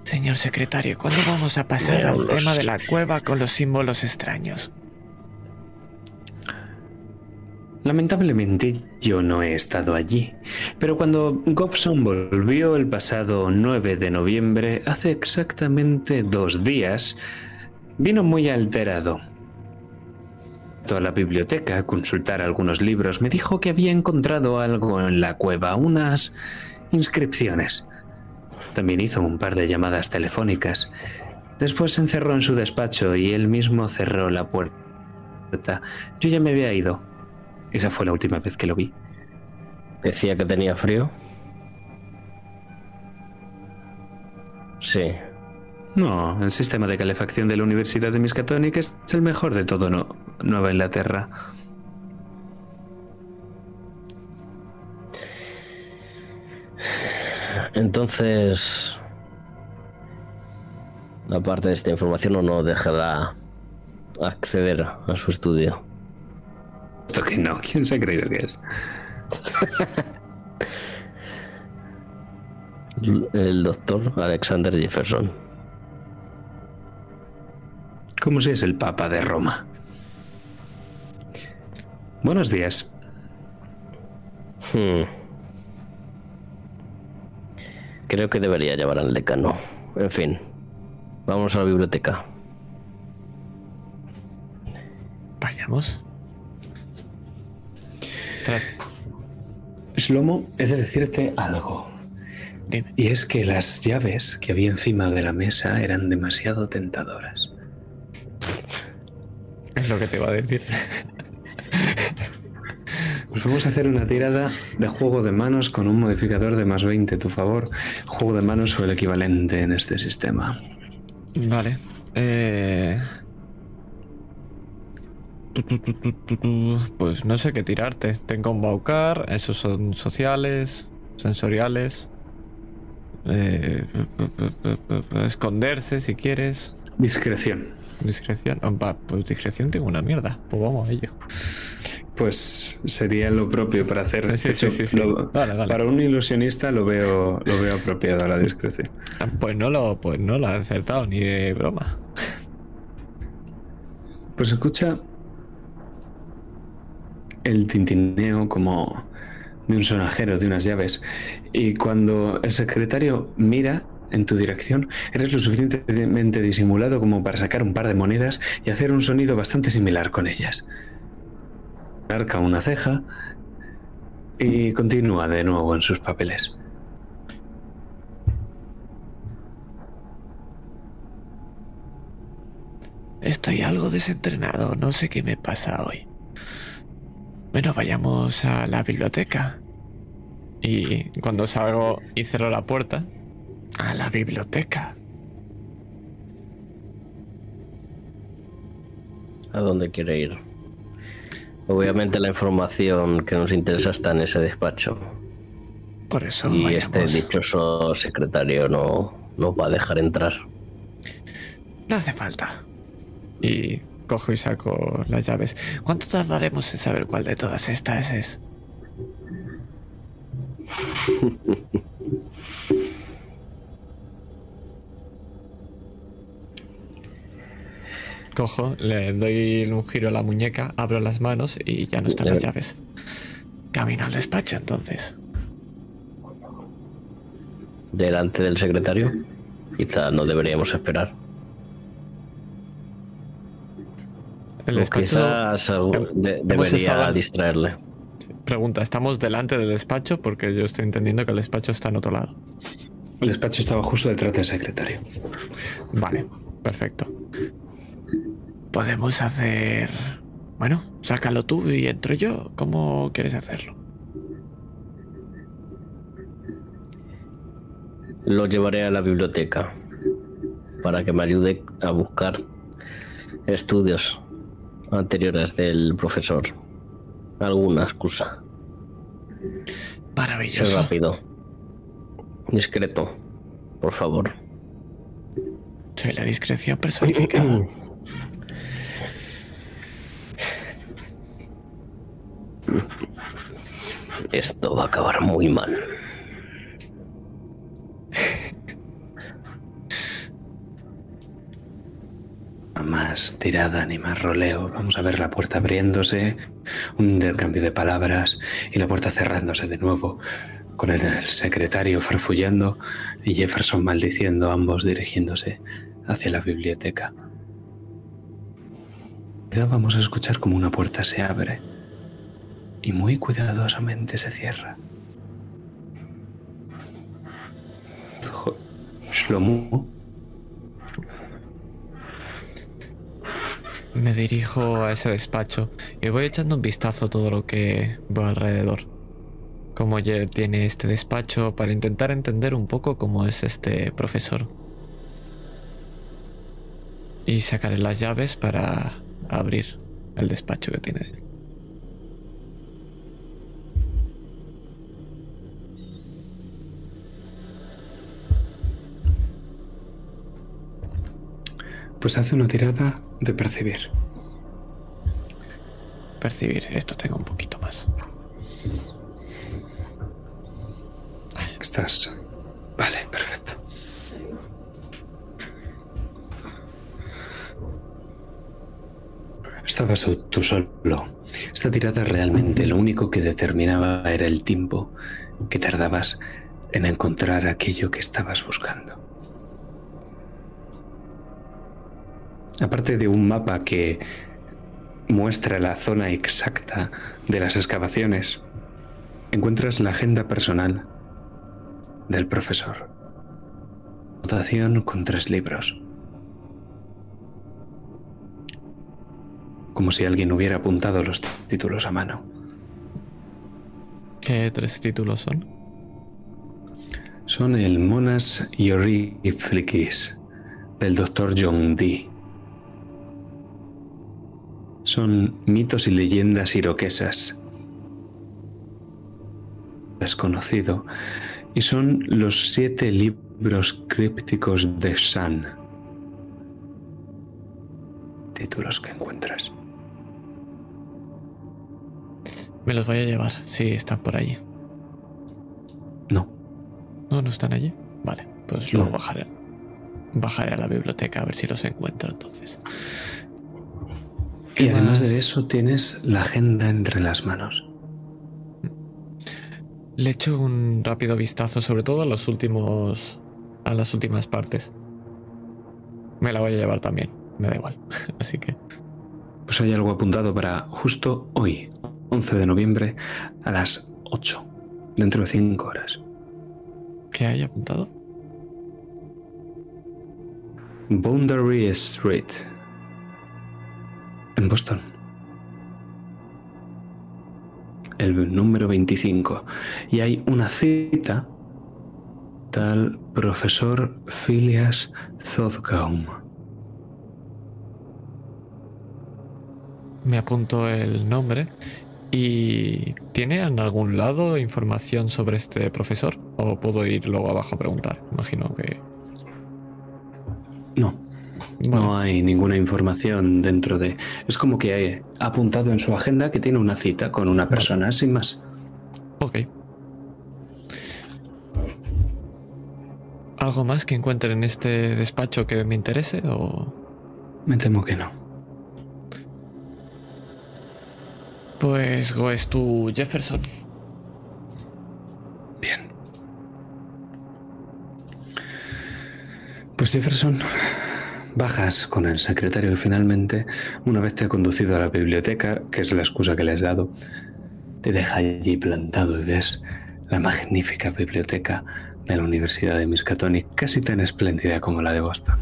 Señor secretario, ¿cuándo vamos a pasar al tema de la cueva con los símbolos extraños? Lamentablemente yo no he estado allí, pero cuando Gobson volvió el pasado 9 de noviembre, hace exactamente dos días, vino muy alterado. A la biblioteca a consultar algunos libros, me dijo que había encontrado algo en la cueva, unas inscripciones. También hizo un par de llamadas telefónicas. Después se encerró en su despacho y él mismo cerró la puerta. Yo ya me había ido. Esa fue la última vez que lo vi. Decía que tenía frío. Sí. No, el sistema de calefacción de la Universidad de Miskatonic es el mejor de todo no, Nueva Inglaterra. Entonces, aparte de esta información, no nos dejará acceder a su estudio. Esto que no, ¿quién se ha creído que es? El doctor Alexander Jefferson. Como si es el Papa de Roma. Buenos días. Hmm. Creo que debería llevar al decano. En fin, vamos a la biblioteca. Vayamos. Tras. Shlomo, he de decirte algo. Dime. Y es que las llaves que había encima de la mesa eran demasiado tentadoras. Es lo que te iba a decir. Pues vamos a hacer una tirada de juego de manos con un modificador de más 20 a tu favor. Juego de manos o el equivalente en este sistema. Vale. Eh... Pues no sé qué tirarte. Tengo un Baucar, esos son sociales, sensoriales. Eh, esconderse si quieres. Discreción. Discreción. pues discreción tengo una mierda. Pues vamos a ello. Pues sería lo propio para hacer. Sí, sí, sí, Para un ilusionista lo veo, lo veo apropiado la discreción. Ah, pues no lo, pues no lo ha acertado ni de broma. Pues escucha el tintineo como de un sonajero de unas llaves. Y cuando el secretario mira en tu dirección, eres lo suficientemente disimulado como para sacar un par de monedas y hacer un sonido bastante similar con ellas arca una ceja y continúa de nuevo en sus papeles. Estoy algo desentrenado, no sé qué me pasa hoy. Bueno, vayamos a la biblioteca. Y cuando salgo y cerro la puerta, a la biblioteca. ¿A dónde quiere ir? Obviamente la información que nos interesa está en ese despacho. Por eso. Y este dichoso secretario no nos va a dejar entrar. No hace falta. Y cojo y saco las llaves. ¿Cuánto tardaremos en saber cuál de todas estas es? (laughs) Cojo, le doy un giro a la muñeca, abro las manos y ya no están las llaves. Camino al despacho entonces. Delante del secretario. Quizá no deberíamos esperar. El despacho, quizás debería distraerle. Pregunta, ¿estamos delante del despacho? Porque yo estoy entendiendo que el despacho está en otro lado. El despacho estaba justo detrás del secretario. Vale, perfecto. Podemos hacer... Bueno, sácalo tú y entro yo. ¿Cómo quieres hacerlo? Lo llevaré a la biblioteca para que me ayude a buscar estudios anteriores del profesor. Alguna excusa. Maravilloso. rápido. Discreto, por favor. Soy la discreción personificada. Esto va a acabar muy mal. Más tirada ni más roleo. Vamos a ver la puerta abriéndose, un intercambio de palabras y la puerta cerrándose de nuevo, con el secretario farfullando y Jefferson maldiciendo, ambos dirigiéndose hacia la biblioteca. Ya vamos a escuchar como una puerta se abre y muy cuidadosamente se cierra. Shlomo. Me dirijo a ese despacho y voy echando un vistazo a todo lo que veo alrededor. Cómo tiene este despacho para intentar entender un poco cómo es este profesor. Y sacaré las llaves para abrir el despacho que tiene. Pues hace una tirada de percibir. Percibir, esto tengo un poquito más. Estás. Vale, perfecto. Estabas tú solo. Esta tirada realmente lo único que determinaba era el tiempo que tardabas en encontrar aquello que estabas buscando. Aparte de un mapa que muestra la zona exacta de las excavaciones, encuentras la agenda personal del profesor. Notación con tres libros. Como si alguien hubiera apuntado los títulos a mano. ¿Qué tres títulos son? Son el Monas Yoriflikis del Dr. John Dee. Son mitos y leyendas iroquesas. Desconocido. Y son los siete libros crípticos de Shan. Títulos que encuentras. Me los voy a llevar, si están por allí. No. No, no están allí. Vale, pues luego bajaré. Bajaré a la biblioteca a ver si los encuentro entonces. Y además de eso tienes la agenda entre las manos. Le echo un rápido vistazo, sobre todo a los últimos. a las últimas partes. Me la voy a llevar también, me da igual. (laughs) Así que. Pues hay algo apuntado para justo hoy, 11 de noviembre, a las 8, dentro de 5 horas. ¿Qué hay apuntado? Boundary Street, en Boston. El número 25. Y hay una cita tal profesor Phileas Zodgaum. Me apunto el nombre. ¿Y tiene en algún lado información sobre este profesor? ¿O puedo ir luego abajo a preguntar? Imagino que... No, no hay ninguna información dentro de... Es como que ha apuntado en su agenda que tiene una cita con una persona, sin más. Ok. ¿Algo más que encuentre en este despacho que me interese o...? Me temo que no. Pues goes tu Jefferson. Bien. Pues Jefferson, bajas con el secretario y finalmente, una vez te ha conducido a la biblioteca, que es la excusa que le has dado, te deja allí plantado y ves la magnífica biblioteca de la Universidad de Miskatonic, casi tan espléndida como la de Boston.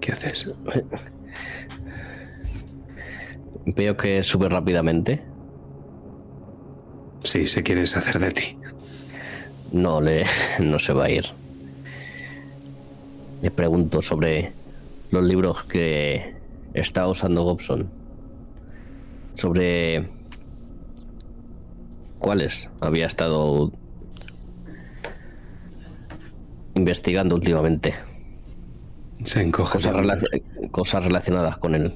¿Qué haces? Veo que sube rápidamente. Sí, se quiere deshacer de ti. No, le, (laughs) no se va a ir. Le pregunto sobre los libros que está usando Gobson. Sobre cuáles había estado investigando últimamente. Se encoge. Cosas, cosas relacionadas con él.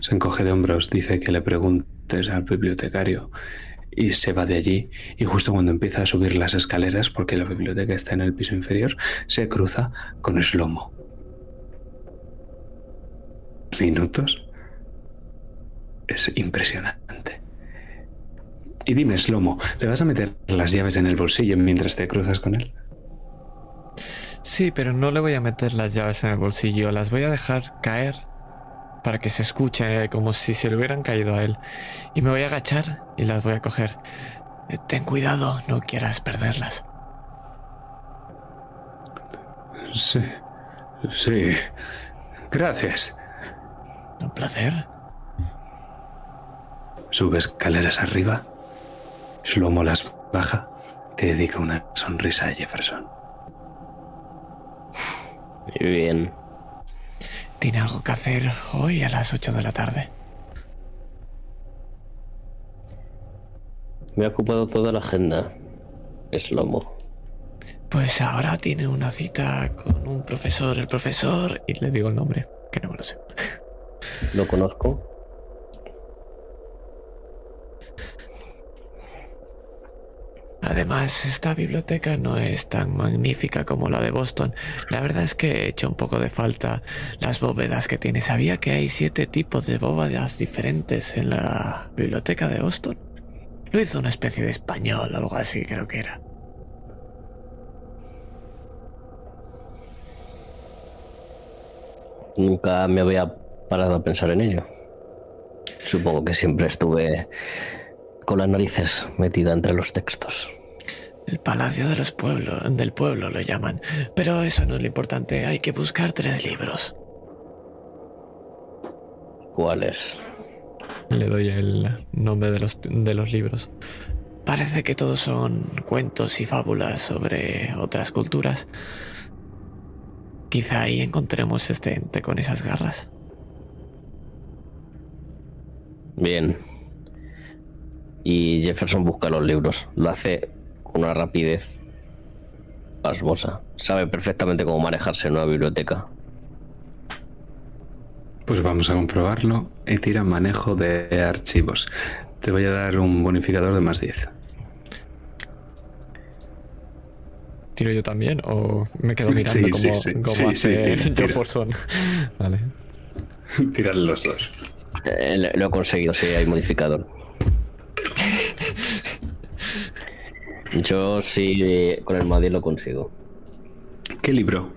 Se encoge de hombros, dice que le preguntes al bibliotecario y se va de allí y justo cuando empieza a subir las escaleras, porque la biblioteca está en el piso inferior, se cruza con Slomo. Minutos. Es impresionante. Y dime, Slomo, ¿le vas a meter las llaves en el bolsillo mientras te cruzas con él? Sí, pero no le voy a meter las llaves en el bolsillo, las voy a dejar caer para que se escuche como si se le hubieran caído a él. Y me voy a agachar y las voy a coger. Eh, Ten cuidado, no quieras perderlas. Sí. Sí. Gracias. Un placer. Sube escaleras arriba. Shlomo las baja. Te dedica una sonrisa a Jefferson. Muy bien. Tiene algo que hacer hoy a las 8 de la tarde. Me ha ocupado toda la agenda. Es lomo. Pues ahora tiene una cita con un profesor, el profesor, y le digo el nombre, que no me lo sé. Lo conozco. Además, esta biblioteca no es tan magnífica como la de Boston. La verdad es que he hecho un poco de falta las bóvedas que tiene. ¿Sabía que hay siete tipos de bóvedas diferentes en la biblioteca de Boston? Lo hizo una especie de español, algo así creo que era. Nunca me había parado a pensar en ello. Supongo que siempre estuve con las narices metida entre los textos. El Palacio de los Pueblos, del Pueblo lo llaman. Pero eso no es lo importante, hay que buscar tres libros. ¿Cuáles? Le doy el nombre de los, de los libros. Parece que todos son cuentos y fábulas sobre otras culturas. Quizá ahí encontremos este ente con esas garras. Bien. Y Jefferson busca los libros. Lo hace con una rapidez pasmosa. Sabe perfectamente cómo manejarse en una biblioteca. Pues vamos a comprobarlo y tira manejo de archivos. Te voy a dar un bonificador de más 10. ¿Tiro yo también o me quedo mirando Sí, como, sí, sí. como Sí, hace sí, tira, tira. Jefferson? Vale. (laughs) Tirar los dos. Eh, lo he conseguido, sí, hay modificador. Yo sí, eh, con el Madrid lo consigo. ¿Qué libro?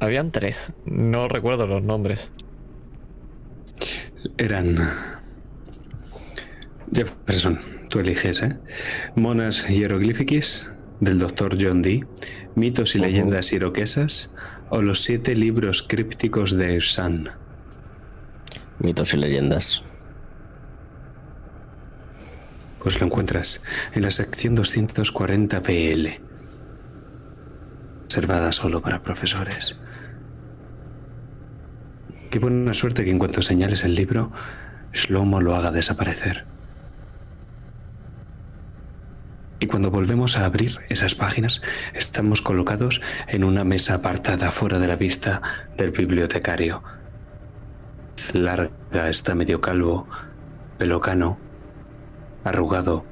Habían tres. No recuerdo los nombres. Eran. Jefferson, tú eliges, ¿eh? Monas hieroglífiquis, del doctor John Dee, mitos y leyendas iroquesas, o los siete libros crípticos de San. Mitos y leyendas. Pues lo encuentras en la sección 240 BL. Reservada solo para profesores. Qué buena suerte que en cuanto señales el libro, Shlomo lo haga desaparecer. Y cuando volvemos a abrir esas páginas, estamos colocados en una mesa apartada fuera de la vista del bibliotecario. Larga, está medio calvo, pelocano, arrugado,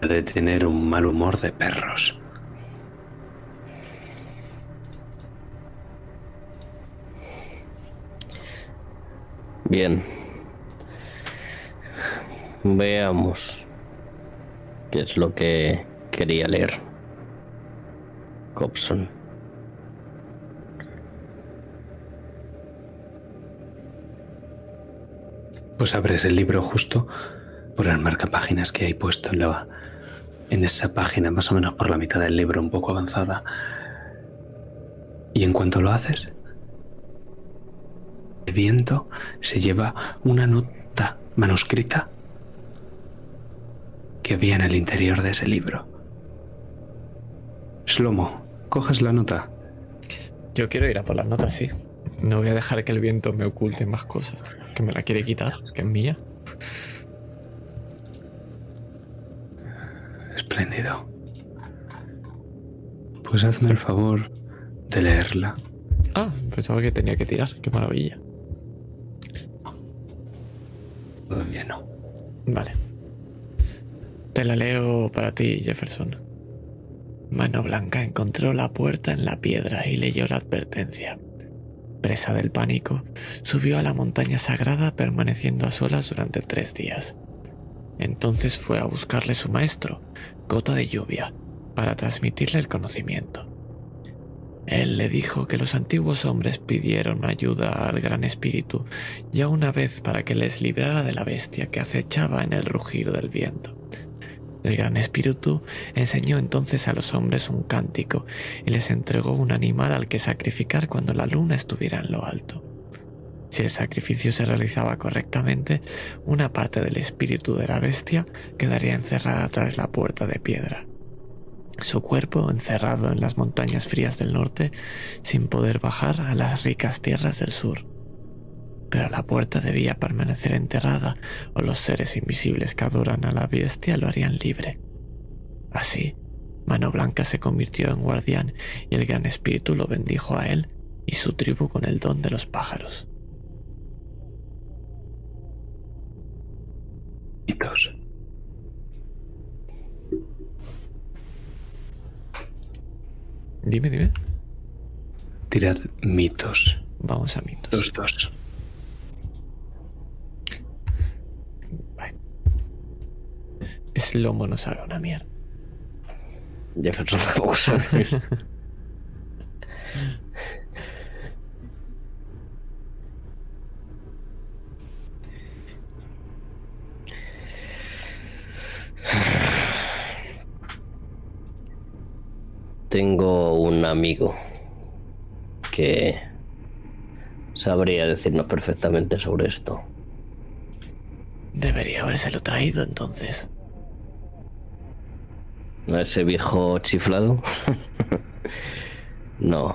de tener un mal humor de perros. Bien. Veamos qué es lo que quería leer. Cobson. Pues abres el libro justo por el marcapáginas que hay puesto en, esa página, más o menos por la mitad del libro, un poco avanzada. Y en cuanto lo haces, el viento se lleva una nota manuscrita que había en el interior de ese libro. Slomo, coges la nota. Yo quiero ir a por las notas, sí. No voy a dejar que el viento me oculte más cosas. Que me la quiere quitar, que es mía. Espléndido. Pues hazme el favor de leerla. Ah, pensaba que tenía que tirar. Qué maravilla. Todavía no. Vale. Te la leo para ti, Jefferson. Mano Blanca encontró la puerta en la piedra y leyó la advertencia. Presa del pánico, subió a la montaña sagrada permaneciendo a solas durante tres días. Entonces fue a buscarle su maestro, Gota de Lluvia, para transmitirle el conocimiento. Él le dijo que los antiguos hombres pidieron ayuda al Gran Espíritu ya una vez para que les librara de la bestia que acechaba en el rugir del viento. El Gran Espíritu enseñó entonces a los hombres un cántico y les entregó un animal al que sacrificar cuando la luna estuviera en lo alto. Si el sacrificio se realizaba correctamente, una parte del espíritu de la bestia quedaría encerrada tras la puerta de piedra. Su cuerpo encerrado en las montañas frías del norte sin poder bajar a las ricas tierras del sur pero la puerta debía permanecer enterrada o los seres invisibles que adoran a la bestia lo harían libre. Así, Mano Blanca se convirtió en guardián y el Gran Espíritu lo bendijo a él y su tribu con el don de los pájaros. Dime, dime. Tirad mitos. Vamos a mitos. Los dos. Vale. Slomo no sabe una mierda. Jefferson tampoco sabe. (laughs) Tengo un amigo que sabría decirnos perfectamente sobre esto. Debería habérselo traído entonces. ¿No ese viejo chiflado? (laughs) no.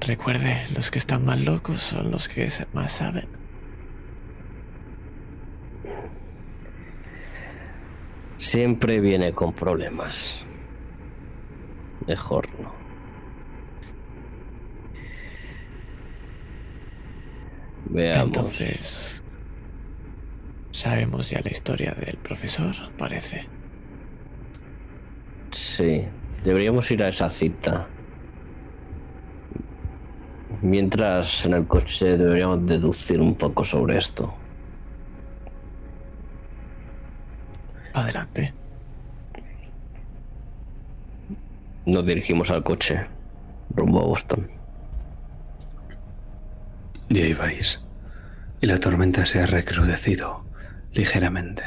Recuerde, los que están más locos son los que más saben. Siempre viene con problemas. Mejor no. Veamos. Entonces, sabemos ya la historia del profesor, parece. Sí, deberíamos ir a esa cita. Mientras en el coche deberíamos deducir un poco sobre esto. Adelante. Nos dirigimos al coche, rumbo a Boston. Y ahí vais. Y la tormenta se ha recrudecido ligeramente.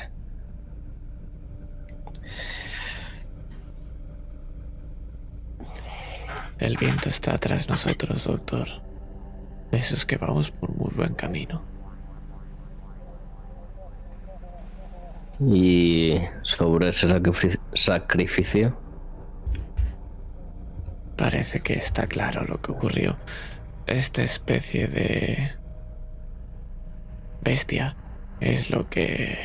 El viento está tras nosotros, doctor. De esos que vamos por muy buen camino. Y sobre ese sacrificio. Parece que está claro lo que ocurrió. Esta especie de bestia es lo que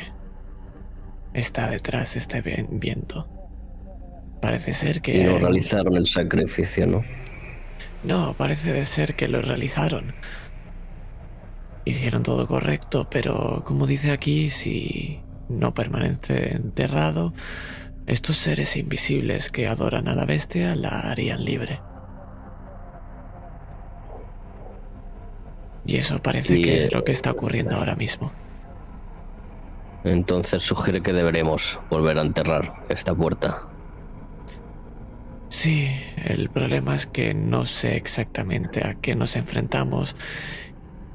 está detrás de este viento. Parece ser que... Y no realizaron el sacrificio, ¿no? No, parece ser que lo realizaron. Hicieron todo correcto, pero como dice aquí, si no permanece enterrado, estos seres invisibles que adoran a la bestia la harían libre. Y eso parece que es lo que está ocurriendo ahora mismo. Entonces sugiere que deberemos volver a enterrar esta puerta. Sí, el problema es que no sé exactamente a qué nos enfrentamos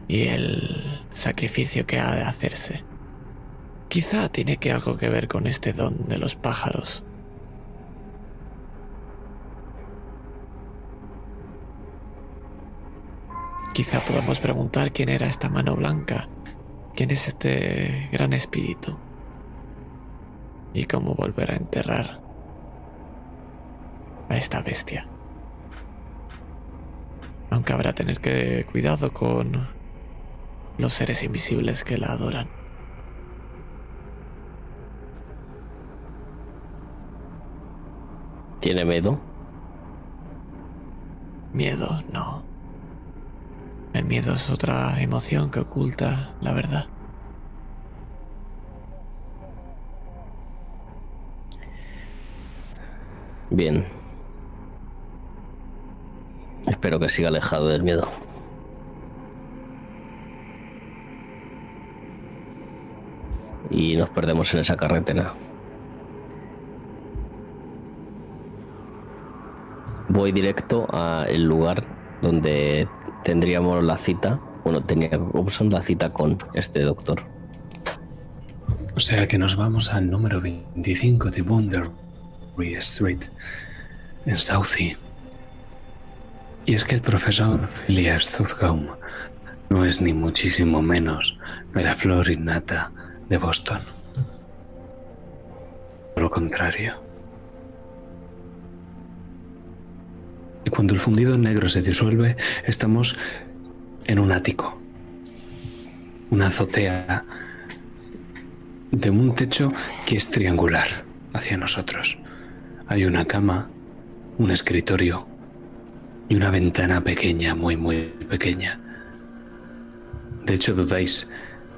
y el sacrificio que ha de hacerse. Quizá tiene que algo que ver con este don de los pájaros. Quizá podamos preguntar quién era esta mano blanca, quién es este gran espíritu y cómo volver a enterrar a esta bestia. Aunque habrá tener que cuidado con los seres invisibles que la adoran. ¿Tiene miedo? Miedo, no. El miedo es otra emoción que oculta la verdad. Bien. Espero que siga alejado del miedo. Y nos perdemos en esa carretera. Voy directo al lugar donde tendríamos la cita. Bueno, tenía la cita con este doctor. O sea que nos vamos al número 25 de Wonderbury Street, en Southie. Y es que el profesor Phileas Southcombe no es ni muchísimo menos de la flor innata de Boston. Por lo contrario. Y cuando el fundido negro se disuelve, estamos en un ático. Una azotea de un techo que es triangular hacia nosotros. Hay una cama, un escritorio, y una ventana pequeña, muy, muy pequeña. De hecho, dudáis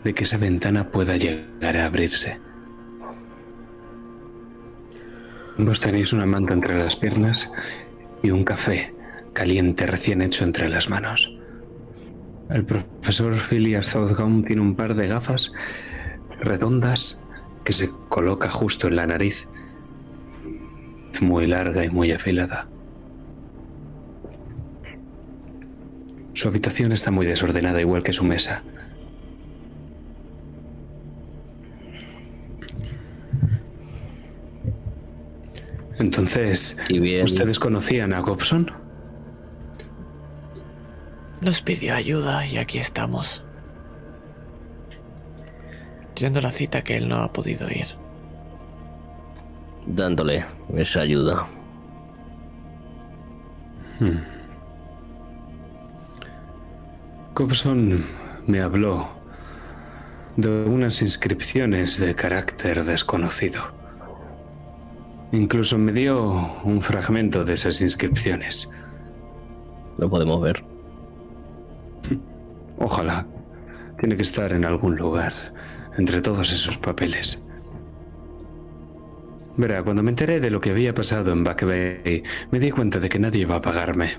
de que esa ventana pueda llegar a abrirse. Vos tenéis una manta entre las piernas y un café caliente recién hecho entre las manos. El profesor Phileas Southgate tiene un par de gafas redondas que se coloca justo en la nariz, muy larga y muy afilada. Su habitación está muy desordenada, igual que su mesa. Entonces, ¿ustedes conocían a Gobson? Nos pidió ayuda y aquí estamos. Yendo la cita que él no ha podido ir. Dándole esa ayuda. Hmm. Cobson me habló de unas inscripciones de carácter desconocido. Incluso me dio un fragmento de esas inscripciones. Lo podemos ver. (laughs) Ojalá. Tiene que estar en algún lugar, entre todos esos papeles. Verá, cuando me enteré de lo que había pasado en Back Bay, me di cuenta de que nadie iba a pagarme.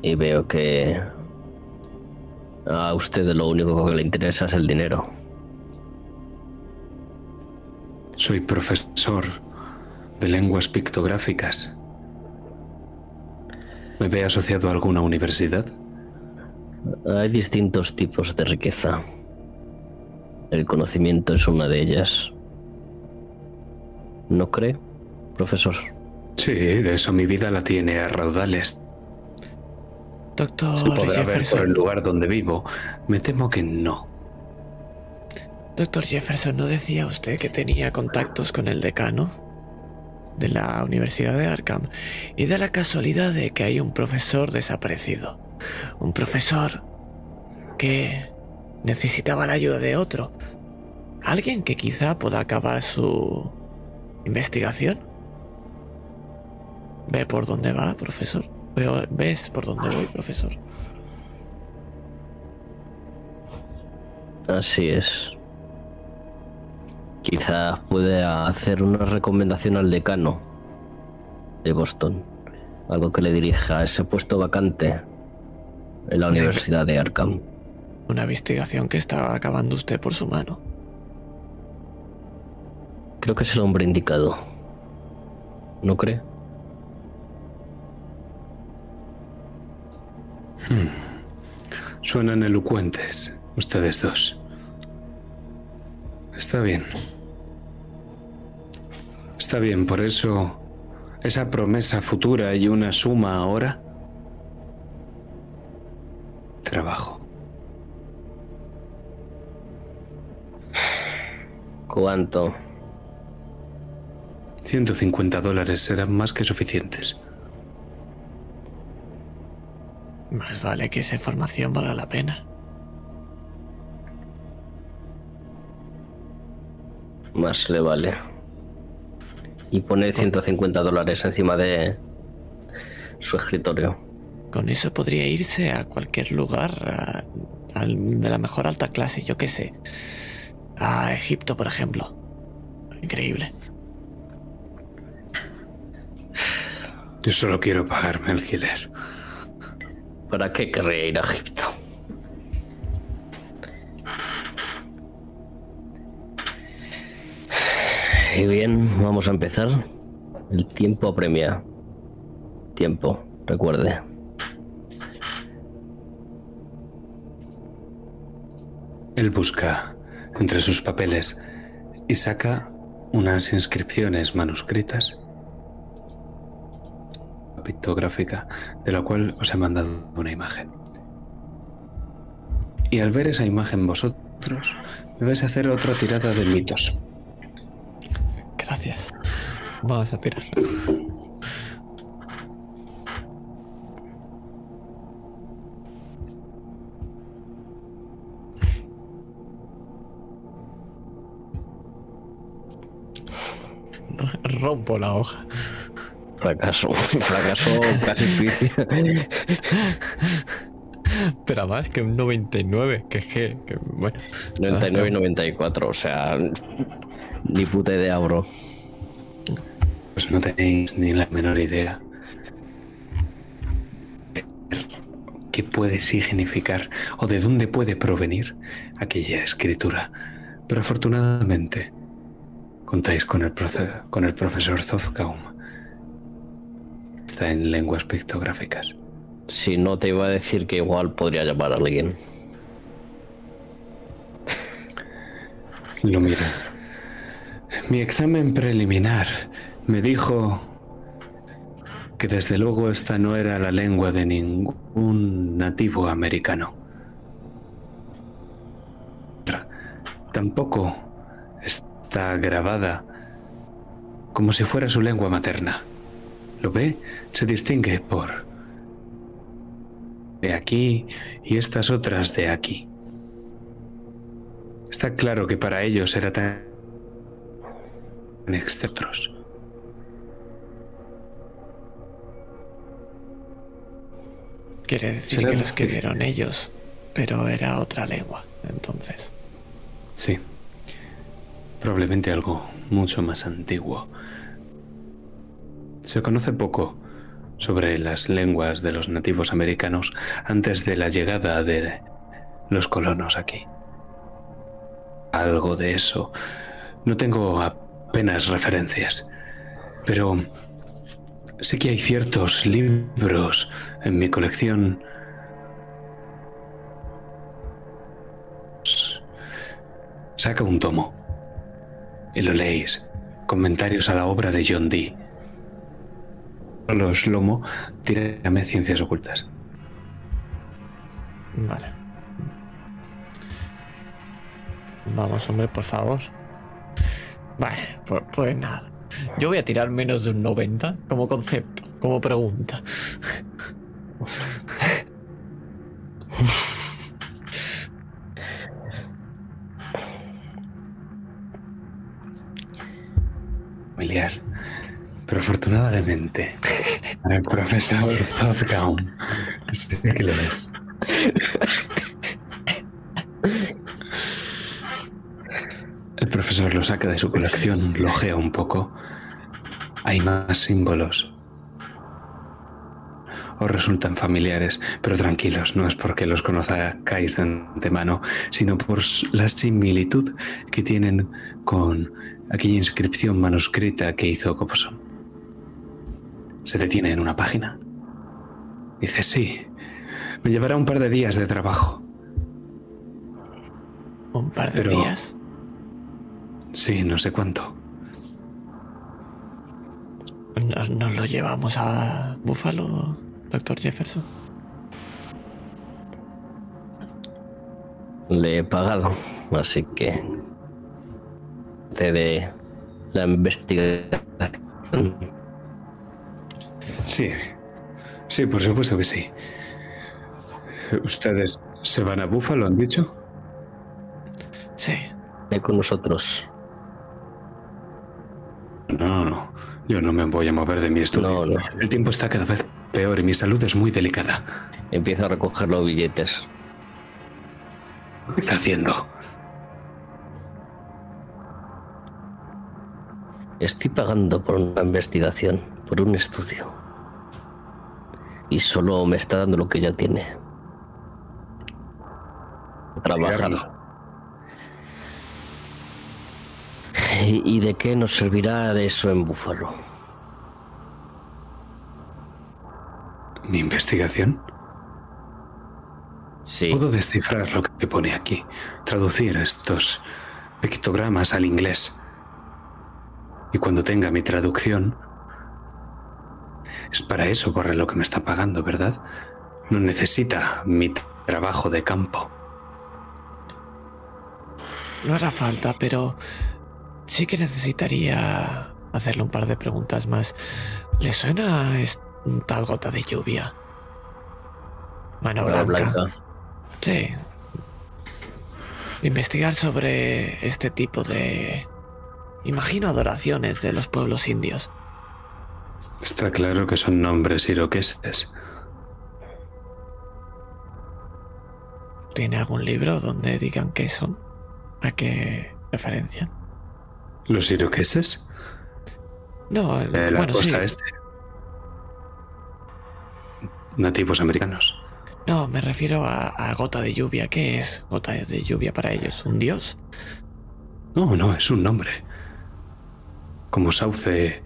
Y veo que a usted lo único que le interesa es el dinero. Soy profesor de lenguas pictográficas. ¿Me ve asociado a alguna universidad? Hay distintos tipos de riqueza. El conocimiento es una de ellas. ¿No cree, profesor? Sí, de eso mi vida la tiene a raudales. Doctor Se podrá ver por Jefferson. el lugar donde vivo. Me temo que no. Doctor Jefferson, ¿no decía usted que tenía contactos con el decano de la Universidad de Arkham? Y da la casualidad de que hay un profesor desaparecido. Un profesor que necesitaba la ayuda de otro. Alguien que quizá pueda acabar su investigación. ¿Ve por dónde va, profesor? Veo- ¿Ves por dónde voy, profesor? Así es. Quizás pueda hacer una recomendación al decano de Boston. Algo que le dirija a ese puesto vacante en la Universidad de Arkham. Una investigación que está acabando usted por su mano. Creo que es el hombre indicado. ¿No cree? Suenan elocuentes, ustedes dos. Está bien. Está bien, por eso esa promesa futura y una suma ahora. Trabajo. ¿Cuánto? 150 dólares serán más que suficientes. Más vale que esa información valga la pena. Más le vale. Y pone 150 dólares encima de su escritorio. Con eso podría irse a cualquier lugar a- de la mejor alta clase, yo qué sé. A Egipto, por ejemplo. Increíble. Yo solo quiero pagarme alquiler. ¿Para qué querría ir a Egipto? Y bien, vamos a empezar. El tiempo apremia. Tiempo, recuerde. Él busca entre sus papeles y saca unas inscripciones manuscritas pictográfica de la cual os he mandado una imagen. Y al ver esa imagen vosotros, me vais a hacer otra tirada de mitos. Gracias. Vamos a tirar. Rompo la hoja. Fracaso. (laughs) Fracaso casi. Pero más que un 99, que es que, que, bueno. 99 y 94, o sea, ni puta idea, bro. Pues no tenéis ni la menor idea. ¿Qué puede significar o de dónde puede provenir aquella escritura? Pero afortunadamente contáis con el, profe- con el profesor Zofkaum. Está en lenguas pictográficas. Si no te iba a decir que igual podría llamar a alguien. Lo mira. Mi examen preliminar me dijo que desde luego esta no era la lengua de ningún nativo americano. Tampoco está grabada como si fuera su lengua materna. ¿Lo ve? Se distingue por de aquí y estas otras de aquí. Está claro que para ellos era tan exceptos. Quiere decir que lo escribieron ellos, pero era otra lengua, entonces. Sí. Probablemente algo mucho más antiguo. Se conoce poco sobre las lenguas de los nativos americanos antes de la llegada de los colonos aquí. Algo de eso. No tengo apenas referencias, pero sé que hay ciertos libros en mi colección saca un tomo y lo leéis. Comentarios a la obra de John Dee los lomo, tírame ciencias ocultas. Vale. Vamos, hombre, por favor. Vale, pues, pues, nada. Yo voy a tirar menos de un 90 como concepto, como pregunta. Familiar. Pero afortunadamente, el profesor Zodgaum sí que lo. El profesor lo saca de su colección, lo ojea un poco. Hay más símbolos. Os resultan familiares, pero tranquilos, no es porque los conozcáis de antemano, sino por la similitud que tienen con aquella inscripción manuscrita que hizo Coposon se detiene en una página. Dice, sí, me llevará un par de días de trabajo. ¿Un par de días? Sí, no sé cuánto. ¿Nos, ¿Nos, lo llevamos a Buffalo, doctor Jefferson? Le he pagado, así que te de la investigación Sí, sí, por supuesto que sí. ¿Ustedes se van a Búfalo, han dicho? Sí. Ven con nosotros. No, no, yo no me voy a mover de mi estudio. No, no. El tiempo está cada vez peor y mi salud es muy delicada. Empiezo a recoger los billetes. ¿Qué está haciendo? Estoy pagando por una investigación, por un estudio y solo me está dando lo que ya tiene. Trabajar. ¿Y de qué nos servirá de eso en Búfalo? ¿Mi investigación? Sí. Puedo descifrar lo que pone aquí, traducir estos pictogramas al inglés. Y cuando tenga mi traducción, es para eso por lo que me está pagando, ¿verdad? No necesita mi trabajo de campo. No hará falta, pero sí que necesitaría hacerle un par de preguntas más. ¿Le suena tal gota de lluvia? Mano blanca. Sí. Investigar sobre este tipo de... Imagino adoraciones de los pueblos indios. Está claro que son nombres iroqueses. ¿Tiene algún libro donde digan qué son? ¿A qué referencian? ¿Los iroqueses? No, de la costa este. Nativos americanos. No, me refiero a, a, gota de lluvia. ¿Qué es gota de lluvia para ellos? ¿Un dios? No, no, es un nombre. Como sauce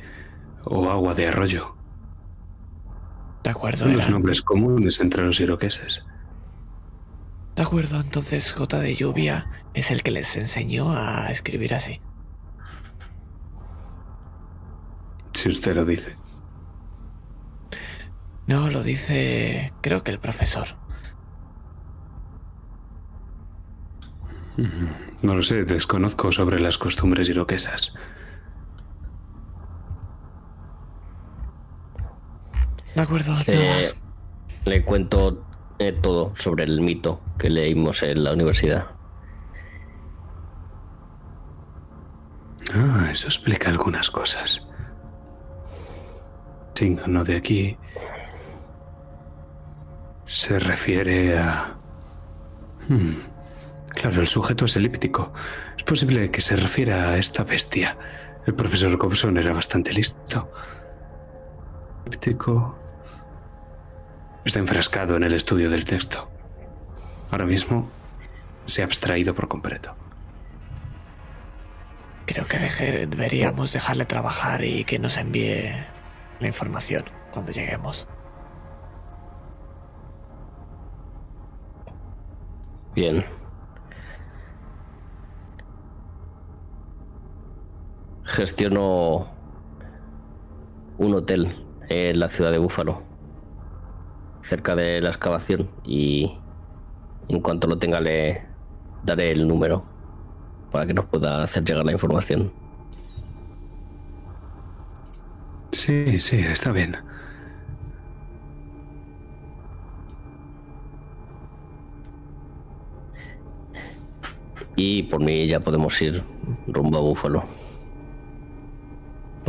o agua de arroyo. De acuerdo. Son los nombres comunes entre los iroqueses. De acuerdo, entonces Gota de Lluvia es el que les enseñó a escribir así. Si usted lo dice. No, lo dice creo que el profesor. No lo sé, desconozco sobre las costumbres iroquesas. De acuerdo. Eh, le cuento eh, todo sobre el mito que leímos en la universidad. Ah, eso explica algunas cosas. Signo de aquí se refiere a... Hmm, Claro, el sujeto es elíptico. Es posible que se refiera a esta bestia. El profesor Gobson era bastante listo. Elíptico. Está enfrascado en el estudio del texto. Ahora mismo se ha abstraído por completo. Creo que deberíamos dejarle trabajar y que nos envíe la información cuando lleguemos. Bien. Gestiono un hotel en la ciudad de Búfalo, cerca de la excavación, y en cuanto lo tenga le daré el número para que nos pueda hacer llegar la información. Sí, sí, está bien. Y por mí ya podemos ir rumbo a Búfalo.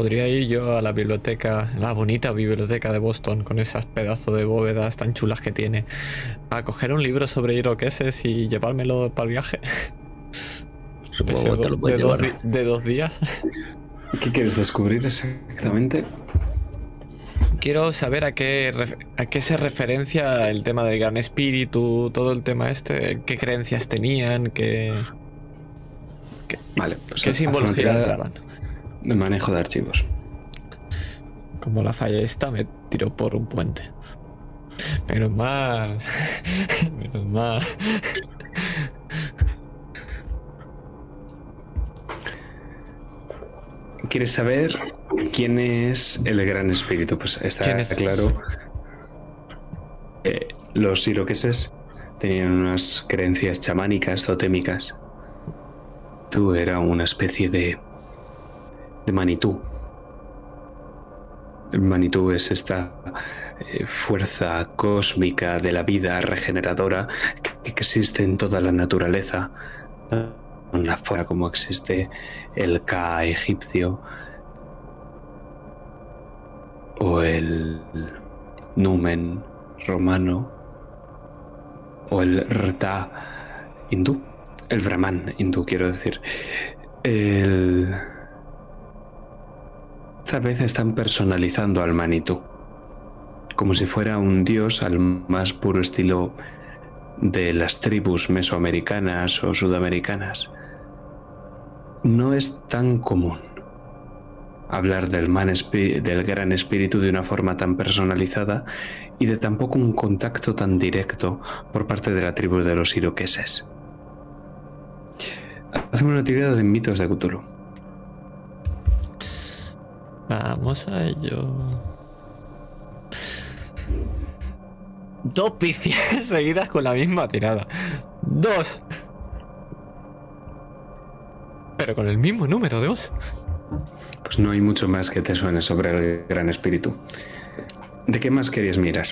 Podría ir yo a la biblioteca, la bonita biblioteca de Boston, con esas pedazos de bóvedas tan chulas que tiene, a coger un libro sobre iroqueses y llevármelo para el viaje. (laughs) Supongo que te lo puedes de, dos, llevar. de dos días. (laughs) ¿Qué quieres descubrir exactamente? Quiero saber a qué, a qué se referencia el tema del gran espíritu, todo el tema este, qué creencias tenían, qué, Vale, pues qué simbologías frontera daban. De manejo de archivos. Como la falla esta me tiró por un puente. Menos mal. (laughs) Menos mal. ¿Quieres saber quién es el gran espíritu? Pues está claro. Eh, los iroqueses tenían unas creencias chamánicas, totémicas. Tú era una especie de, de manitú. El manitú es esta eh, fuerza cósmica de la vida regeneradora que, existe en toda la naturaleza. En la fuera como existe el Ka egipcio o el Numen romano o el Rta hindú, el Brahman hindú quiero decir. El... Esta vez están personalizando al Manitou como si fuera un dios al más puro estilo de las tribus mesoamericanas o sudamericanas. No es tan común hablar del, man del gran espíritu de una forma tan personalizada y de tampoco un contacto tan directo por parte de la tribu de los iroqueses. Hacemos una tirada de mitos de Cthulhu. Vamos a ello. Dos pifias (laughs) seguidas con la misma tirada. Dos. Pero con el mismo número de voz. Pues no hay mucho más que te suene sobre el gran espíritu. ¿De qué más querías mirar?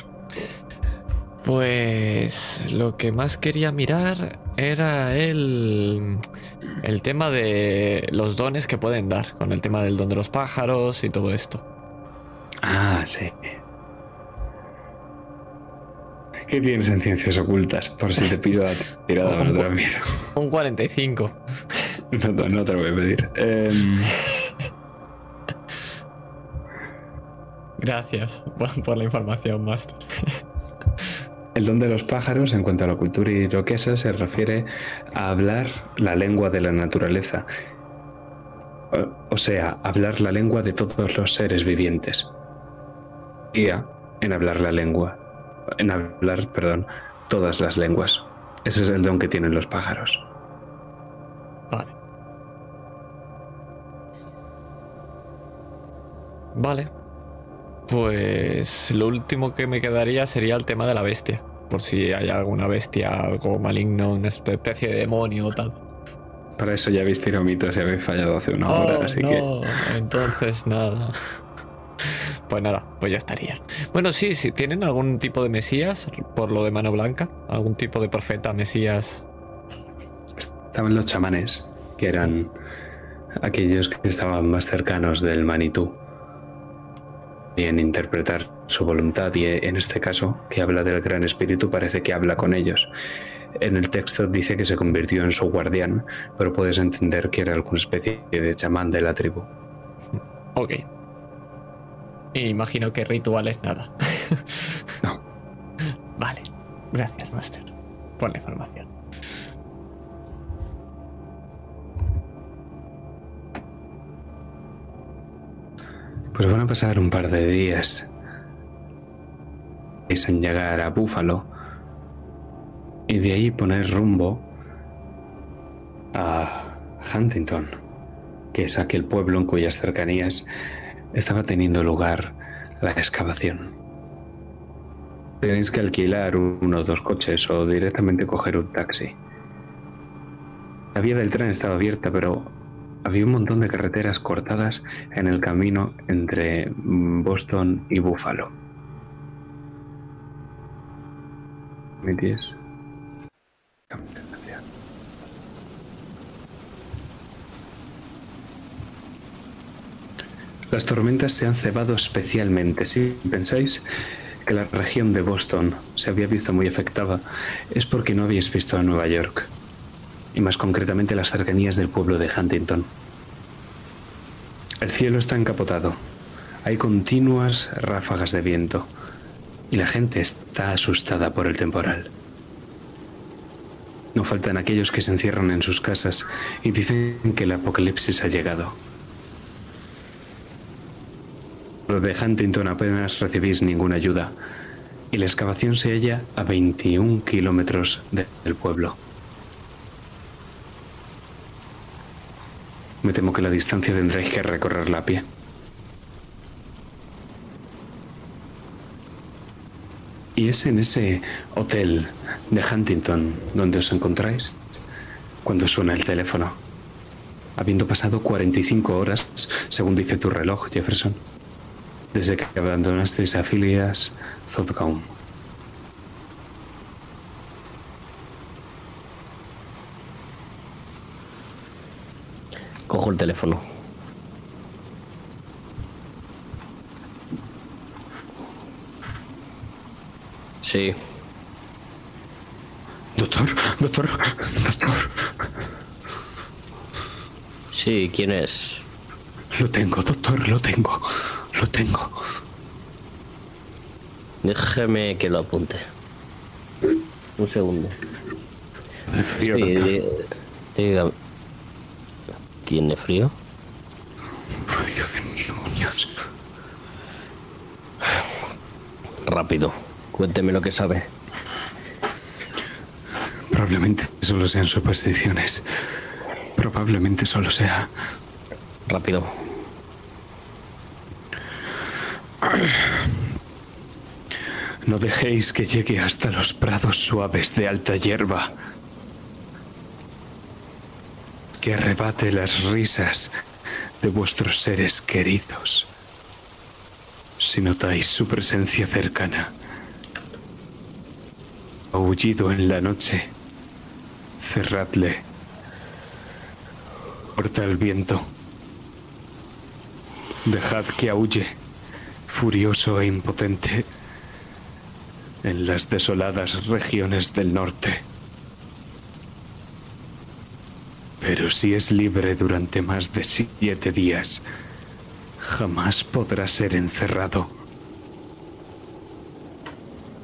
Pues lo que más quería mirar era el, el tema de los dones que pueden dar, con el tema del don de los pájaros y todo esto. Ah, sí. ¿Qué tienes en ciencias ocultas? Por si te pido la (laughs) tirada más rápido. Un 45. (laughs) No, te- no te lo voy a pedir. Em, (laughs) Gracias por la información, Master. El don de los pájaros, en cuanto a la cultura iroquesa, se refiere a hablar la lengua de la naturaleza. O, sea, hablar la lengua de todos los seres vivientes. Guía en hablar la lengua. En hablar, perdón, todas las lenguas. Ese es el don que tienen los pájaros. Vale. Vale. Pues lo último que me quedaría sería el tema de la bestia. Por si hay alguna bestia, algo maligno, una especie de demonio o tal. Para eso ya habéis tirado mitos y habéis fallado hace una Oh, hora, así no, que. entonces nada. Pues nada, pues ya estaría. Bueno, sí, sí, ¿tienen algún tipo de mesías por lo de mano blanca? ¿Algún tipo de profeta, mesías? Estaban los chamanes, que eran aquellos que estaban más cercanos del Manitú. Y en interpretar su voluntad, y en este caso, que habla del Gran Espíritu, parece que habla con ellos. En el texto dice que se convirtió en su guardián, pero puedes entender que era alguna especie de chamán de la tribu. (laughs) Ok. Imagino que rituales nada. (laughs) No. Vale. Gracias, Master, por la información. Pues van a pasar un par de días. Es en llegar a Búfalo y de ahí poner rumbo a Huntington, que es aquel pueblo en cuyas cercanías estaba teniendo lugar la excavación. Tenéis que alquilar uno o dos coches o directamente coger un taxi. La vía del tren estaba abierta, pero había un montón de carreteras cortadas en el camino entre Boston y Buffalo. Las tormentas se han cebado especialmente. Si pensáis que la región de Boston se había visto muy afectada, es porque no habéis visto a Nueva York, y más concretamente las cercanías del pueblo de Huntington. El cielo está encapotado. Hay continuas ráfagas de viento y la gente está asustada por el temporal. No faltan aquellos que se encierran en sus casas y dicen que el apocalipsis ha llegado. Lo de Huntington apenas recibís ninguna ayuda y la excavación se halla a 21 kilómetros de- del pueblo. Me temo que la distancia tendréis que recorrerla a pie. Y es en ese hotel de Huntington donde os encontráis cuando suena el teléfono. Habiendo pasado 45 horas, según dice tu reloj, Jefferson, desde que abandonasteis a Phileas Zodcombe. Cojo el teléfono. Sí, Doctor, doctor, doctor, sí, ¿quién es? lo tengo, doctor, lo tengo, lo tengo. Déjeme que lo apunte. Un segundo. Frío, Sí, doctor. ¿Tiene frío? Frío de mis demonios. Rápido. Cuénteme lo que sabe. Probablemente solo sean supersticiones. Probablemente solo sea Rápido. No dejéis que llegue hasta los prados suaves de alta hierba. Que arrebate las risas de vuestros seres queridos. Si notáis su presencia cercana, aullido en la noche, cerradle. Corta el viento. Dejad que aúlle, furioso e impotente en las desoladas regiones del norte. Pero si es libre durante más de siete días, jamás podrá ser encerrado.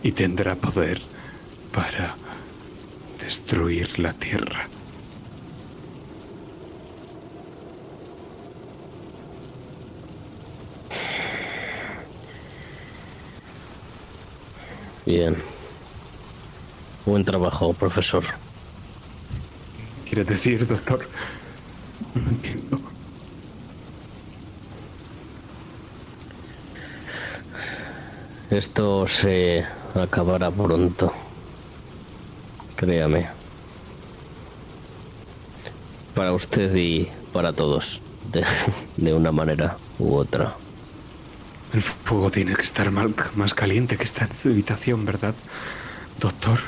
Y tendrá poder para destruir la tierra. Bien. Buen trabajo, profesor. ¿Quiere decir, doctor? No entiendo. Esto se acabará pronto. Créame. Para usted y para todos. De, de una manera u otra. El fuego tiene que estar mal- más caliente que esta habitación, ¿verdad, doctor?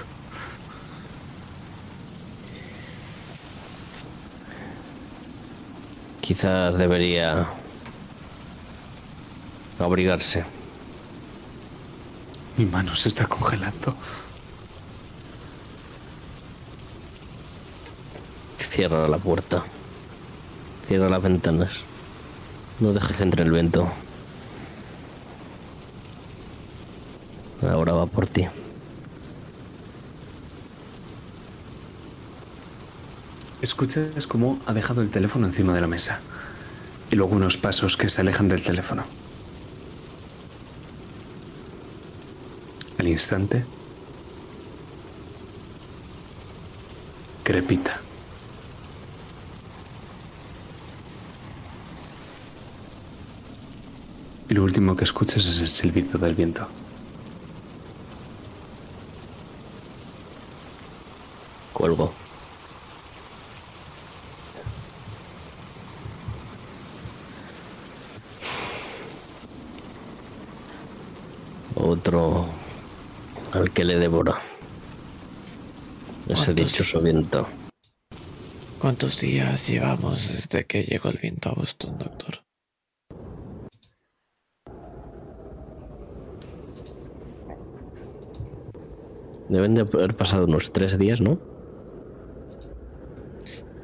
Quizás debería abrigarse. Mi mano se está congelando. Cierra la puerta. Cierra las ventanas. No dejes que entre el viento. Ahora va por ti. Escuchas cómo ha dejado el teléfono encima de la mesa. Y luego unos pasos que se alejan del teléfono. Al instante, crepita. Y lo último que escuchas es el silbido del viento. Cuelgo. Otro al que le devora. Ese ¿Cuántos? dichoso viento. ¿Cuántos días llevamos desde que llegó el viento a Boston, doctor? Deben de haber pasado unos tres días, ¿no?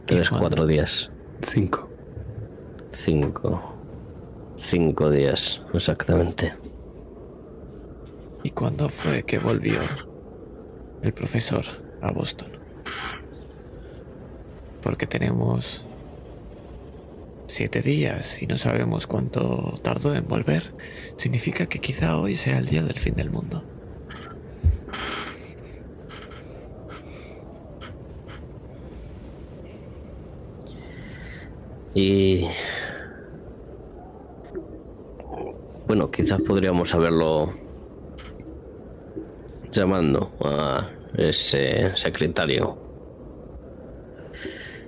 Tres, cuatro días. Cinco. Cinco. Cinco días, exactamente. ¿Y cuándo fue que volvió el profesor a Boston? Porque tenemos siete días y no sabemos cuánto tardó en volver. Significa que quizá hoy sea el día del fin del mundo. Y... Bueno, quizás podríamos haberlo llamando a ese secretario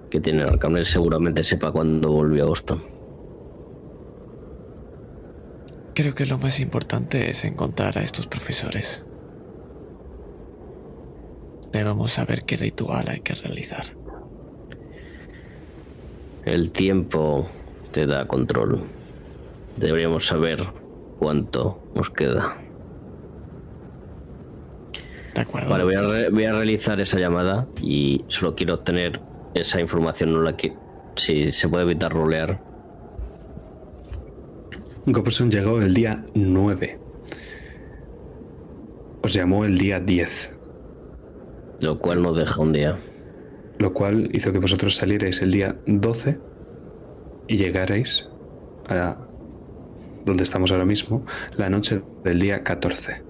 que tiene el Arcamel seguramente sepa cuándo volvió a Boston. Creo que lo más importante es encontrar a estos profesores. Debemos saber qué ritual hay que realizar. El tiempo te da control. Deberíamos saber cuánto nos queda. ¿De acuerdo? Vale, voy a, re- voy a realizar esa llamada y solo quiero obtener esa información. No la qui- si se puede evitar rolear. Gobson llegó el día 9. Os llamó el día 10, Lo cual nos deja un día. lo cual hizo que vosotros salierais el día 12 y llegarais a donde estamos ahora mismo la noche del día 14.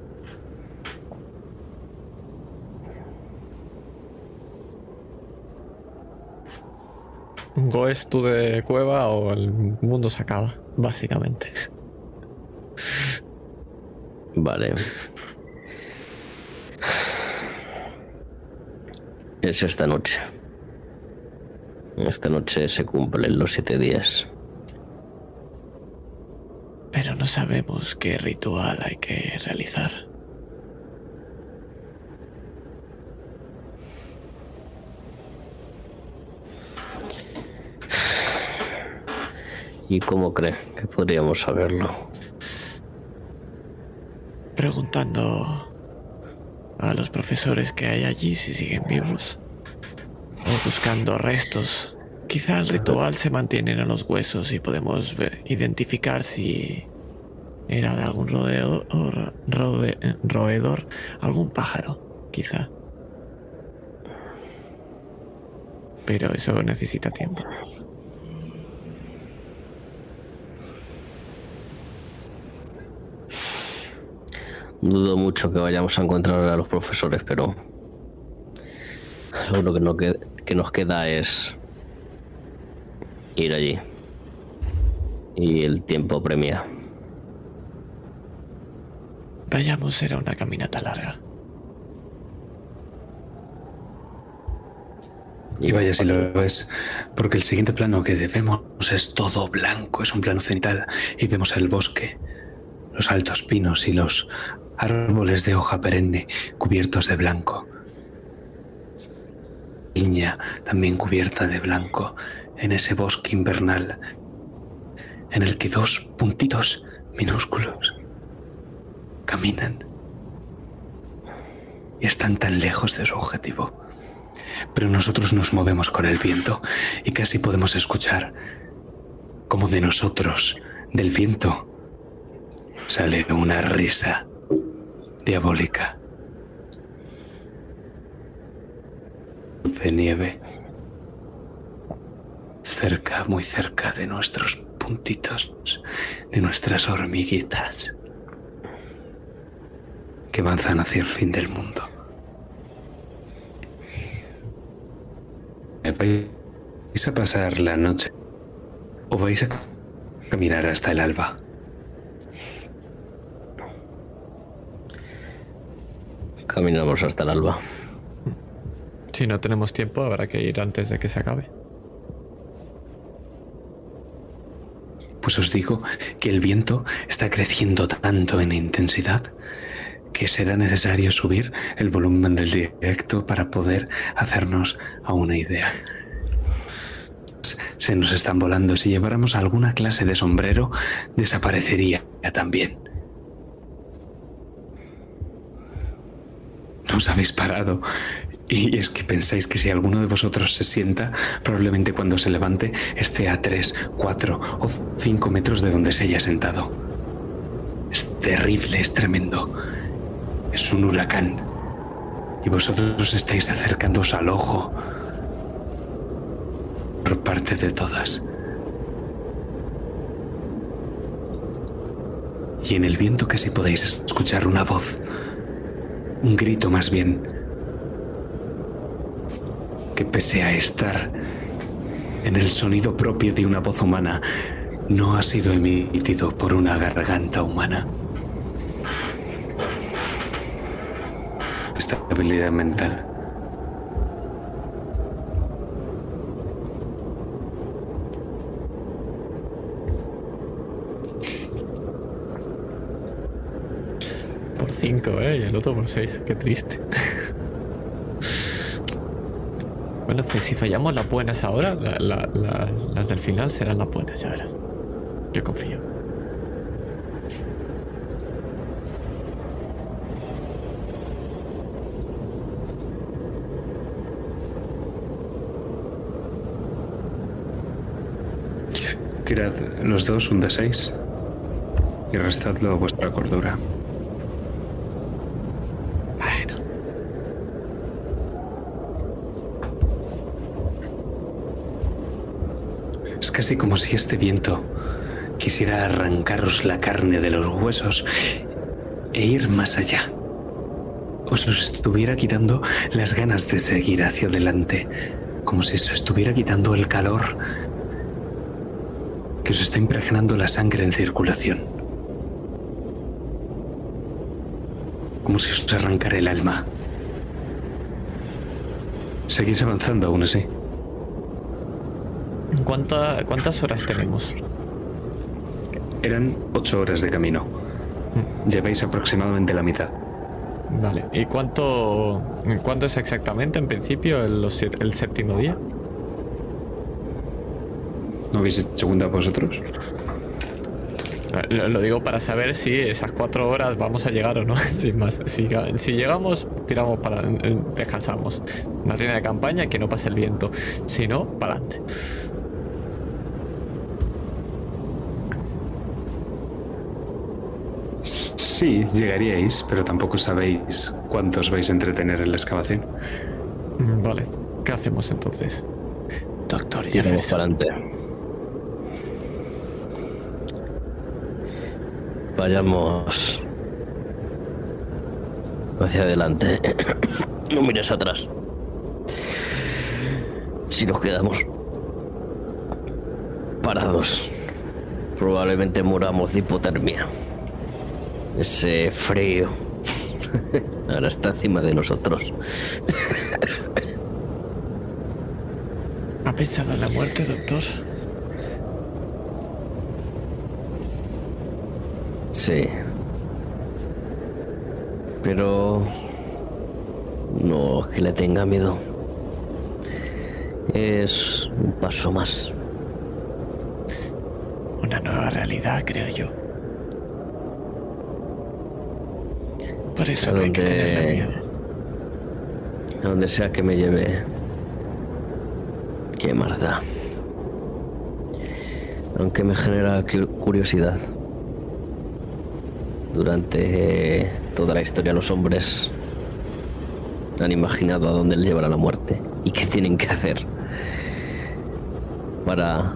¿Goes tú de cueva o el mundo se acaba? Básicamente. Vale. Es esta noche. Esta noche se cumplen los siete días. Pero no sabemos qué ritual hay que realizar. ¿Y cómo cree que podríamos saberlo? Preguntando a los profesores que hay allí si siguen vivos. O buscando restos. Quizá el ritual se mantiene en los huesos y podemos identificar si era de algún roedor, o ro- roe- roedor, algún pájaro, quizá. Pero eso necesita tiempo. Dudo mucho que vayamos a encontrar a los profesores, pero lo único que, no que, que nos queda es ir allí. Y el tiempo premia. Vayamos, será una caminata larga. Y vaya si lo es, porque el siguiente plano que vemos es todo blanco, es un plano cenital y vemos el bosque, los altos pinos y los árboles de hoja perenne cubiertos de blanco. Niña también cubierta de blanco en ese bosque invernal en el que dos puntitos minúsculos caminan y están tan lejos de su objetivo. Pero nosotros nos movemos con el viento y casi podemos escuchar como de nosotros, del viento, sale una risa diabólica. De nieve. Cerca, muy cerca de nuestros puntitos, de nuestras hormiguitas que avanzan hacia el fin del mundo. ¿Vais a pasar la noche o vais a caminar hasta el alba? Caminamos hasta el alba. Si no tenemos tiempo, habrá que ir antes de que se acabe. Pues os digo que el viento está creciendo tanto en intensidad que será necesario subir el volumen del directo para poder hacernos a una idea. Se nos están volando. Si lleváramos alguna clase de sombrero, desaparecería también. No os habéis parado. Y es que pensáis que si alguno de vosotros se sienta, probablemente cuando se levante esté a 3, 4 o 5 metros de donde se haya sentado. Es terrible, es tremendo. Es un huracán. Y vosotros estáis acercándoos al ojo. Por parte de todas. Y en el viento casi podéis escuchar una voz. Un grito más bien. Que pese a estar en el sonido propio de una voz humana, no ha sido emitido por una garganta humana. estabilidad mental. 5, ¿eh? Y el otro por 6. Qué triste. bueno, pues si fallamos las buenas ahora, las del final serán las buenas, ya verás. Yo confío. Tirad los dos un de 6 y restadlo a vuestra cordura. Casi como si este viento quisiera arrancaros la carne de los huesos e ir más allá. Os estuviera quitando las ganas de seguir hacia adelante, como si os estuviera quitando el calor que os está impregnando la sangre en circulación. Como si os arrancara el alma. Seguís avanzando aún así. ¿Cuántas horas tenemos? Eran ocho horas de camino. Lleváis aproximadamente la mitad. Vale. ¿Y cuánto, cuánto es exactamente en principio el, el séptimo día? ¿No habéis hecho segunda vosotros? Lo, digo para saber si esas cuatro horas vamos a llegar o no. (laughs) Sin más. Si, llegamos, tiramos para. descansamos. Una tienda de campaña que no pase el viento. Si no, para adelante. Sí, llegaríais, pero tampoco sabéis cuántos vais a entretener en la excavación. Vale, ¿qué hacemos entonces? Doctor, ya para adelante. Vayamos hacia adelante. (coughs) No mires atrás. Si nos quedamos parados, probablemente muramos de hipotermia. Ese frío. (laughs) Ahora está encima de nosotros. ¿Ha pensado en la muerte, doctor? Sí. Pero... No es que le tenga miedo. Es un paso más. Una nueva realidad, creo yo. Por eso no hay que tenerle miedo. A donde sea que me lleve. Qué más da. Aunque me genera cu- curiosidad. Durante toda la historia los hombres han imaginado a dónde les llevará la muerte y qué tienen que hacer para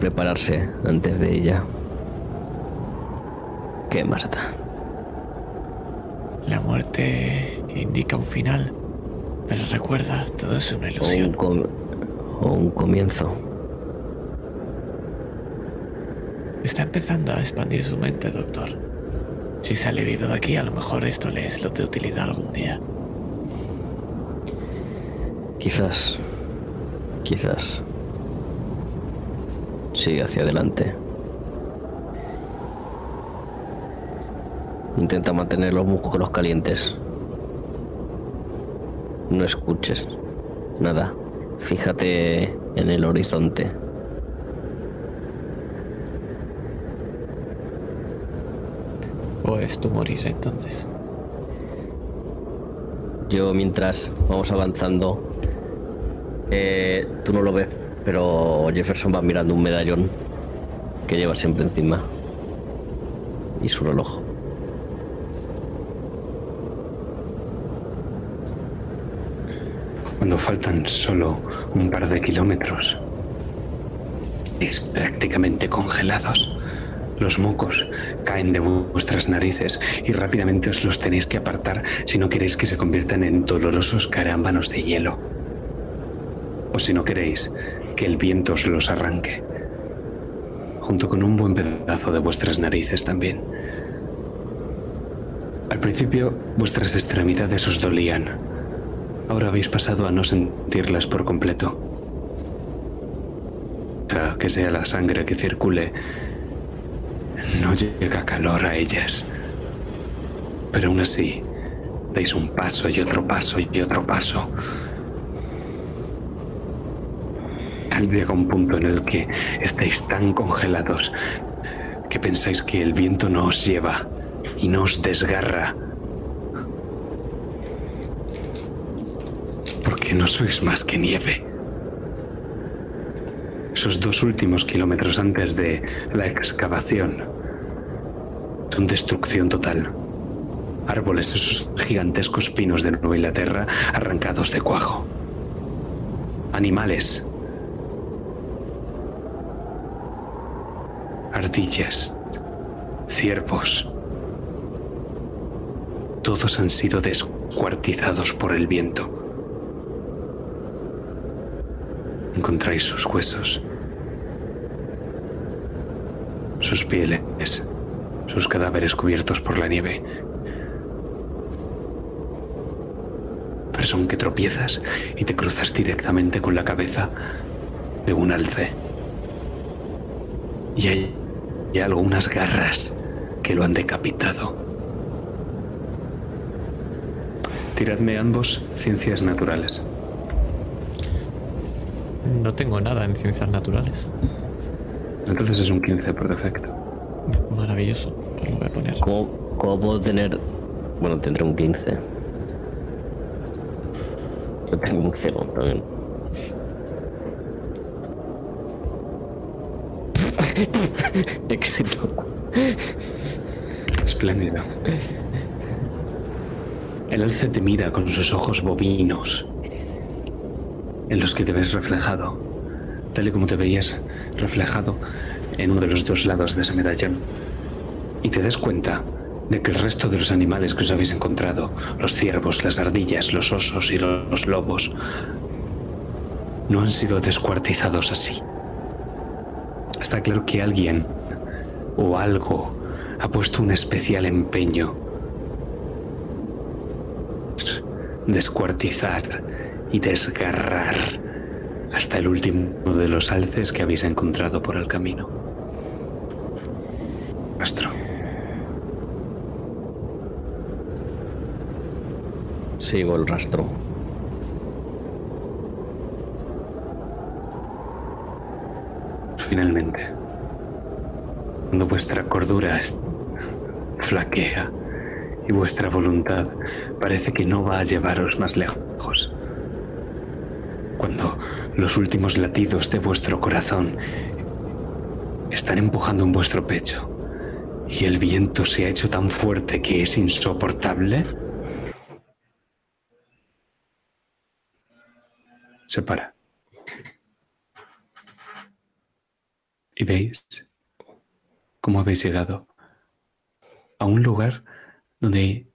prepararse antes de ella. ¿Qué más indica un final. Pero recuerda, todo es una O un, ilusión. o un comienzo. Está empezando a expandir su mente, doctor. Si sale vivo de aquí, a lo mejor esto le es lo de utilidad algún día. Quizás. Quizás. Sigue hacia adelante. Intenta mantener los músculos calientes. No escuches nada. Fíjate en el horizonte. O es tu morir entonces. Yo mientras vamos avanzando, eh, tú no lo ves, pero Jefferson va mirando un medallón que lleva siempre encima y su reloj. Cuando faltan solo un par de kilómetros, es prácticamente congelados. Los mocos caen de vuestras narices y rápidamente os los tenéis que apartar si no queréis que se conviertan en dolorosos carámbanos de hielo. O si no queréis que el viento os los arranque. Junto con un buen pedazo de vuestras narices también. Al principio vuestras extremidades os dolían. Ahora habéis pasado a no sentirlas por completo. Ya que sea la sangre que circule, no llega calor a ellas. Pero aún así, dais un paso y otro paso y otro paso. Llega un punto en el que estáis tan congelados que pensáis que el viento no os lleva y no os desgarra. Porque no sois más que nieve. Esos dos últimos kilómetros antes de la excavación son destrucción total. Árboles, esos gigantescos pinos de Nueva Inglaterra arrancados de cuajo. Animales. Ardillas. Ciervos. Todos han sido descuartizados por el viento. Encontráis sus huesos, sus pieles, sus cadáveres cubiertos por la nieve. Son que tropiezas y te cruzas directamente con la cabeza de un alce. Y hay, algunas garras que lo han decapitado. Tiradme ambos ciencias naturales. No tengo nada en ciencias naturales. Entonces es un 15 por defecto. Maravilloso. Pues lo voy a poner. ¿Cómo, cómo puedo tener.? Bueno, tendré un 15. Yo tengo un 0 también. (laughs) Éxito. Espléndido. El alce te mira con sus ojos bovinos, en los que te ves reflejado, tal y como te veías reflejado en uno de los dos lados de ese medallón. Y te das cuenta de que el resto de los animales que os habéis encontrado, los ciervos, las ardillas, los osos y los lobos, no han sido descuartizados así. Está claro que alguien o algo ha puesto un especial empeño. Descuartizar y desgarrar hasta el último de los alces que habéis encontrado por el camino. Rastro. Sigo el rastro. Finalmente, cuando vuestra cordura flaquea y vuestra voluntad parece que no va a llevaros más lejos, cuando los últimos latidos de vuestro corazón están empujando en vuestro pecho y el viento se ha hecho tan fuerte que es insoportable, se para. Y veis cómo habéis llegado a un lugar donde hay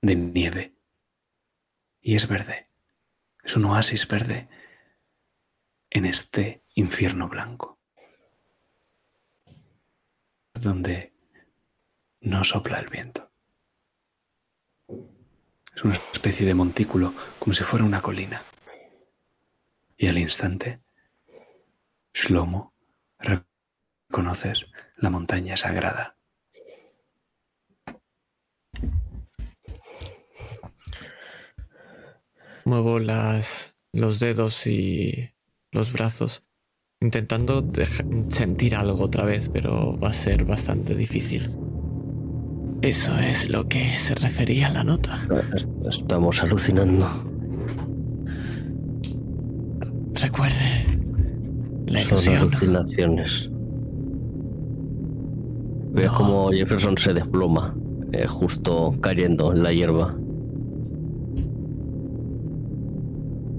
de nieve y es verde. Es un oasis verde en este infierno blanco, donde no sopla el viento. Es una especie de montículo, como si fuera una colina. Y al instante Shlomo, reconoces la montaña sagrada. Muevo las, los dedos y los brazos, intentando sentir algo otra vez, pero va a ser bastante difícil. Eso es lo que se refería a la nota. Estamos alucinando. Recuerde, son alucinaciones. Ves como Jefferson se desploma, eh, justo cayendo en la hierba.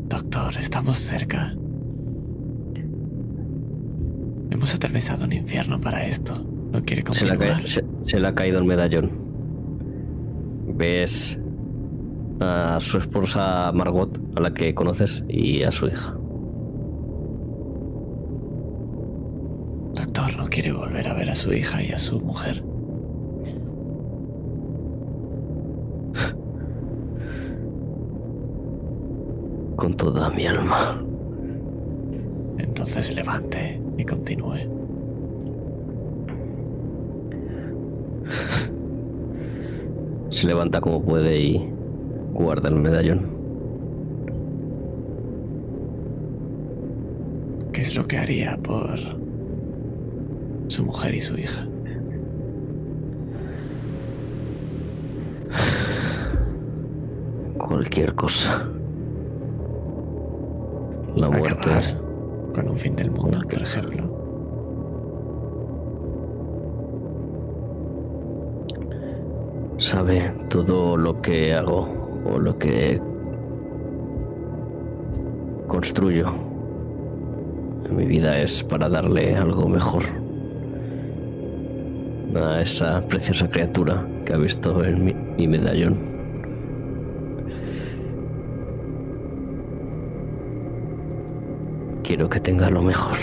Doctor, estamos cerca. Hemos atravesado un infierno para esto. No quiere continuar. se le ha caído el medallón. Ves a su esposa Margot, a la que conoces, y a su hija. no quiere volver a ver a su hija y a su mujer. Con toda mi alma. Entonces levante y continúe. Se levanta como puede y guarda el medallón. ¿Qué es lo que haría por su mujer y su hija. Cualquier cosa. La muerte. con un fin del mundo, por ejemplo. Sabe todo lo que hago o lo que construyo. Mi vida es para darle algo mejor a esa preciosa criatura que ha visto en mi, medallón. Quiero que tenga lo mejor.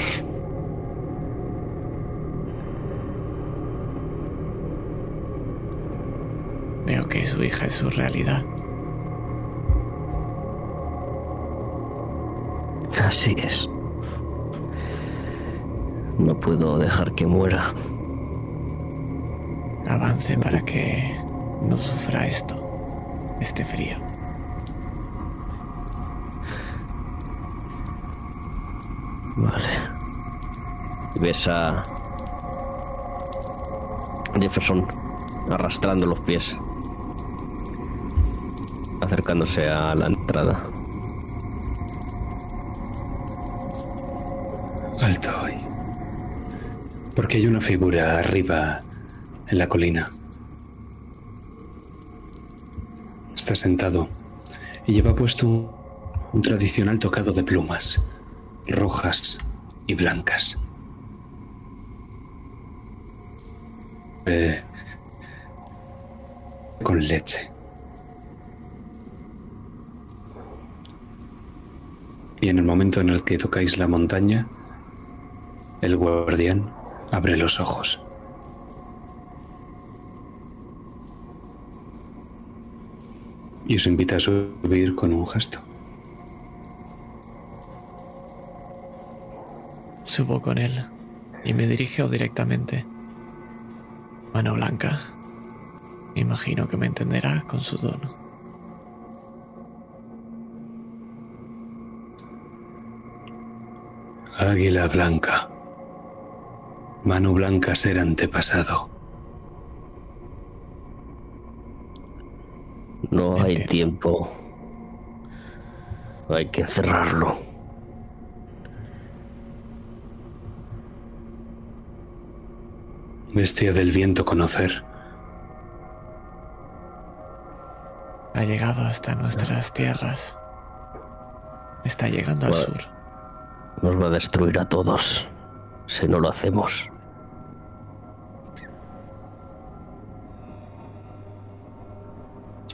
Veo que su hija es su realidad. Así es. No puedo dejar que muera avance para que no sufra esto, este frío. Vale. Ves a Jefferson arrastrando los pies, acercándose a la entrada. Alto hoy. Porque hay una figura arriba en la colina. Está sentado y lleva puesto un, tradicional tocado de plumas, rojas y blancas. Eh, con leche. Y en el momento en el que tocáis la montaña, el guardián abre los ojos. Y os invita a subir con un gesto. Subo con él y me dirijo directamente. Mano blanca. Imagino que me entenderá con su don. Águila blanca. Mano blanca ser antepasado. No hay tiempo. Hay que encerrarlo. Bestia del viento conocer. Ha llegado hasta nuestras tierras. Está llegando al sur. Nos va a destruir a todos si no lo hacemos.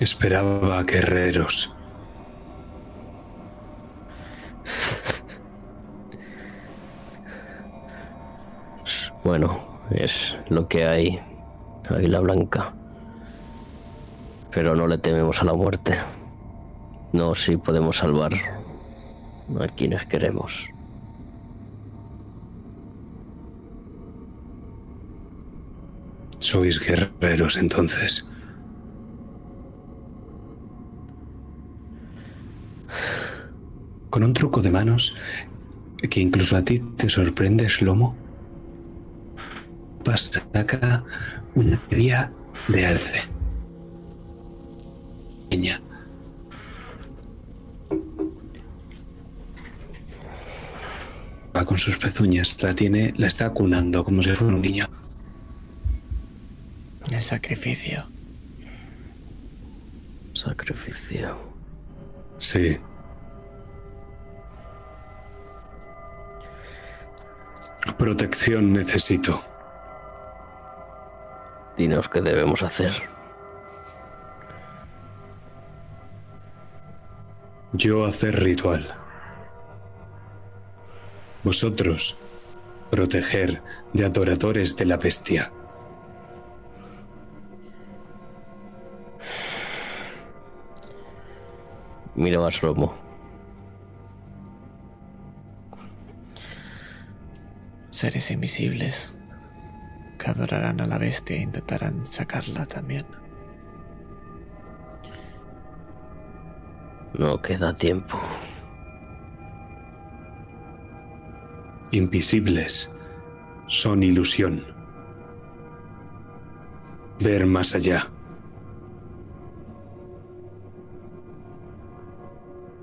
Esperaba a guerreros. Bueno, es lo que hay. Águila Blanca. Pero no le tememos a la muerte. No, si podemos salvar a quienes queremos. Sois guerreros entonces. Con un truco de manos que incluso a ti te sorprende, Shlomo, saca una cría de alce. Pequeña. Va con sus pezuñas, la tiene, la está cunando como si fuera un niño. El sacrificio. Sacrificio. Sí. Protección necesito. Dinos qué debemos hacer. Yo hacer ritual. Vosotros proteger de adoradores de la bestia. Mira más Romo. Seres invisibles que adorarán a la bestia e intentarán sacarla también. No queda tiempo. Invisibles son ilusión. Ver más allá.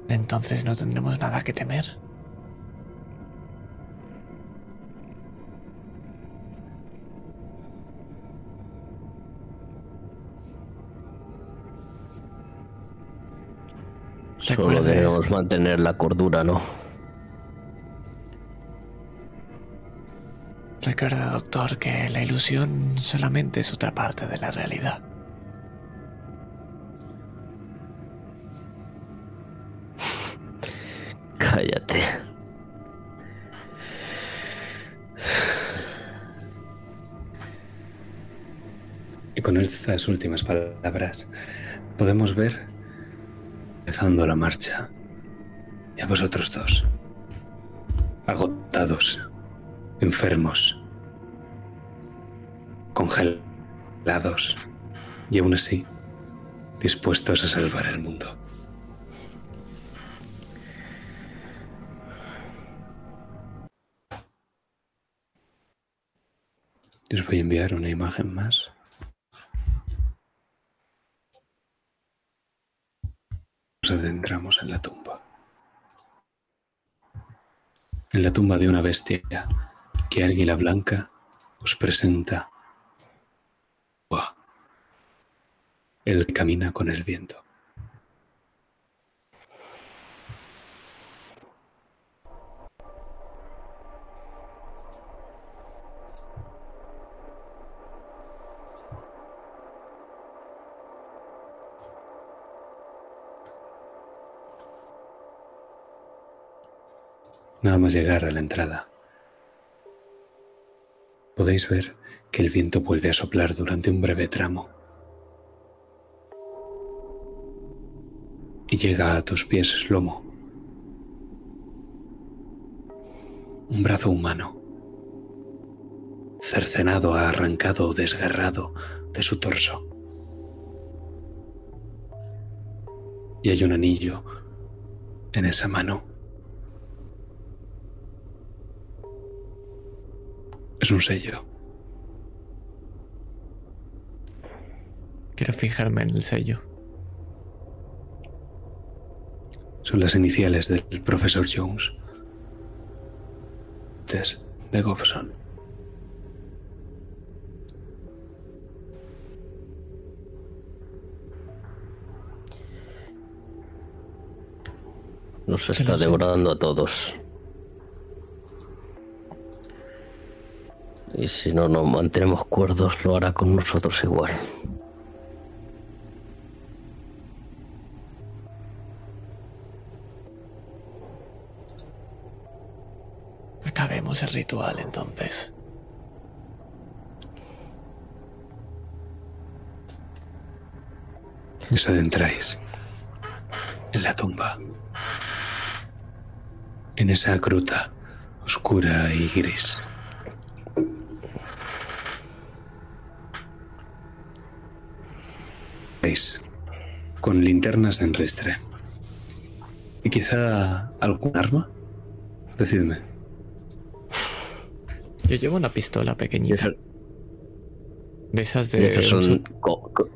Entonces no tendremos nada que temer. Solo debemos mantener la cordura, ¿no? Recuerda, doctor, que la ilusión solamente es otra parte de la realidad. (laughs) Cállate. Y con estas últimas palabras podemos ver la marcha y a vosotros dos, agotados, enfermos, congelados y aún así dispuestos a salvar el mundo. Les voy a enviar una imagen más. Adentramos en la tumba. En la tumba de una bestia que Águila Blanca os presenta. Él camina con el viento. Nada más llegar a la entrada. podéis ver que el viento vuelve a soplar durante un breve tramo. Y llega a tus pies lomo. Un brazo humano, cercenado, arrancado, desgarrado de su torso. Y hay un anillo en esa mano. Es un sello. Quiero fijarme en el sello. Son las iniciales del profesor Jones. Tess de Gobson. Nos está devorando a todos. Y si no nos mantenemos cuerdos, lo hará con nosotros igual. Acabemos el ritual entonces. Os adentráis en la tumba, en esa gruta oscura y gris. Veis, con linternas en ristre. ¿Y quizá algún arma? Decidme. Yo llevo una pistola pequeñita. De esas de. Jefferson, co- co-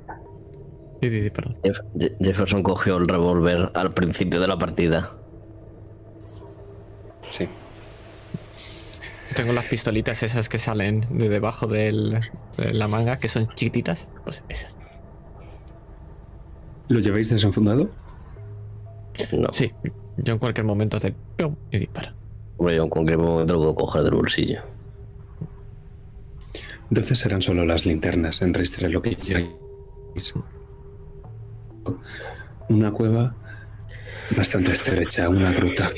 Sí, sí, sí, perdón. Jeff- Je- Jefferson cogió el revólver al principio de la partida. Sí. Tengo las pistolitas esas que salen de debajo del- de la manga, que son chiquititas. Pues esas. ¿Lo lleváis desenfundado? No, Sí, yo en cualquier momento hace. ¡pum! y dispara. hombre, yo en cualquier momento lo puedo coger del bolsillo. Entonces serán solo las linternas en ristre lo que lleváis. Una cueva bastante estrecha, una gruta,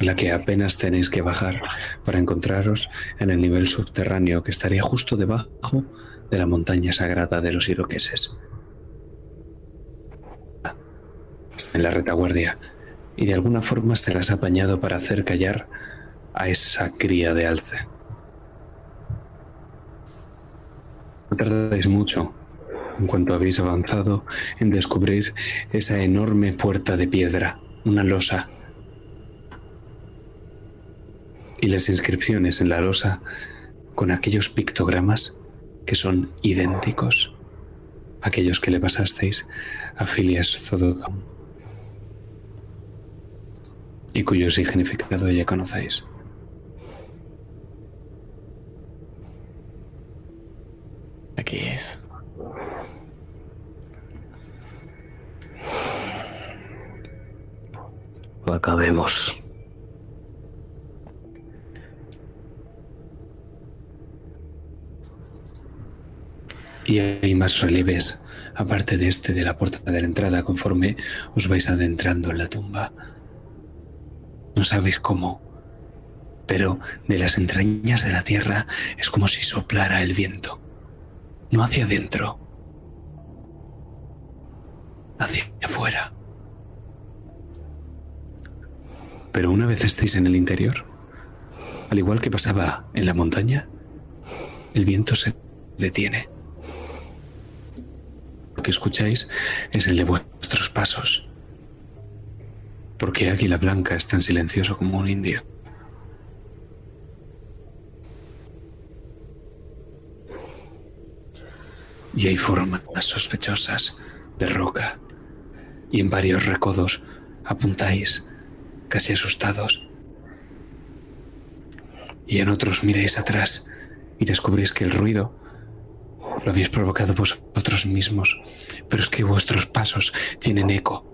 en la que apenas tenéis que bajar para encontraros en el nivel subterráneo que estaría justo debajo de la montaña sagrada de los iroqueses. En la retaguardia y de alguna forma se las ha apañado para hacer callar a esa cría de alce. No tardáis mucho en cuanto habéis avanzado en descubrir esa enorme puerta de piedra, una losa. Y las inscripciones en la losa con aquellos pictogramas que son idénticos a aquellos que le pasasteis a Phileas Zodocum y cuyo significado ya conocéis. Aquí es. Acabemos. Y hay más relieves, aparte de este de la puerta de la entrada, conforme os vais adentrando en la tumba. No sabéis cómo, pero de las entrañas de la tierra es como si soplara el viento. No hacia adentro, hacia afuera. Pero una vez estéis en el interior, al igual que pasaba en la montaña, el viento se detiene. Lo que escucháis es el de vuestros pasos. Porque Águila Blanca es tan silencioso como un indio. Y hay formas sospechosas de roca. Y en varios recodos apuntáis, casi asustados. Y en otros miráis atrás y descubrís que el ruido lo habéis provocado vosotros mismos, pero es que vuestros pasos tienen eco.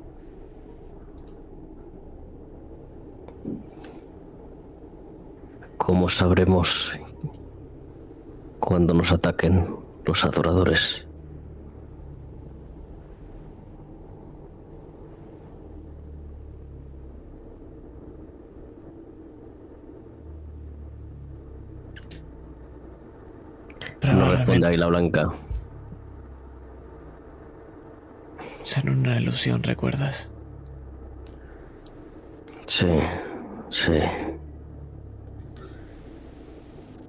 ¿Cómo sabremos cuando nos ataquen los adoradores? Responde Águila Blanca. Son una ilusión, ¿recuerdas? Sí, sí.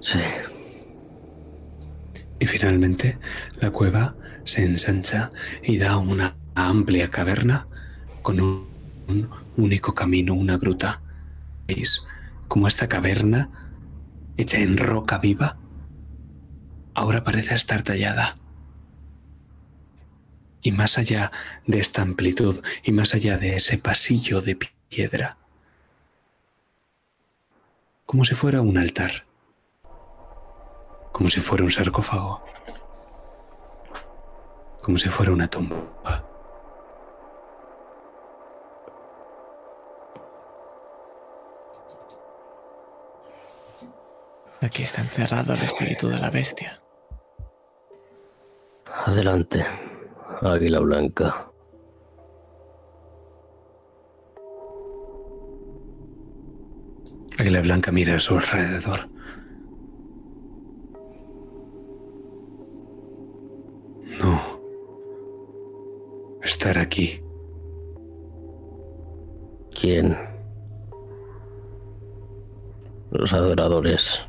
Sí. Y finalmente la cueva se ensancha y da una amplia caverna con un, único camino, una gruta. ¿Veis cómo esta caverna, hecha en roca viva, ahora parece estar tallada? Y más allá de esta amplitud y más allá de ese pasillo de piedra, como si fuera un altar, como si fuera un sarcófago, como si fuera una tumba. Aquí está encerrado el espíritu de la bestia. Adelante, Águila Blanca. Águila Blanca mira a su alrededor. No. Estar aquí. ¿Quién? Los adoradores.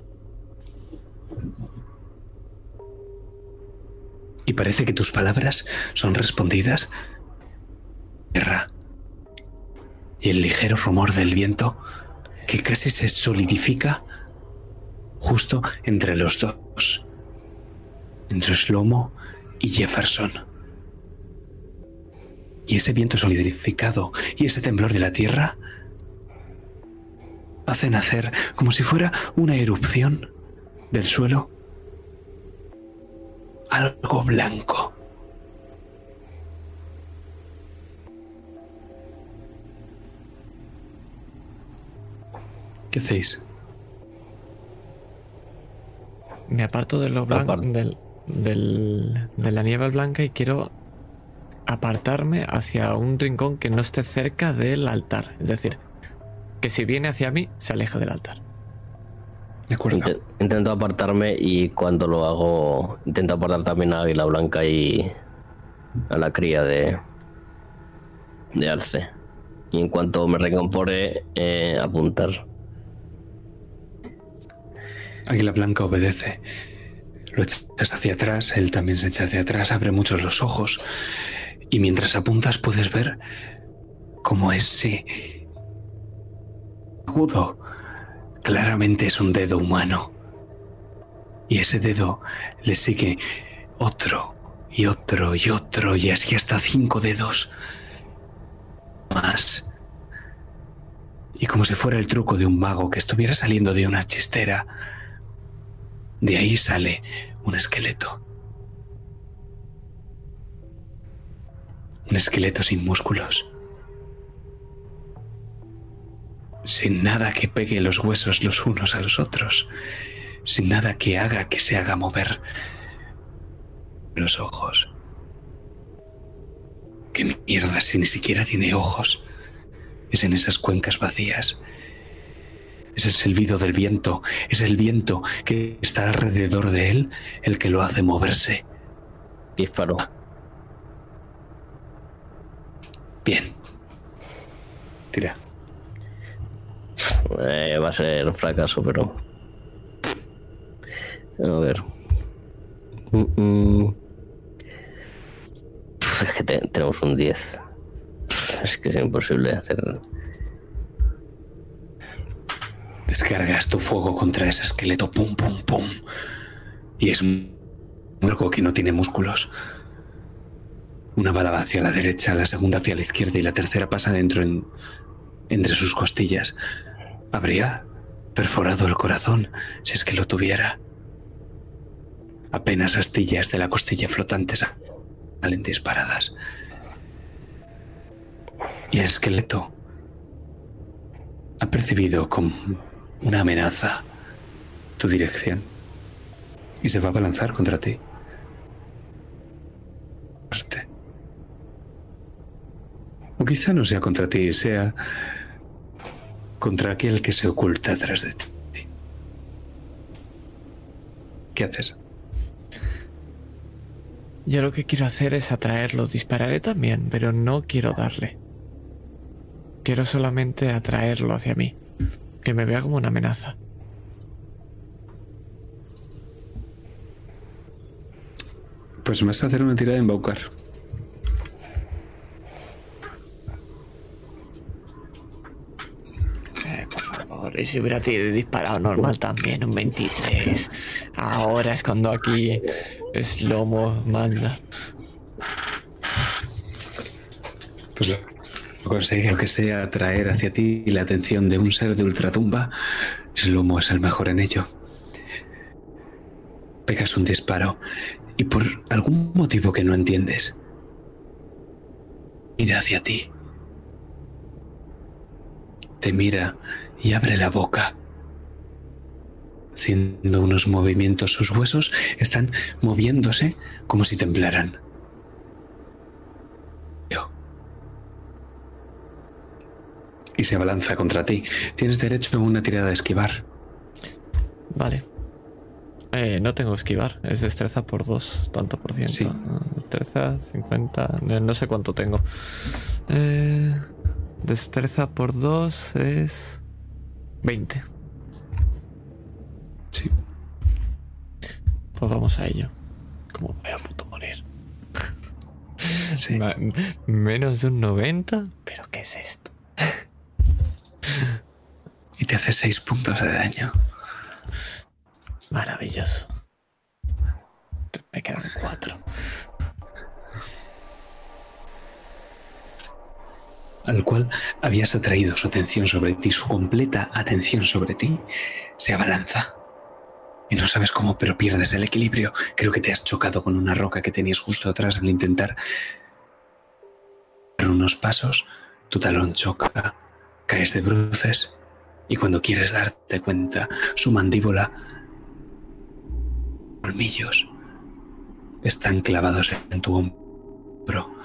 Y parece que tus palabras son respondidas. Tierra. Y el ligero rumor del viento que casi se solidifica justo entre los dos. Entre Slomo y Jefferson. Y ese viento solidificado y ese temblor de la tierra hacen hacer como si fuera una erupción del suelo algo blanco. ¿Qué hacéis? Me aparto de lo blanco, del, del- de la nieve blanca y quiero apartarme hacia un rincón que no esté cerca del altar. Es decir, que si viene hacia mí, se aleje del altar. De acuerdo. Inte- intento apartarme y cuando lo hago, intento apartar también a Águila Blanca y a la cría de, de Alce. Y en cuanto me recompore, eh, apuntar. Águila Blanca obedece. Lo echas hacia atrás, él también se echa hacia atrás, abre muchos los ojos. Y mientras apuntas puedes ver cómo ese agudo claramente es un dedo humano. Y ese dedo le sigue otro y otro y otro y así hasta cinco dedos más. Y como si fuera el truco de un mago que estuviera saliendo de una chistera, de ahí sale un esqueleto. Un esqueleto sin músculos. Sin nada que pegue los huesos los unos a los otros. Sin nada que haga que se haga mover los ojos. ¿Qué mierda si ni siquiera tiene ojos? Es en esas cuencas vacías. Es el silbido del viento, es el viento que está alrededor de él el que lo hace moverse. Disparo. Bien. Tira. Eh, va a ser un fracaso, pero. A ver. Mm, mm. Es que te- tenemos un 10. Pf, Es que es imposible hacer. Descargas tu fuego contra ese esqueleto, pum, pum, pum. Y es un- algo que no tiene músculos. Una bala va hacia la derecha, la segunda hacia la izquierda y la tercera pasa dentro en, entre sus costillas. Habría perforado el corazón si es que lo tuviera. Apenas astillas de la costilla flotantes salen disparadas. Y el esqueleto ha percibido como una amenaza tu dirección y se va a balanzar contra ti. O quizá no sea contra ti, sea contra aquel que se oculta tras de ti. ¿Qué haces? Yo lo que quiero hacer es atraerlo. Dispararé también, pero no quiero darle. Quiero solamente atraerlo hacia mí. Que me vea como una amenaza. Pues me vas a hacer una tirada de embaucar. Eh, por favor, y si hubiera disparado normal también, un 23. Ahora es cuando aquí Slomo manda. Pues lo consigue, aunque sea atraer hacia ti la atención de un ser de ultratumba. Slomo es el mejor en ello. Pegas un disparo y por algún motivo que no entiendes, mira hacia ti. Te mira y abre la boca. Haciendo unos movimientos, sus huesos están moviéndose como si temblaran. Y se abalanza contra ti. Tienes derecho a una tirada de esquivar. Vale. Eh, no tengo esquivar, es destreza por 2, tanto por ciento. Sí. Destreza 50, eh, no sé cuánto tengo. Eh, destreza por 2 es 20. Sí. Pues vamos a ello. Como voy a puto morir. Sí. (laughs) Menos de un 90, pero ¿qué es esto? Y te hace seis puntos de daño. Maravilloso. Me quedan 4. al cual habías atraído su atención sobre ti, su completa atención sobre ti, se abalanza. Y no sabes cómo, pero pierdes el equilibrio. Creo que te has chocado con una roca que tenías justo atrás al intentar dar unos pasos. Tu talón choca, caes de bruces y cuando quieres darte cuenta, su mandíbula, colmillos, están clavados en tu hombro,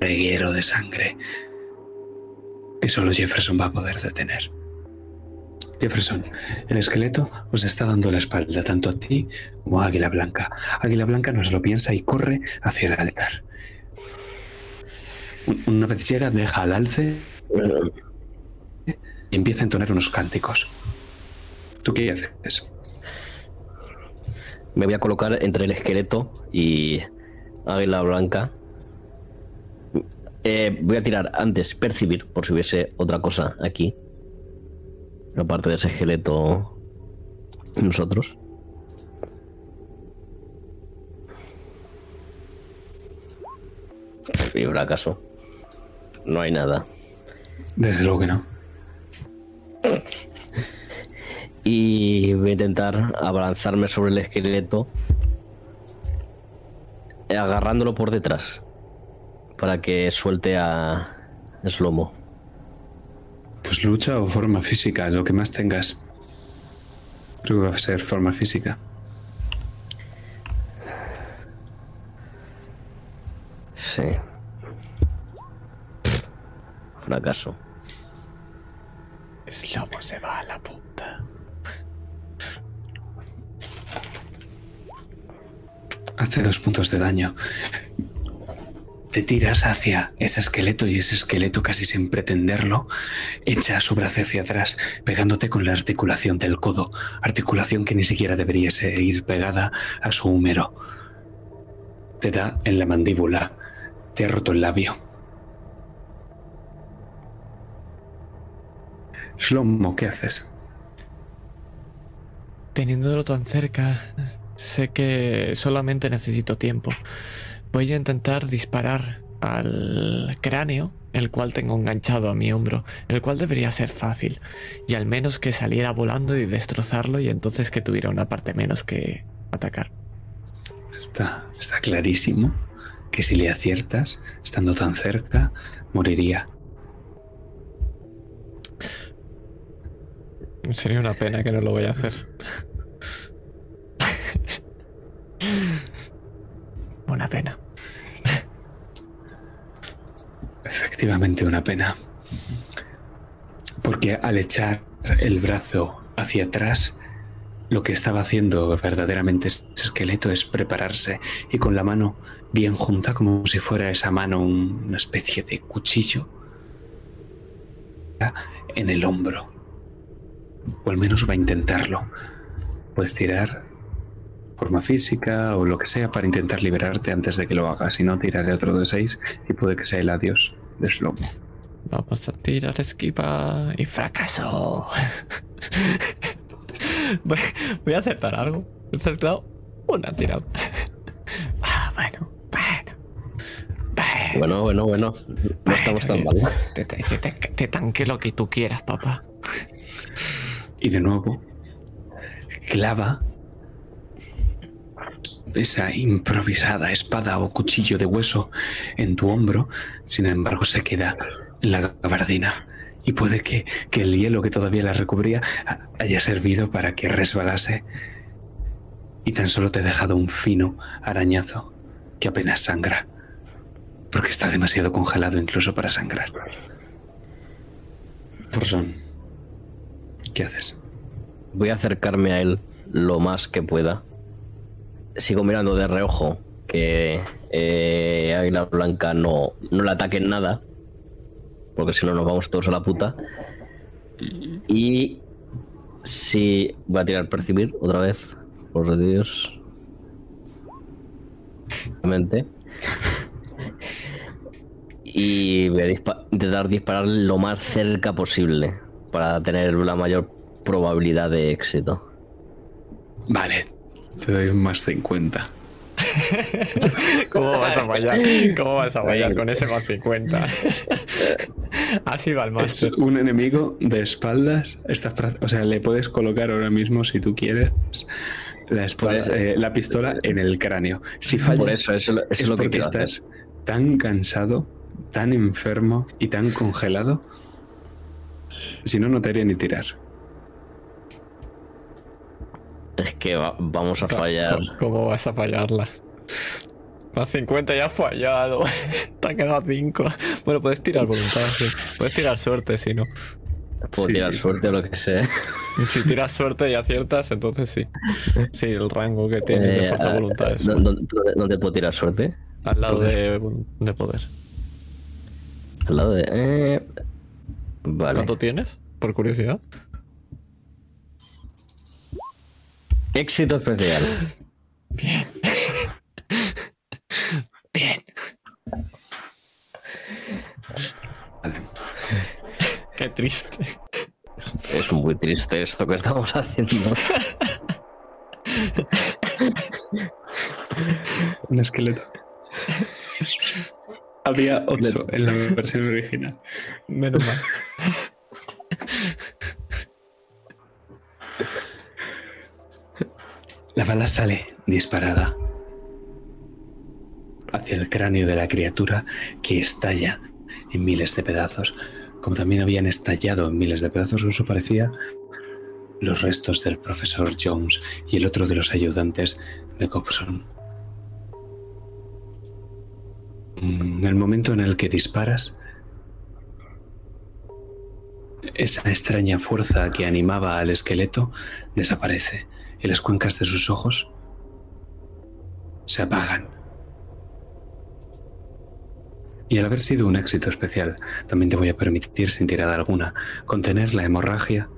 reguero de sangre que solo Jefferson va a poder detener. Jefferson, el esqueleto os está dando la espalda tanto a ti como a Águila Blanca. Águila Blanca no se lo piensa y corre hacia el altar. Una vez llega, deja al alce y empieza a entonar unos cánticos. ¿Tú qué haces? Me voy a colocar entre el esqueleto y Águila Blanca. Eh, voy a tirar antes percibir, por si hubiese otra cosa aquí. Aparte de ese esqueleto, nosotros. ¿Y habrá caso? No hay nada. Desde luego que no. Y voy a intentar abalanzarme sobre el esqueleto, agarrándolo por detrás, para que suelte a Slomo. Pues lucha o forma física, lo que más tengas. Creo que va a ser forma física. Sí. Fracaso. Slomo se va a la puta. Hace dos puntos de daño. Te tiras hacia ese esqueleto y ese esqueleto, casi sin pretenderlo, echa su brazo hacia atrás, pegándote con la articulación del codo, articulación que ni siquiera debería ir pegada a su húmero. Te da en la mandíbula, te ha roto el labio. Shlomo, ¿qué haces? Teniéndolo tan cerca, sé que solamente necesito tiempo. Voy a intentar disparar al cráneo, el cual tengo enganchado a mi hombro, el cual debería ser fácil, y al menos que saliera volando y destrozarlo y entonces que tuviera una parte menos que atacar. Está, está clarísimo que si le aciertas, estando tan cerca, moriría. Sería una pena que no lo voy a hacer. una pena. Efectivamente una pena. Porque al echar el brazo hacia atrás, Lo que estaba haciendo verdaderamente ese esqueleto es prepararse y con la mano bien junta, como si fuera esa mano una especie de cuchillo, en el hombro. O al menos va a intentarlo. Puedes tirar forma física o lo que sea para intentar liberarte antes de que lo hagas. Si no, tiraré otro de seis y puede que sea el adiós de Slomo. Vamos a tirar esquiva y fracaso. (laughs) voy, a acertar algo. ¿Estás claro? Una tirada. (laughs) Ah, bueno, bueno. Bueno, bueno, bueno. No estamos tan mal. Te, te tanque lo que tú quieras, papá. Y de nuevo, clava esa improvisada espada o cuchillo de hueso en tu hombro, sin embargo se queda en la gabardina. Y puede que, que el hielo que todavía la recubría haya servido para que resbalase y tan solo te ha dejado un fino arañazo que apenas sangra, porque está demasiado congelado incluso para sangrar. Forson, ¿qué haces? Voy a acercarme a él lo más que pueda sigo mirando de reojo que eh, Águila Blanca no, no le ataquen nada, porque si no nos vamos todos a la puta. Y si voy a tirar percibir otra vez, por Dios. Y voy a intentar disparar lo más cerca posible para tener la mayor probabilidad de éxito. Vale, te doy un más 50. (laughs) ¿Cómo vas a fallar? ¿Cómo vas a fallar con ese más 50? (laughs) Así va el más. Es un enemigo de espaldas. o sea, le puedes colocar ahora mismo, si tú quieres, la, pues, eh, la pistola en el cráneo. Si fallas, Por eso, eso, es, lo que estás tan cansado, tan enfermo y tan congelado. Si no, no te haría ni tirar. Es que vamos a fallar. ¿Cómo, vas a fallarla? A 50 ya has fallado. (laughs) Te ha quedado 5. Bueno, puedes tirar voluntad, sí. Puedes tirar suerte si no. Puedo tirar suerte o lo que sea. Si tiras suerte y aciertas, entonces sí. Sí, el rango que tienes de eh, fuerza voluntad es. ¿Dónde, puedo tirar suerte? Al lado de, de, poder. Al lado de. Eh... Vale. ¿Cuánto tienes? Por curiosidad. Éxito especial. Bien. (laughs) Bien. Qué triste. Es muy triste esto que estamos haciendo. Un esqueleto. Había (laughs) ocho en la (laughs) versión original. Menos mal. La bala sale disparada hacia el cráneo de la criatura que estalla en miles de pedazos, como también habían estallado en miles de pedazos, eso parecía los restos del profesor Jones y el otro de los ayudantes de Copson. En el momento en el que disparas, esa extraña fuerza que animaba al esqueleto desaparece y las cuencas de sus ojos se apagan. Y al haber sido un éxito especial, también te voy a permitir, sin tirada alguna, contener la hemorragia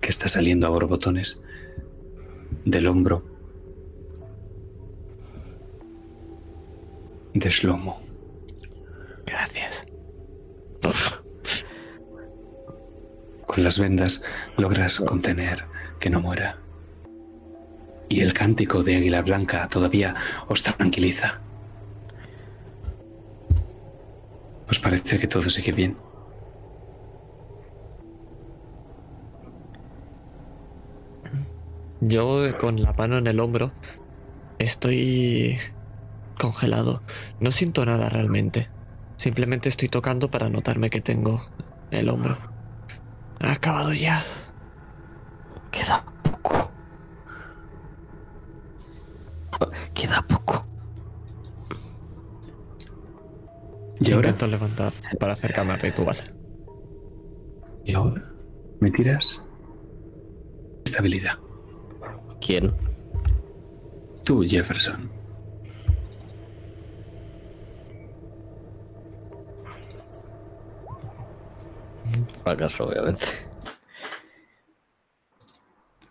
que está saliendo a borbotones del hombro de Shlomo. Gracias. Con las vendas logras contener que no muera y el cántico de Águila Blanca todavía os tranquiliza. Pues parece que todo sigue bien. Yo con la mano en el hombro estoy congelado. No siento nada realmente. Simplemente estoy tocando para notarme que tengo el hombro. Ha acabado ya. Queda Queda poco. Y ahora intento levantar para acercarme al ritual. Y ahora me tiras estabilidad. ¿Quién? Tú, Jefferson. Fracaso, obviamente.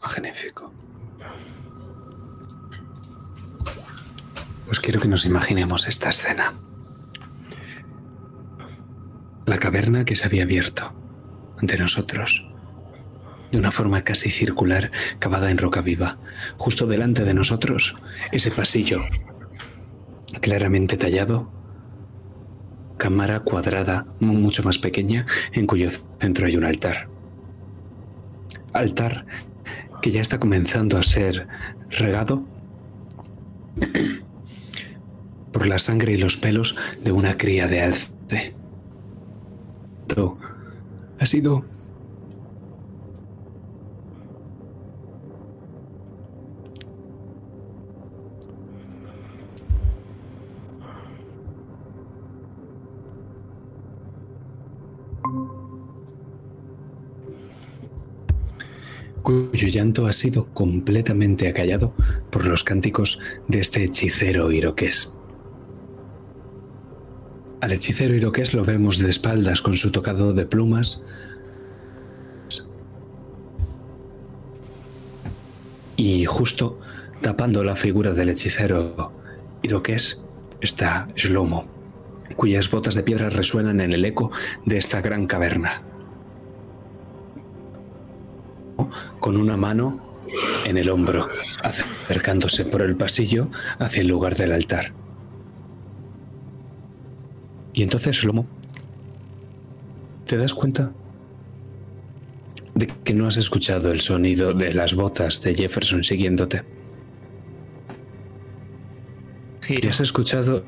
Magnífico. Pues quiero que nos imaginemos esta escena. La caverna que se había abierto ante nosotros, de una forma casi circular, cavada en roca viva. Justo delante de nosotros, ese pasillo, claramente tallado, cámara cuadrada, mucho más pequeña, en cuyo centro hay un altar. Altar que ya está comenzando a ser regado (coughs) por la sangre y los pelos de una cría de alce. Ha sido cuyo llanto ha sido completamente acallado por los cánticos de este hechicero iroqués. Al hechicero iroqués lo vemos de espaldas con su tocado de plumas. Y justo tapando la figura del hechicero iroqués está Shlomo, cuyas botas de piedra resuenan en el eco de esta gran caverna. Con una mano en el hombro, acercándose por el pasillo hacia el lugar del altar. Y entonces, Lomo, ¿te das cuenta de que no has escuchado el sonido de las botas de Jefferson siguiéndote? Y has escuchado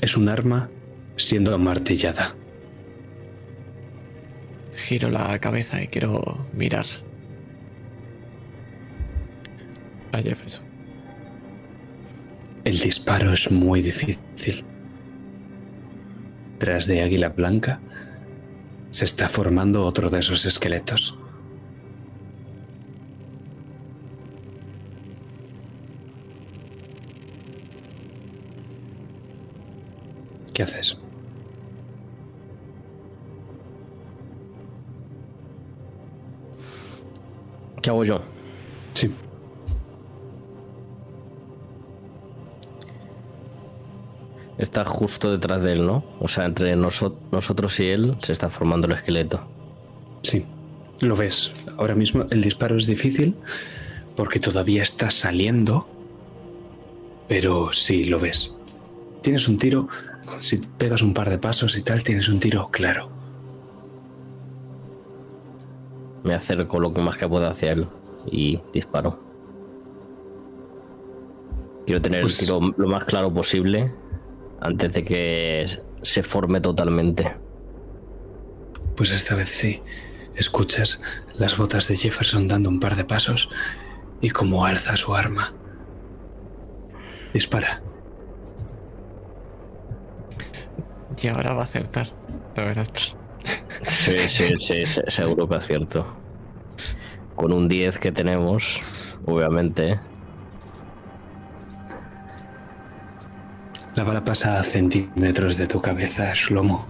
es un arma siendo amartillada. Giro la cabeza y quiero mirar a Jefferson. El disparo es muy difícil tras de Águila Blanca, se está formando otro de esos esqueletos. ¿Qué haces? ¿Qué hago yo? Sí. Está justo detrás de él, ¿no? O sea, entre nosotros y él se está formando el esqueleto. Sí, lo ves. Ahora mismo el disparo es difícil porque todavía está saliendo, pero sí, lo ves. Tienes un tiro, si pegas un par de pasos y tal, tienes un tiro claro. Me acerco lo que más que puedo hacia él y disparo. Quiero tener el pues tiro lo más claro posible antes de que se forme totalmente. Pues esta vez sí. Escuchas las botas de Jefferson dando un par de pasos y cómo alza su arma. Dispara. Y ahora va a acertar. Sí, sí, sí, seguro que acierto. Con un 10 que tenemos, obviamente, La bala pasa a centímetros de tu cabeza, Shlomo.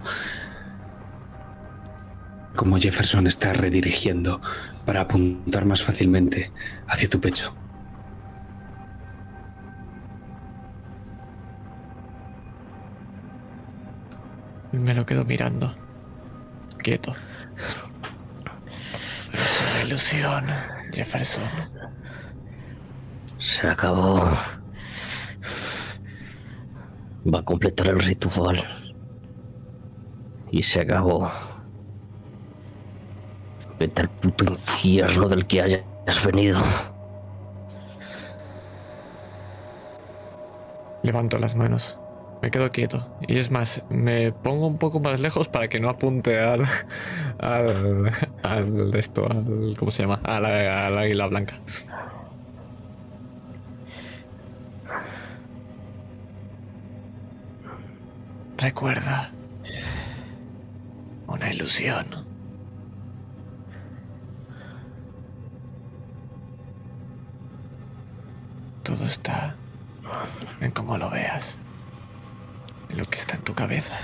Como Jefferson está redirigiendo para apuntar más fácilmente hacia tu pecho. Me lo quedo mirando. Quieto. Es una ilusión, Jefferson. Se acabó va a completar el ritual. Y se acabó. Vete al puto infierno del que hayas venido. Levanto las manos. Me quedo quieto. Y es más, me pongo un poco más lejos para que no apunte al. al. al esto, al. ¿Cómo se llama? A la, al águila blanca. Recuerda. Una ilusión. Todo está en cómo lo veas, lo que está en tu cabeza.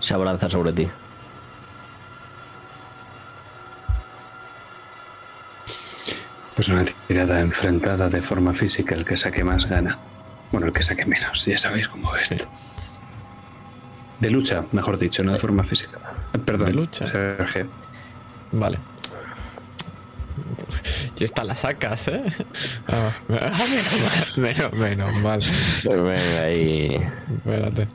Se abalanza sobre ti. Pues una tirada enfrentada de forma física, el que saque más gana. Bueno, el que saque menos, ya sabéis cómo es esto. De lucha, mejor dicho, no de forma física. Perdón, De lucha. Sergio. Vale. Y esta la sacas, ¿eh? Ah, ah, menos mal, (laughs) menos, menos mal. Venga ahí. Espérate.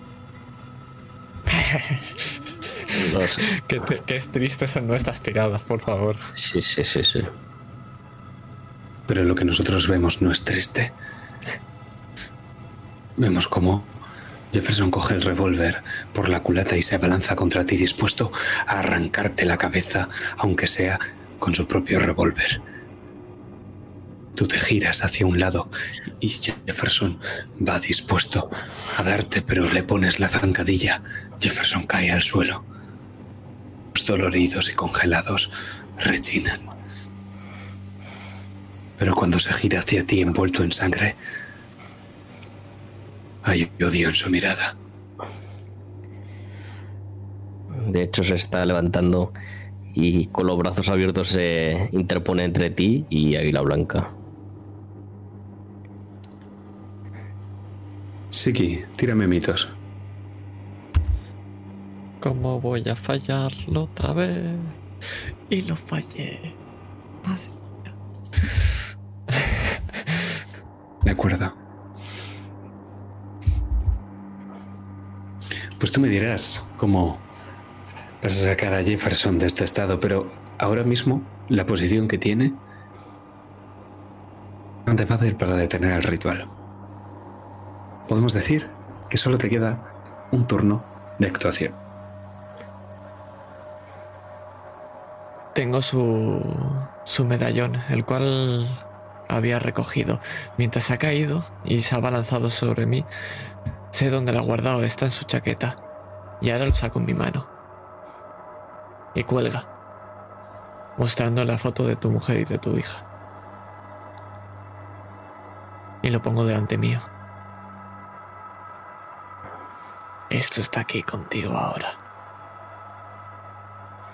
Dos. Qué, te- qué tristes son nuestras tiradas, por favor. Sí, sí, sí, sí. Pero lo que nosotros vemos no es triste. Vemos cómo Jefferson coge el revólver por la culata y se abalanza contra ti dispuesto a arrancarte la cabeza, aunque sea con su propio revólver. Tú te giras hacia un lado y Jefferson va dispuesto a darte, pero le pones la zancadilla. Jefferson cae al suelo. Los doloridos y congelados rechinan. Pero cuando se gira hacia ti envuelto en sangre, hay odio en su mirada. De hecho, se está levantando y con los brazos abiertos se interpone entre ti y Águila Blanca. Siki, tírame mitos. ¿Cómo voy a fallarlo otra vez? Y lo fallé. De acuerdo. Pues tú me dirás cómo vas a sacar a Jefferson de este estado, pero ahora mismo la posición que tiene bastante fácil para detener el ritual. Podemos decir que solo te queda un turno de actuación. Tengo su, su medallón, el cual había recogido. Mientras ha caído y se ha abalanzado sobre mí, sé dónde lo ha guardado, está en su chaqueta. Y ahora lo saco en mi mano. Y cuelga, mostrando la foto de tu mujer y de tu hija. Y lo pongo delante mío. Esto está aquí contigo ahora.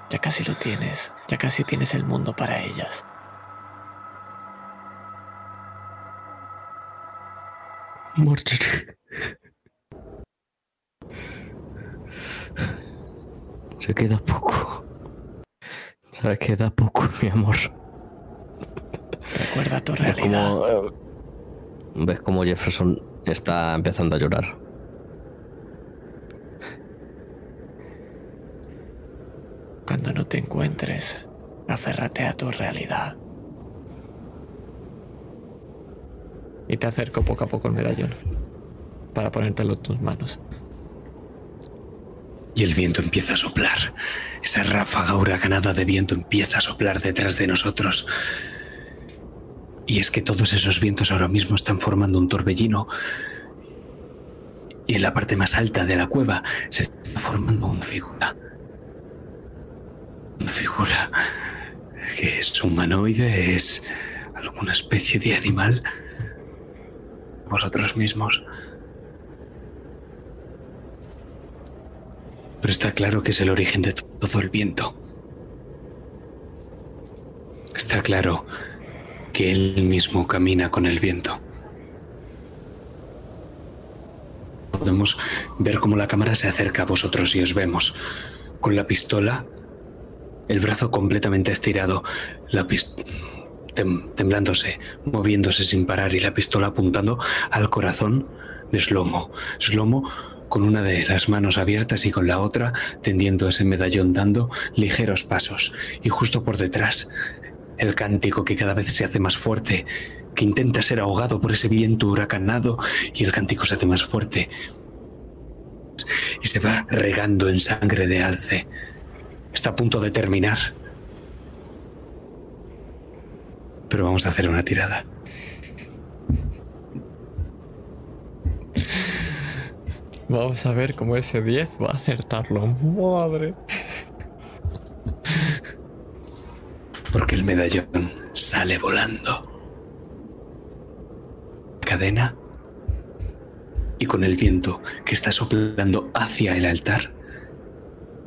Ya casi lo tienes, ya casi tienes el mundo para ellas. Marjorie. Se queda poco. Se queda poco, (laughs) mi amor. Recuerda tu ¿Ves realidad. cómo, eh, ves cómo Jefferson está empezando a llorar? Cuando no te encuentres, aférrate a tu realidad. Y te acerco poco a poco el medallón para ponértelo en tus manos. Y el viento empieza a soplar. Esa ráfaga huracanada de viento empieza a soplar detrás de nosotros. Y es que todos esos vientos ahora mismo están formando un torbellino. Y en la parte más alta de la cueva se está formando una figura. Una figura que es humanoide, es alguna especie de animal. Vosotros mismos. Pero está claro que es el origen de todo el viento. Está claro que él mismo camina con el viento. Podemos ver cómo la cámara se acerca a vosotros y os vemos. Con la pistola, el brazo completamente estirado, la tem- temblándose, moviéndose sin parar y la pistola apuntando al corazón de Slomo. Slomo con una de las manos abiertas y con la otra tendiendo ese medallón dando ligeros pasos. Y justo por detrás, el cántico que cada vez se hace más fuerte, que intenta ser ahogado por ese viento huracanado y el cántico se hace más fuerte y se va regando en sangre de alce. Está a punto de terminar. Pero vamos a hacer una tirada. Vamos a ver cómo ese 10 va a acertarlo. Madre. Porque el medallón sale volando. Cadena y con el viento que está soplando hacia el altar,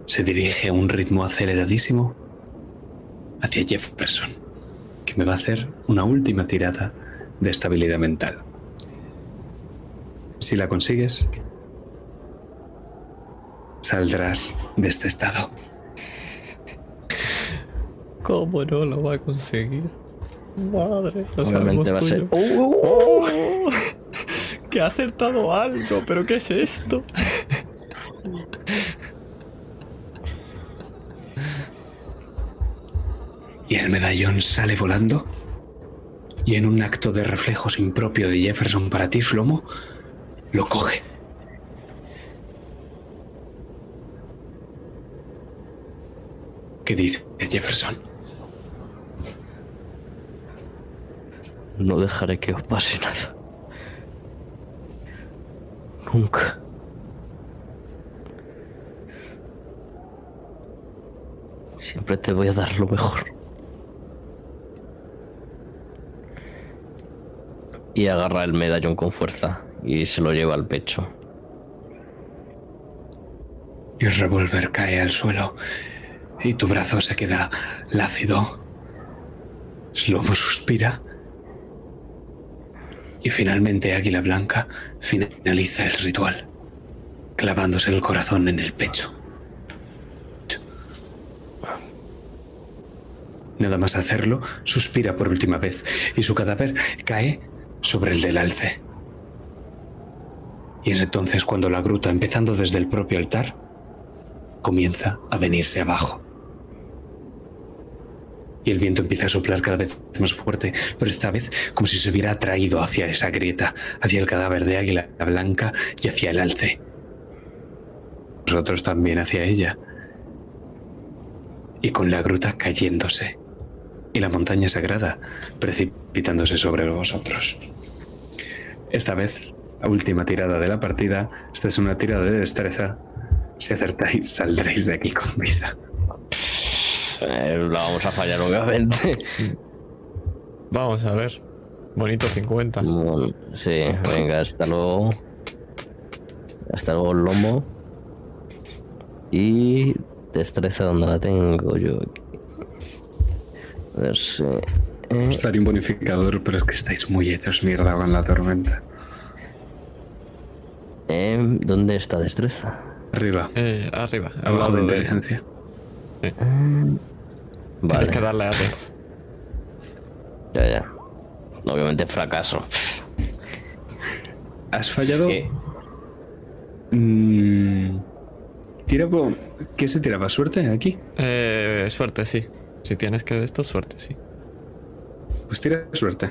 se dirige a un ritmo aceleradísimo hacia Jefferson, que me va a hacer una última tirada de estabilidad mental. Si la consigues, saldrás de este estado. ¿Cómo no lo va a conseguir? Madre, lo Obviamente sabemos va a ser. tuyo. ¡Oh! ¡Oh! (laughs) Que ha acertado algo, pero ¿qué es esto? Y el medallón sale volando. Y en un acto de reflejos impropio de Jefferson para ti, Shlomo, lo coge. ¿Qué dice Jefferson? No dejaré que os pase nada. Nunca. Siempre te voy a dar lo mejor. Y agarra el medallón con fuerza y se lo lleva al pecho. Y el revólver cae al suelo y tu brazo se queda lácido. Slomo suspira. Y finalmente Águila Blanca finaliza el ritual, clavándose el corazón en el pecho. Nada más hacerlo, suspira por última vez y su cadáver cae sobre el del alce. Y es entonces cuando la gruta, empezando desde el propio altar, comienza a venirse abajo. Y el viento empieza a soplar cada vez más fuerte, pero esta vez como si se hubiera atraído hacia esa grieta, hacia el cadáver de águila blanca y hacia el alce. Nosotros también hacia ella. Y con la gruta cayéndose. Y la montaña sagrada precipitándose sobre vosotros. Esta vez, la última tirada de la partida. Esta es una tirada de destreza. Si acertáis, saldréis de aquí con vida. Eh, la vamos a fallar, obviamente. Vamos a ver. Bonito 50. Bueno, sí, venga, hasta luego. Hasta luego, lomo. Y destreza donde la tengo yo aquí. A ver si. eh, Os daría un bonificador, pero es que estáis muy hechos mierda con la tormenta. eh, ¿Dónde está destreza? Arriba, Eh, arriba, abajo de de... inteligencia. Vale, Tienes que darle a tres. ya, ya. Obviamente fracaso. ¿Has fallado? ¿Qué? Mm, tira por- ¿Qué se tiraba? ¿Suerte aquí? Eh, suerte, sí. Si tienes que de esto, suerte, sí. Pues tira suerte.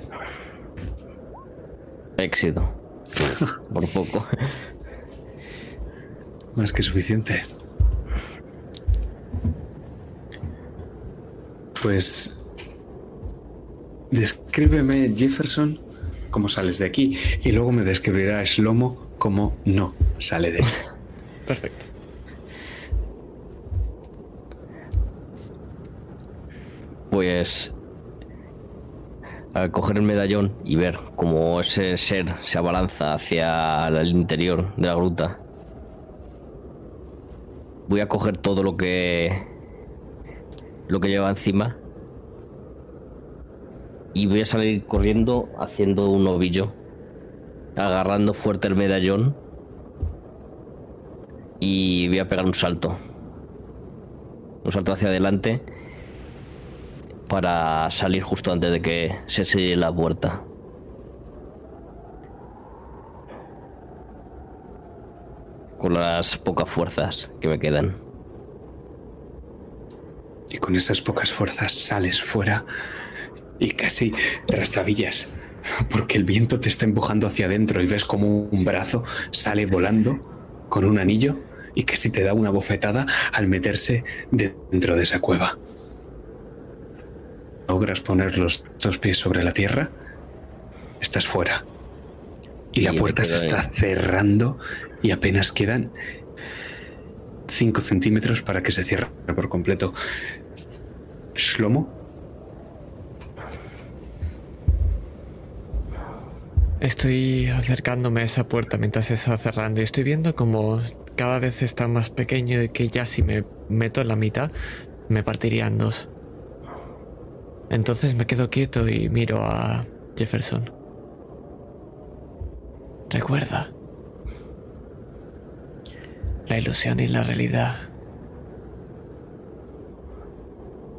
Éxito. (laughs) Por poco. Más que suficiente. Pues. Descríbeme, Jefferson, cómo sales de aquí. Y luego me describirá Shlomo cómo no sale de aquí. (laughs) Perfecto. Pues al coger el medallón y ver cómo ese ser se abalanza hacia el interior de la gruta, voy a coger todo lo que lo que lleva encima y voy a salir corriendo haciendo un ovillo, agarrando fuerte el medallón y voy a pegar un salto, un salto hacia adelante para salir justo antes de que se selle la puerta. Con las pocas fuerzas que me quedan. Y con esas pocas fuerzas sales fuera y casi trastabillas. Porque el viento te está empujando hacia adentro y ves como un brazo sale volando con un anillo y casi te da una bofetada al meterse dentro de esa cueva. Logras poner los dos pies sobre la tierra, estás fuera. Y la Y puerta se ahí. está cerrando y apenas quedan 5 centímetros para que se cierre por completo. Shlomo. Estoy acercándome a esa puerta mientras se está cerrando y estoy viendo como cada vez está más pequeño y que ya si me meto en la mitad me partiría en dos. Entonces me quedo quieto y miro a Jefferson. Recuerda. La ilusión y la realidad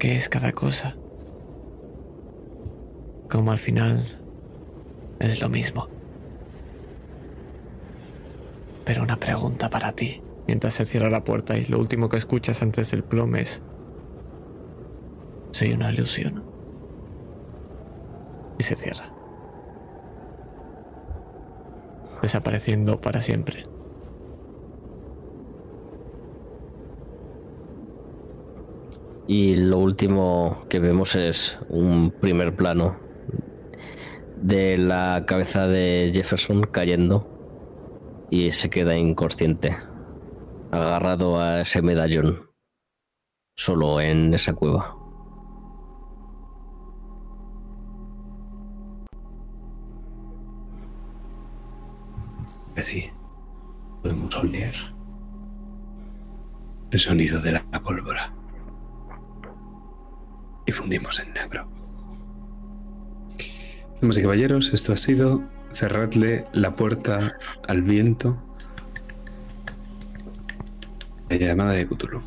¿Qué es cada cosa? Como al final es lo mismo. Pero una pregunta para ti. Mientras se cierra la puerta y lo último que escuchas antes del plom es... Soy una ilusión. Y se cierra. Desapareciendo para siempre. Y lo último que vemos es un primer plano de la cabeza de Jefferson cayendo y se queda inconsciente, agarrado a ese medallón, solo en esa cueva. Así podemos oler el sonido de la pólvora y fundimos en negro. Damas y caballeros, esto ha sido cerradle la puerta al viento. La llamada de Cthulhu.